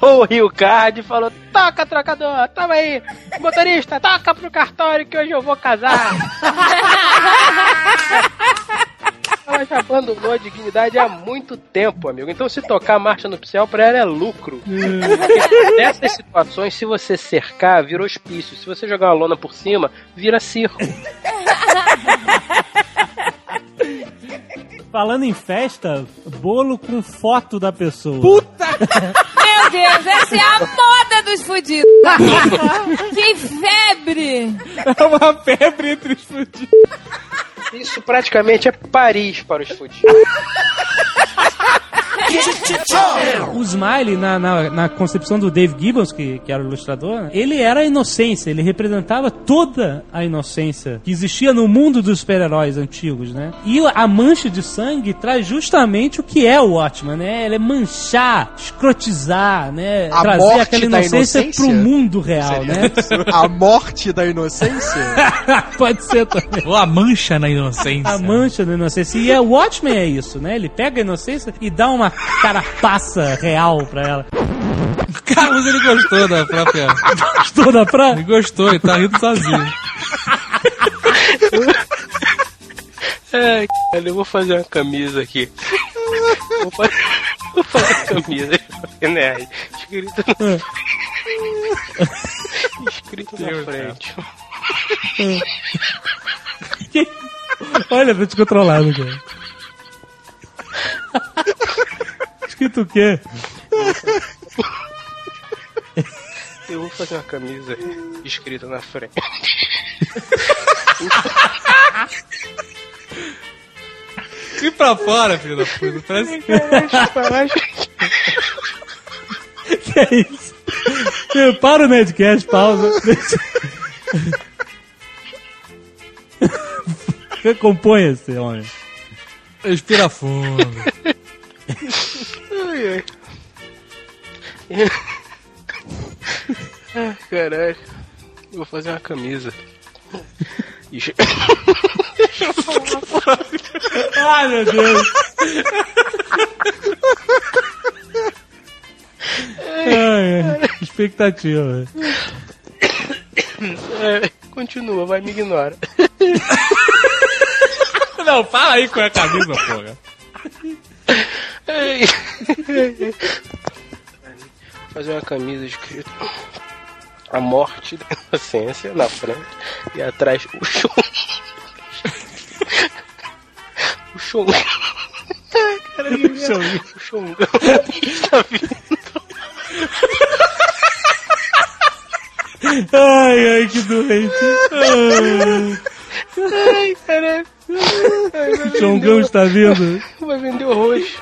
O Rio Card e falou: Toca, trocador, toma aí, motorista, toca pro cartório que hoje eu vou casar. [LAUGHS] Ela já abandonou a dignidade há muito tempo, amigo. Então, se tocar a marcha nupcial pra ela é lucro. [LAUGHS] Porque nessas situações, se você cercar, vira hospício. Se você jogar uma lona por cima, vira circo. [LAUGHS] Falando em festa, bolo com foto da pessoa. Puta! [LAUGHS] Meu Deus, essa é a moda dos fudidos. [LAUGHS] que febre. É uma febre entre os fudidos. Isso praticamente é Paris para os fudidos. [LAUGHS] O Smiley, na, na, na concepção do Dave Gibbons, que, que era o ilustrador, né, ele era a inocência, ele representava toda a inocência que existia no mundo dos super-heróis antigos, né? E a mancha de sangue traz justamente o que é o Watchman, né? Ele é manchar, escrotizar, né? A Trazer morte aquela da inocência, inocência? pro mundo real, Seria né? A morte da inocência? [LAUGHS] Pode ser também. Ou a mancha na inocência. A mancha da inocência. E o Watchmen é isso, né? Ele pega a inocência e dá uma carapaça real pra ela. [LAUGHS] Carlos, ele gostou da própria... Gostou da praia? Ele gostou, ele tá rindo sozinho. [LAUGHS] Ai, cara, eu vou fazer uma camisa aqui. Vou fazer, [LAUGHS] vou fazer uma camisa. Né? Escrito na, escrito na frente. Olha, tô descontrolado, cara. Escrito o quê? Eu vou fazer uma camisa escrita na frente. E pra fora, filho da puta. Parece que é isso? Para o Nedcast, pausa. Recomponha-se, homem. Respira fundo. Ai, ai. [LAUGHS] Ah, Caralho. Eu Vou fazer uma camisa. Che- Ai, meu Deus. Ai, ai. Expectativa. É, continua, vai, me ignora. Não, fala aí com a camisa, porra. Fazer uma camisa escrita A morte da inocência na frente e atrás o chum. O chum. Caralho, O chum. O chungão está vindo. Ai, ai, que doente. Ai. Ai, caralho. O Chongão está vindo. Vai vender o roxo.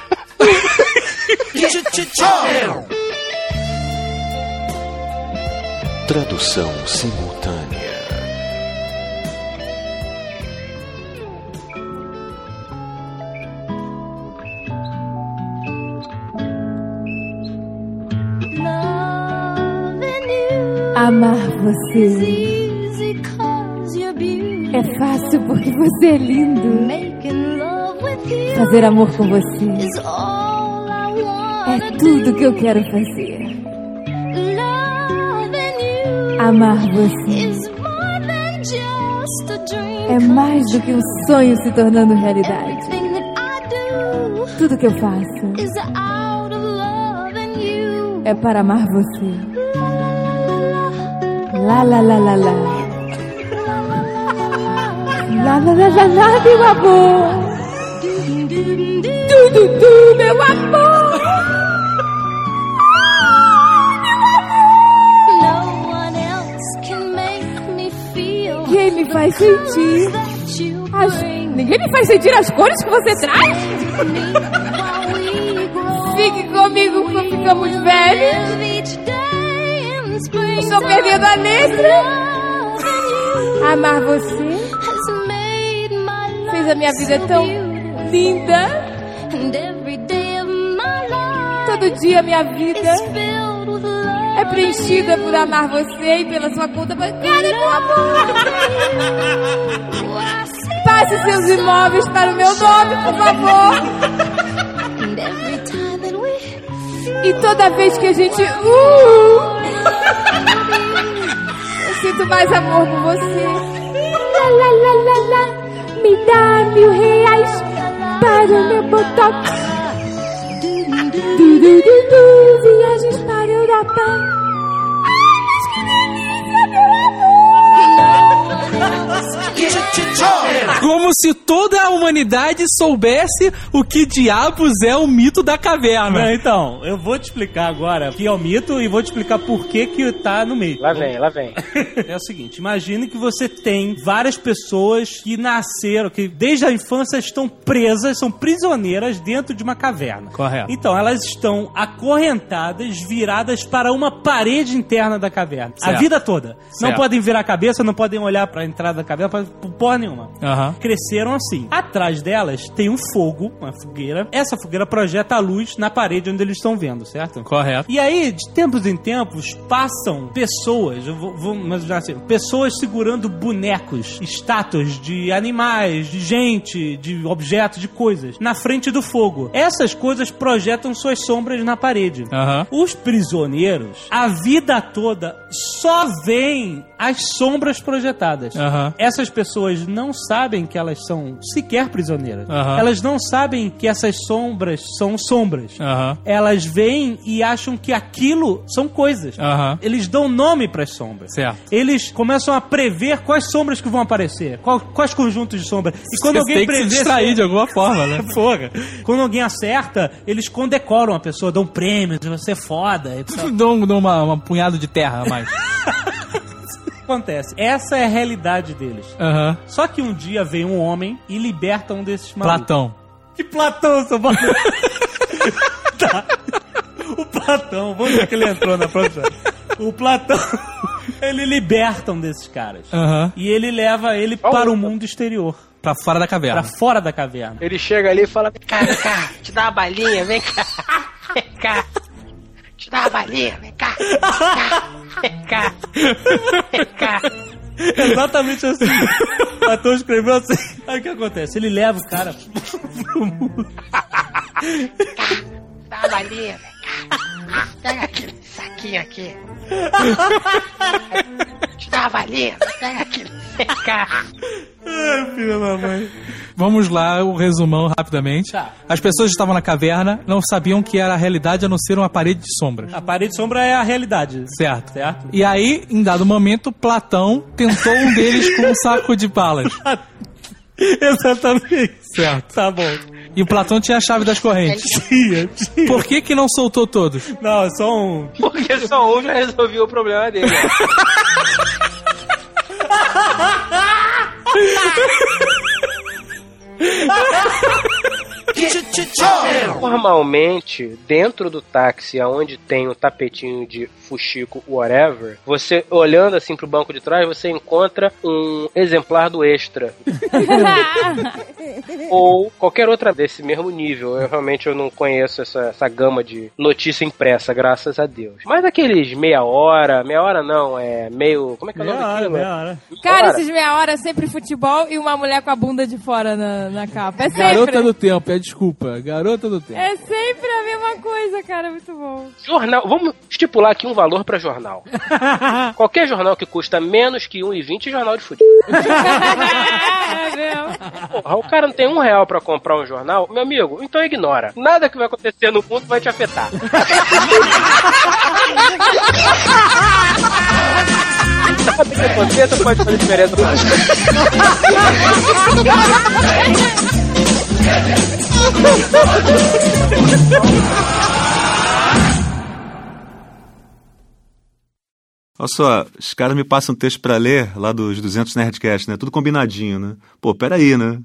Tradução simultânea. Amar você é fácil porque você é lindo. Fazer amor com você é tudo que eu quero fazer. Amar você é mais do que um sonho se tornando realidade. Tudo que eu faço é para amar você. Lá, lá, lá, lá, lá. Lá, lá, lá, lá, lá, meu amor. Meu amor. Quem me faz sentir? As... Ninguém me faz sentir as cores que você traz? Fique comigo quando ficamos velhos. Estou perdendo a letra. Amar você fez a minha vida tão linda. Todo dia minha vida é preenchida por amar você e pela sua conta bancária, meu amor. Passe seus imóveis para o meu nome, por favor. E toda vez que a gente. Uh, eu sinto mais amor por você. Lá, lá, lá, lá, lá. Me dá mil reais para o meu botox. Du, du, du, du, viagens para a Europa. Ai, mas que delícia, meu amor! [LAUGHS] Como se toda a humanidade soubesse o que diabos é o mito da caverna. Não, então, eu vou te explicar agora o que é o mito e vou te explicar por que que tá no meio. Lá vem, lá vem. É o seguinte, imagine que você tem várias pessoas que nasceram, que desde a infância estão presas, são prisioneiras dentro de uma caverna. Correto. Então, elas estão acorrentadas, viradas para uma parede interna da caverna. A Certo. vida toda. Não Certo. podem virar a cabeça, não podem olhar para a entrada da caverna, por porra nenhuma. Aham. Cresceram assim. Atrás delas tem um fogo, uma fogueira. Essa fogueira projeta a luz na parede onde eles estão vendo, certo? Correto. E aí, de tempos em tempos, passam pessoas, eu vou, vou imaginar assim, pessoas segurando bonecos, estátuas de animais, de gente, de objetos, de coisas, na frente do fogo. Essas coisas projetam suas sombras na parede. Aham. Os prisioneiros, a vida toda, só veem as sombras projetadas. Aham. Essas pessoas não sabem que elas são sequer prisioneiras. Aham. Elas não sabem que essas sombras são sombras. Aham. Elas veem e acham que aquilo são coisas. Aham. Eles dão nome para as sombras. Certo. Eles começam a prever quais sombras que vão aparecer, qual- quais conjuntos de sombras. E quando Você alguém tem que se prevê distrair de alguma forma, né? [LAUGHS] Porra. Quando alguém acerta, eles condecoram a pessoa, dão prêmio, você é foda. um- dou uma, uma punhada de terra a mais. [LAUGHS] acontece? Essa é a realidade deles. Aham. Só que um dia vem um homem e liberta um desses malucos. Platão. Que Platão, seu [LAUGHS] maluco? tá. O Platão, vamos ver que ele entrou na próxima. O Platão, [LAUGHS] ele liberta um desses caras. Aham. E ele leva ele para o mundo exterior. Pra fora da caverna. Pra fora da caverna. Ele chega ali e fala: Vem cá, vem cá, te dá uma balinha, vem cá. [LAUGHS] Vem cá. Te dá uma balinha, vem cá. Vem cá. Vem cá. [LAUGHS] Exatamente assim. O ator escreveu assim. Aí o que acontece? Ele leva o cara pro muro. Dá uma balinha, [LAUGHS] vem cá. Pega aquele saquinho aqui. Te dá uma balinha, pega aquele. Vem cá. Ai, filha da mãe. Vamos lá, o resumão rapidamente. As pessoas estavam na caverna, não sabiam que era a realidade a não ser uma parede de sombras. A parede de sombra é a realidade. Certo. Certo? E aí, em dado momento, Platão tentou um deles com um saco de balas. [LAUGHS] Exatamente. Certo. Tá bom. E o Platão tinha a chave das correntes. [LAUGHS] Tinha, tinha. Por que que não soltou todos? Não, só um. Porque só um já resolveu o problema dele. [LAUGHS] Normalmente, dentro do táxi, aonde tem o tapetinho de fuxico, whatever, você olhando assim pro banco de trás, você encontra um exemplar do extra. Ou qualquer outra desse mesmo nível. Eu realmente eu não conheço essa, essa gama de notícia impressa, graças a Deus. Mas aqueles meia hora, meia hora não, é meio. Como é que é o nome daquilo? meia hora. Cara, esses meia hora é sempre futebol e uma mulher com a bunda de fora na, na capa. É sempre. Garota do tempo, é desculpa. Garota do tempo. É sempre a mesma coisa, cara. Muito bom. Jornal, vamos estipular aqui um valor pra jornal. [LAUGHS] Qualquer jornal que custa menos que 1,20 é jornal de futebol. [LAUGHS] É. Porra, o cara não tem um real pra comprar um jornal, meu amigo, então ignora. Nada que vai acontecer no mundo vai te afetar. Nada que aconteça pode fazer diferença. [LAUGHS] Olha só, os caras me passam um texto pra ler lá dos 200 Nerdcast, né? Tudo combinadinho, né? Pô, peraí, né?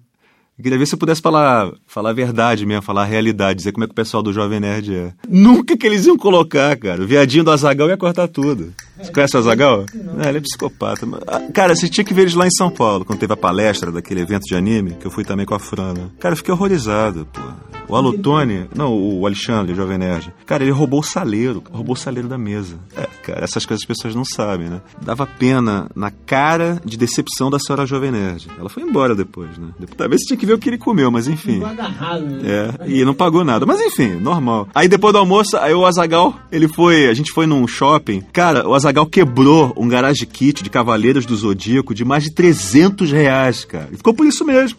Eu queria ver se eu pudesse falar, falar a verdade mesmo, falar a realidade, dizer como é que o pessoal do Jovem Nerd é. Nunca que eles iam colocar, cara. O viadinho do Azagal ia cortar tudo. Você conhece o Azagal? É, ele é psicopata. Ah, Cara, você tinha que ver eles lá em São Paulo, quando teve a palestra daquele evento de anime, que eu fui também com a Fran, né? Cara, eu fiquei horrorizado, pô. O Alutone, não, o Alexandre, o Jovem Nerd. Cara, ele roubou o saleiro, roubou o saleiro da mesa. É, cara, essas coisas as pessoas não sabem, né? Dava pena na cara de decepção da senhora Jovem Nerd. Ela foi embora depois, né? Talvez você tinha que ver o que ele comeu, mas enfim. É, e não pagou nada. Mas enfim, normal. Aí depois do almoço, aí o Azagal, ele foi. A gente foi num shopping. Cara, o Azagal quebrou um garage kit de Cavaleiros do Zodíaco de mais de 300 reais, cara. E ficou por isso mesmo.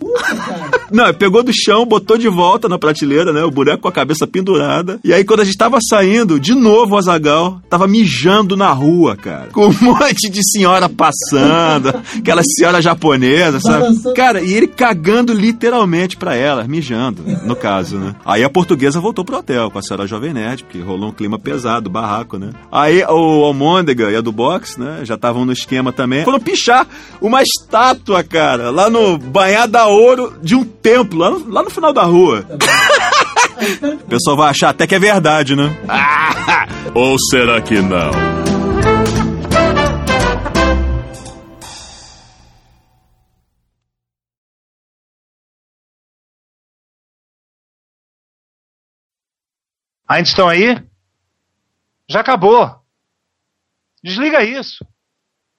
Não, pegou do chão, botou de volta na prateleira, né? O boneco com a cabeça pendurada. E aí, quando a gente tava saindo, de novo o Azagal tava mijando na rua, cara. Com um [LAUGHS] monte de senhora passando, aquela senhora japonesa, sabe? Cara, e ele cagando literalmente pra ela, mijando, no caso, né? Aí a portuguesa voltou pro hotel com a senhora Jovem Nerd, porque rolou um clima pesado, barraco, né? Aí o Almôndega e a do box, né? Já estavam no esquema também. Foram pichar uma estátua, cara, lá no banhada a ouro de um templo, lá no, lá no final da rua. [LAUGHS] O pessoal vai achar até que é verdade, né? [LAUGHS] Ou será que não? Ainda estão aí? Já acabou. Desliga isso.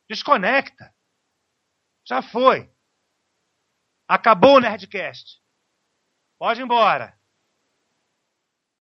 Desconecta. Já foi. Acabou o Nerdcast. Pode ir embora.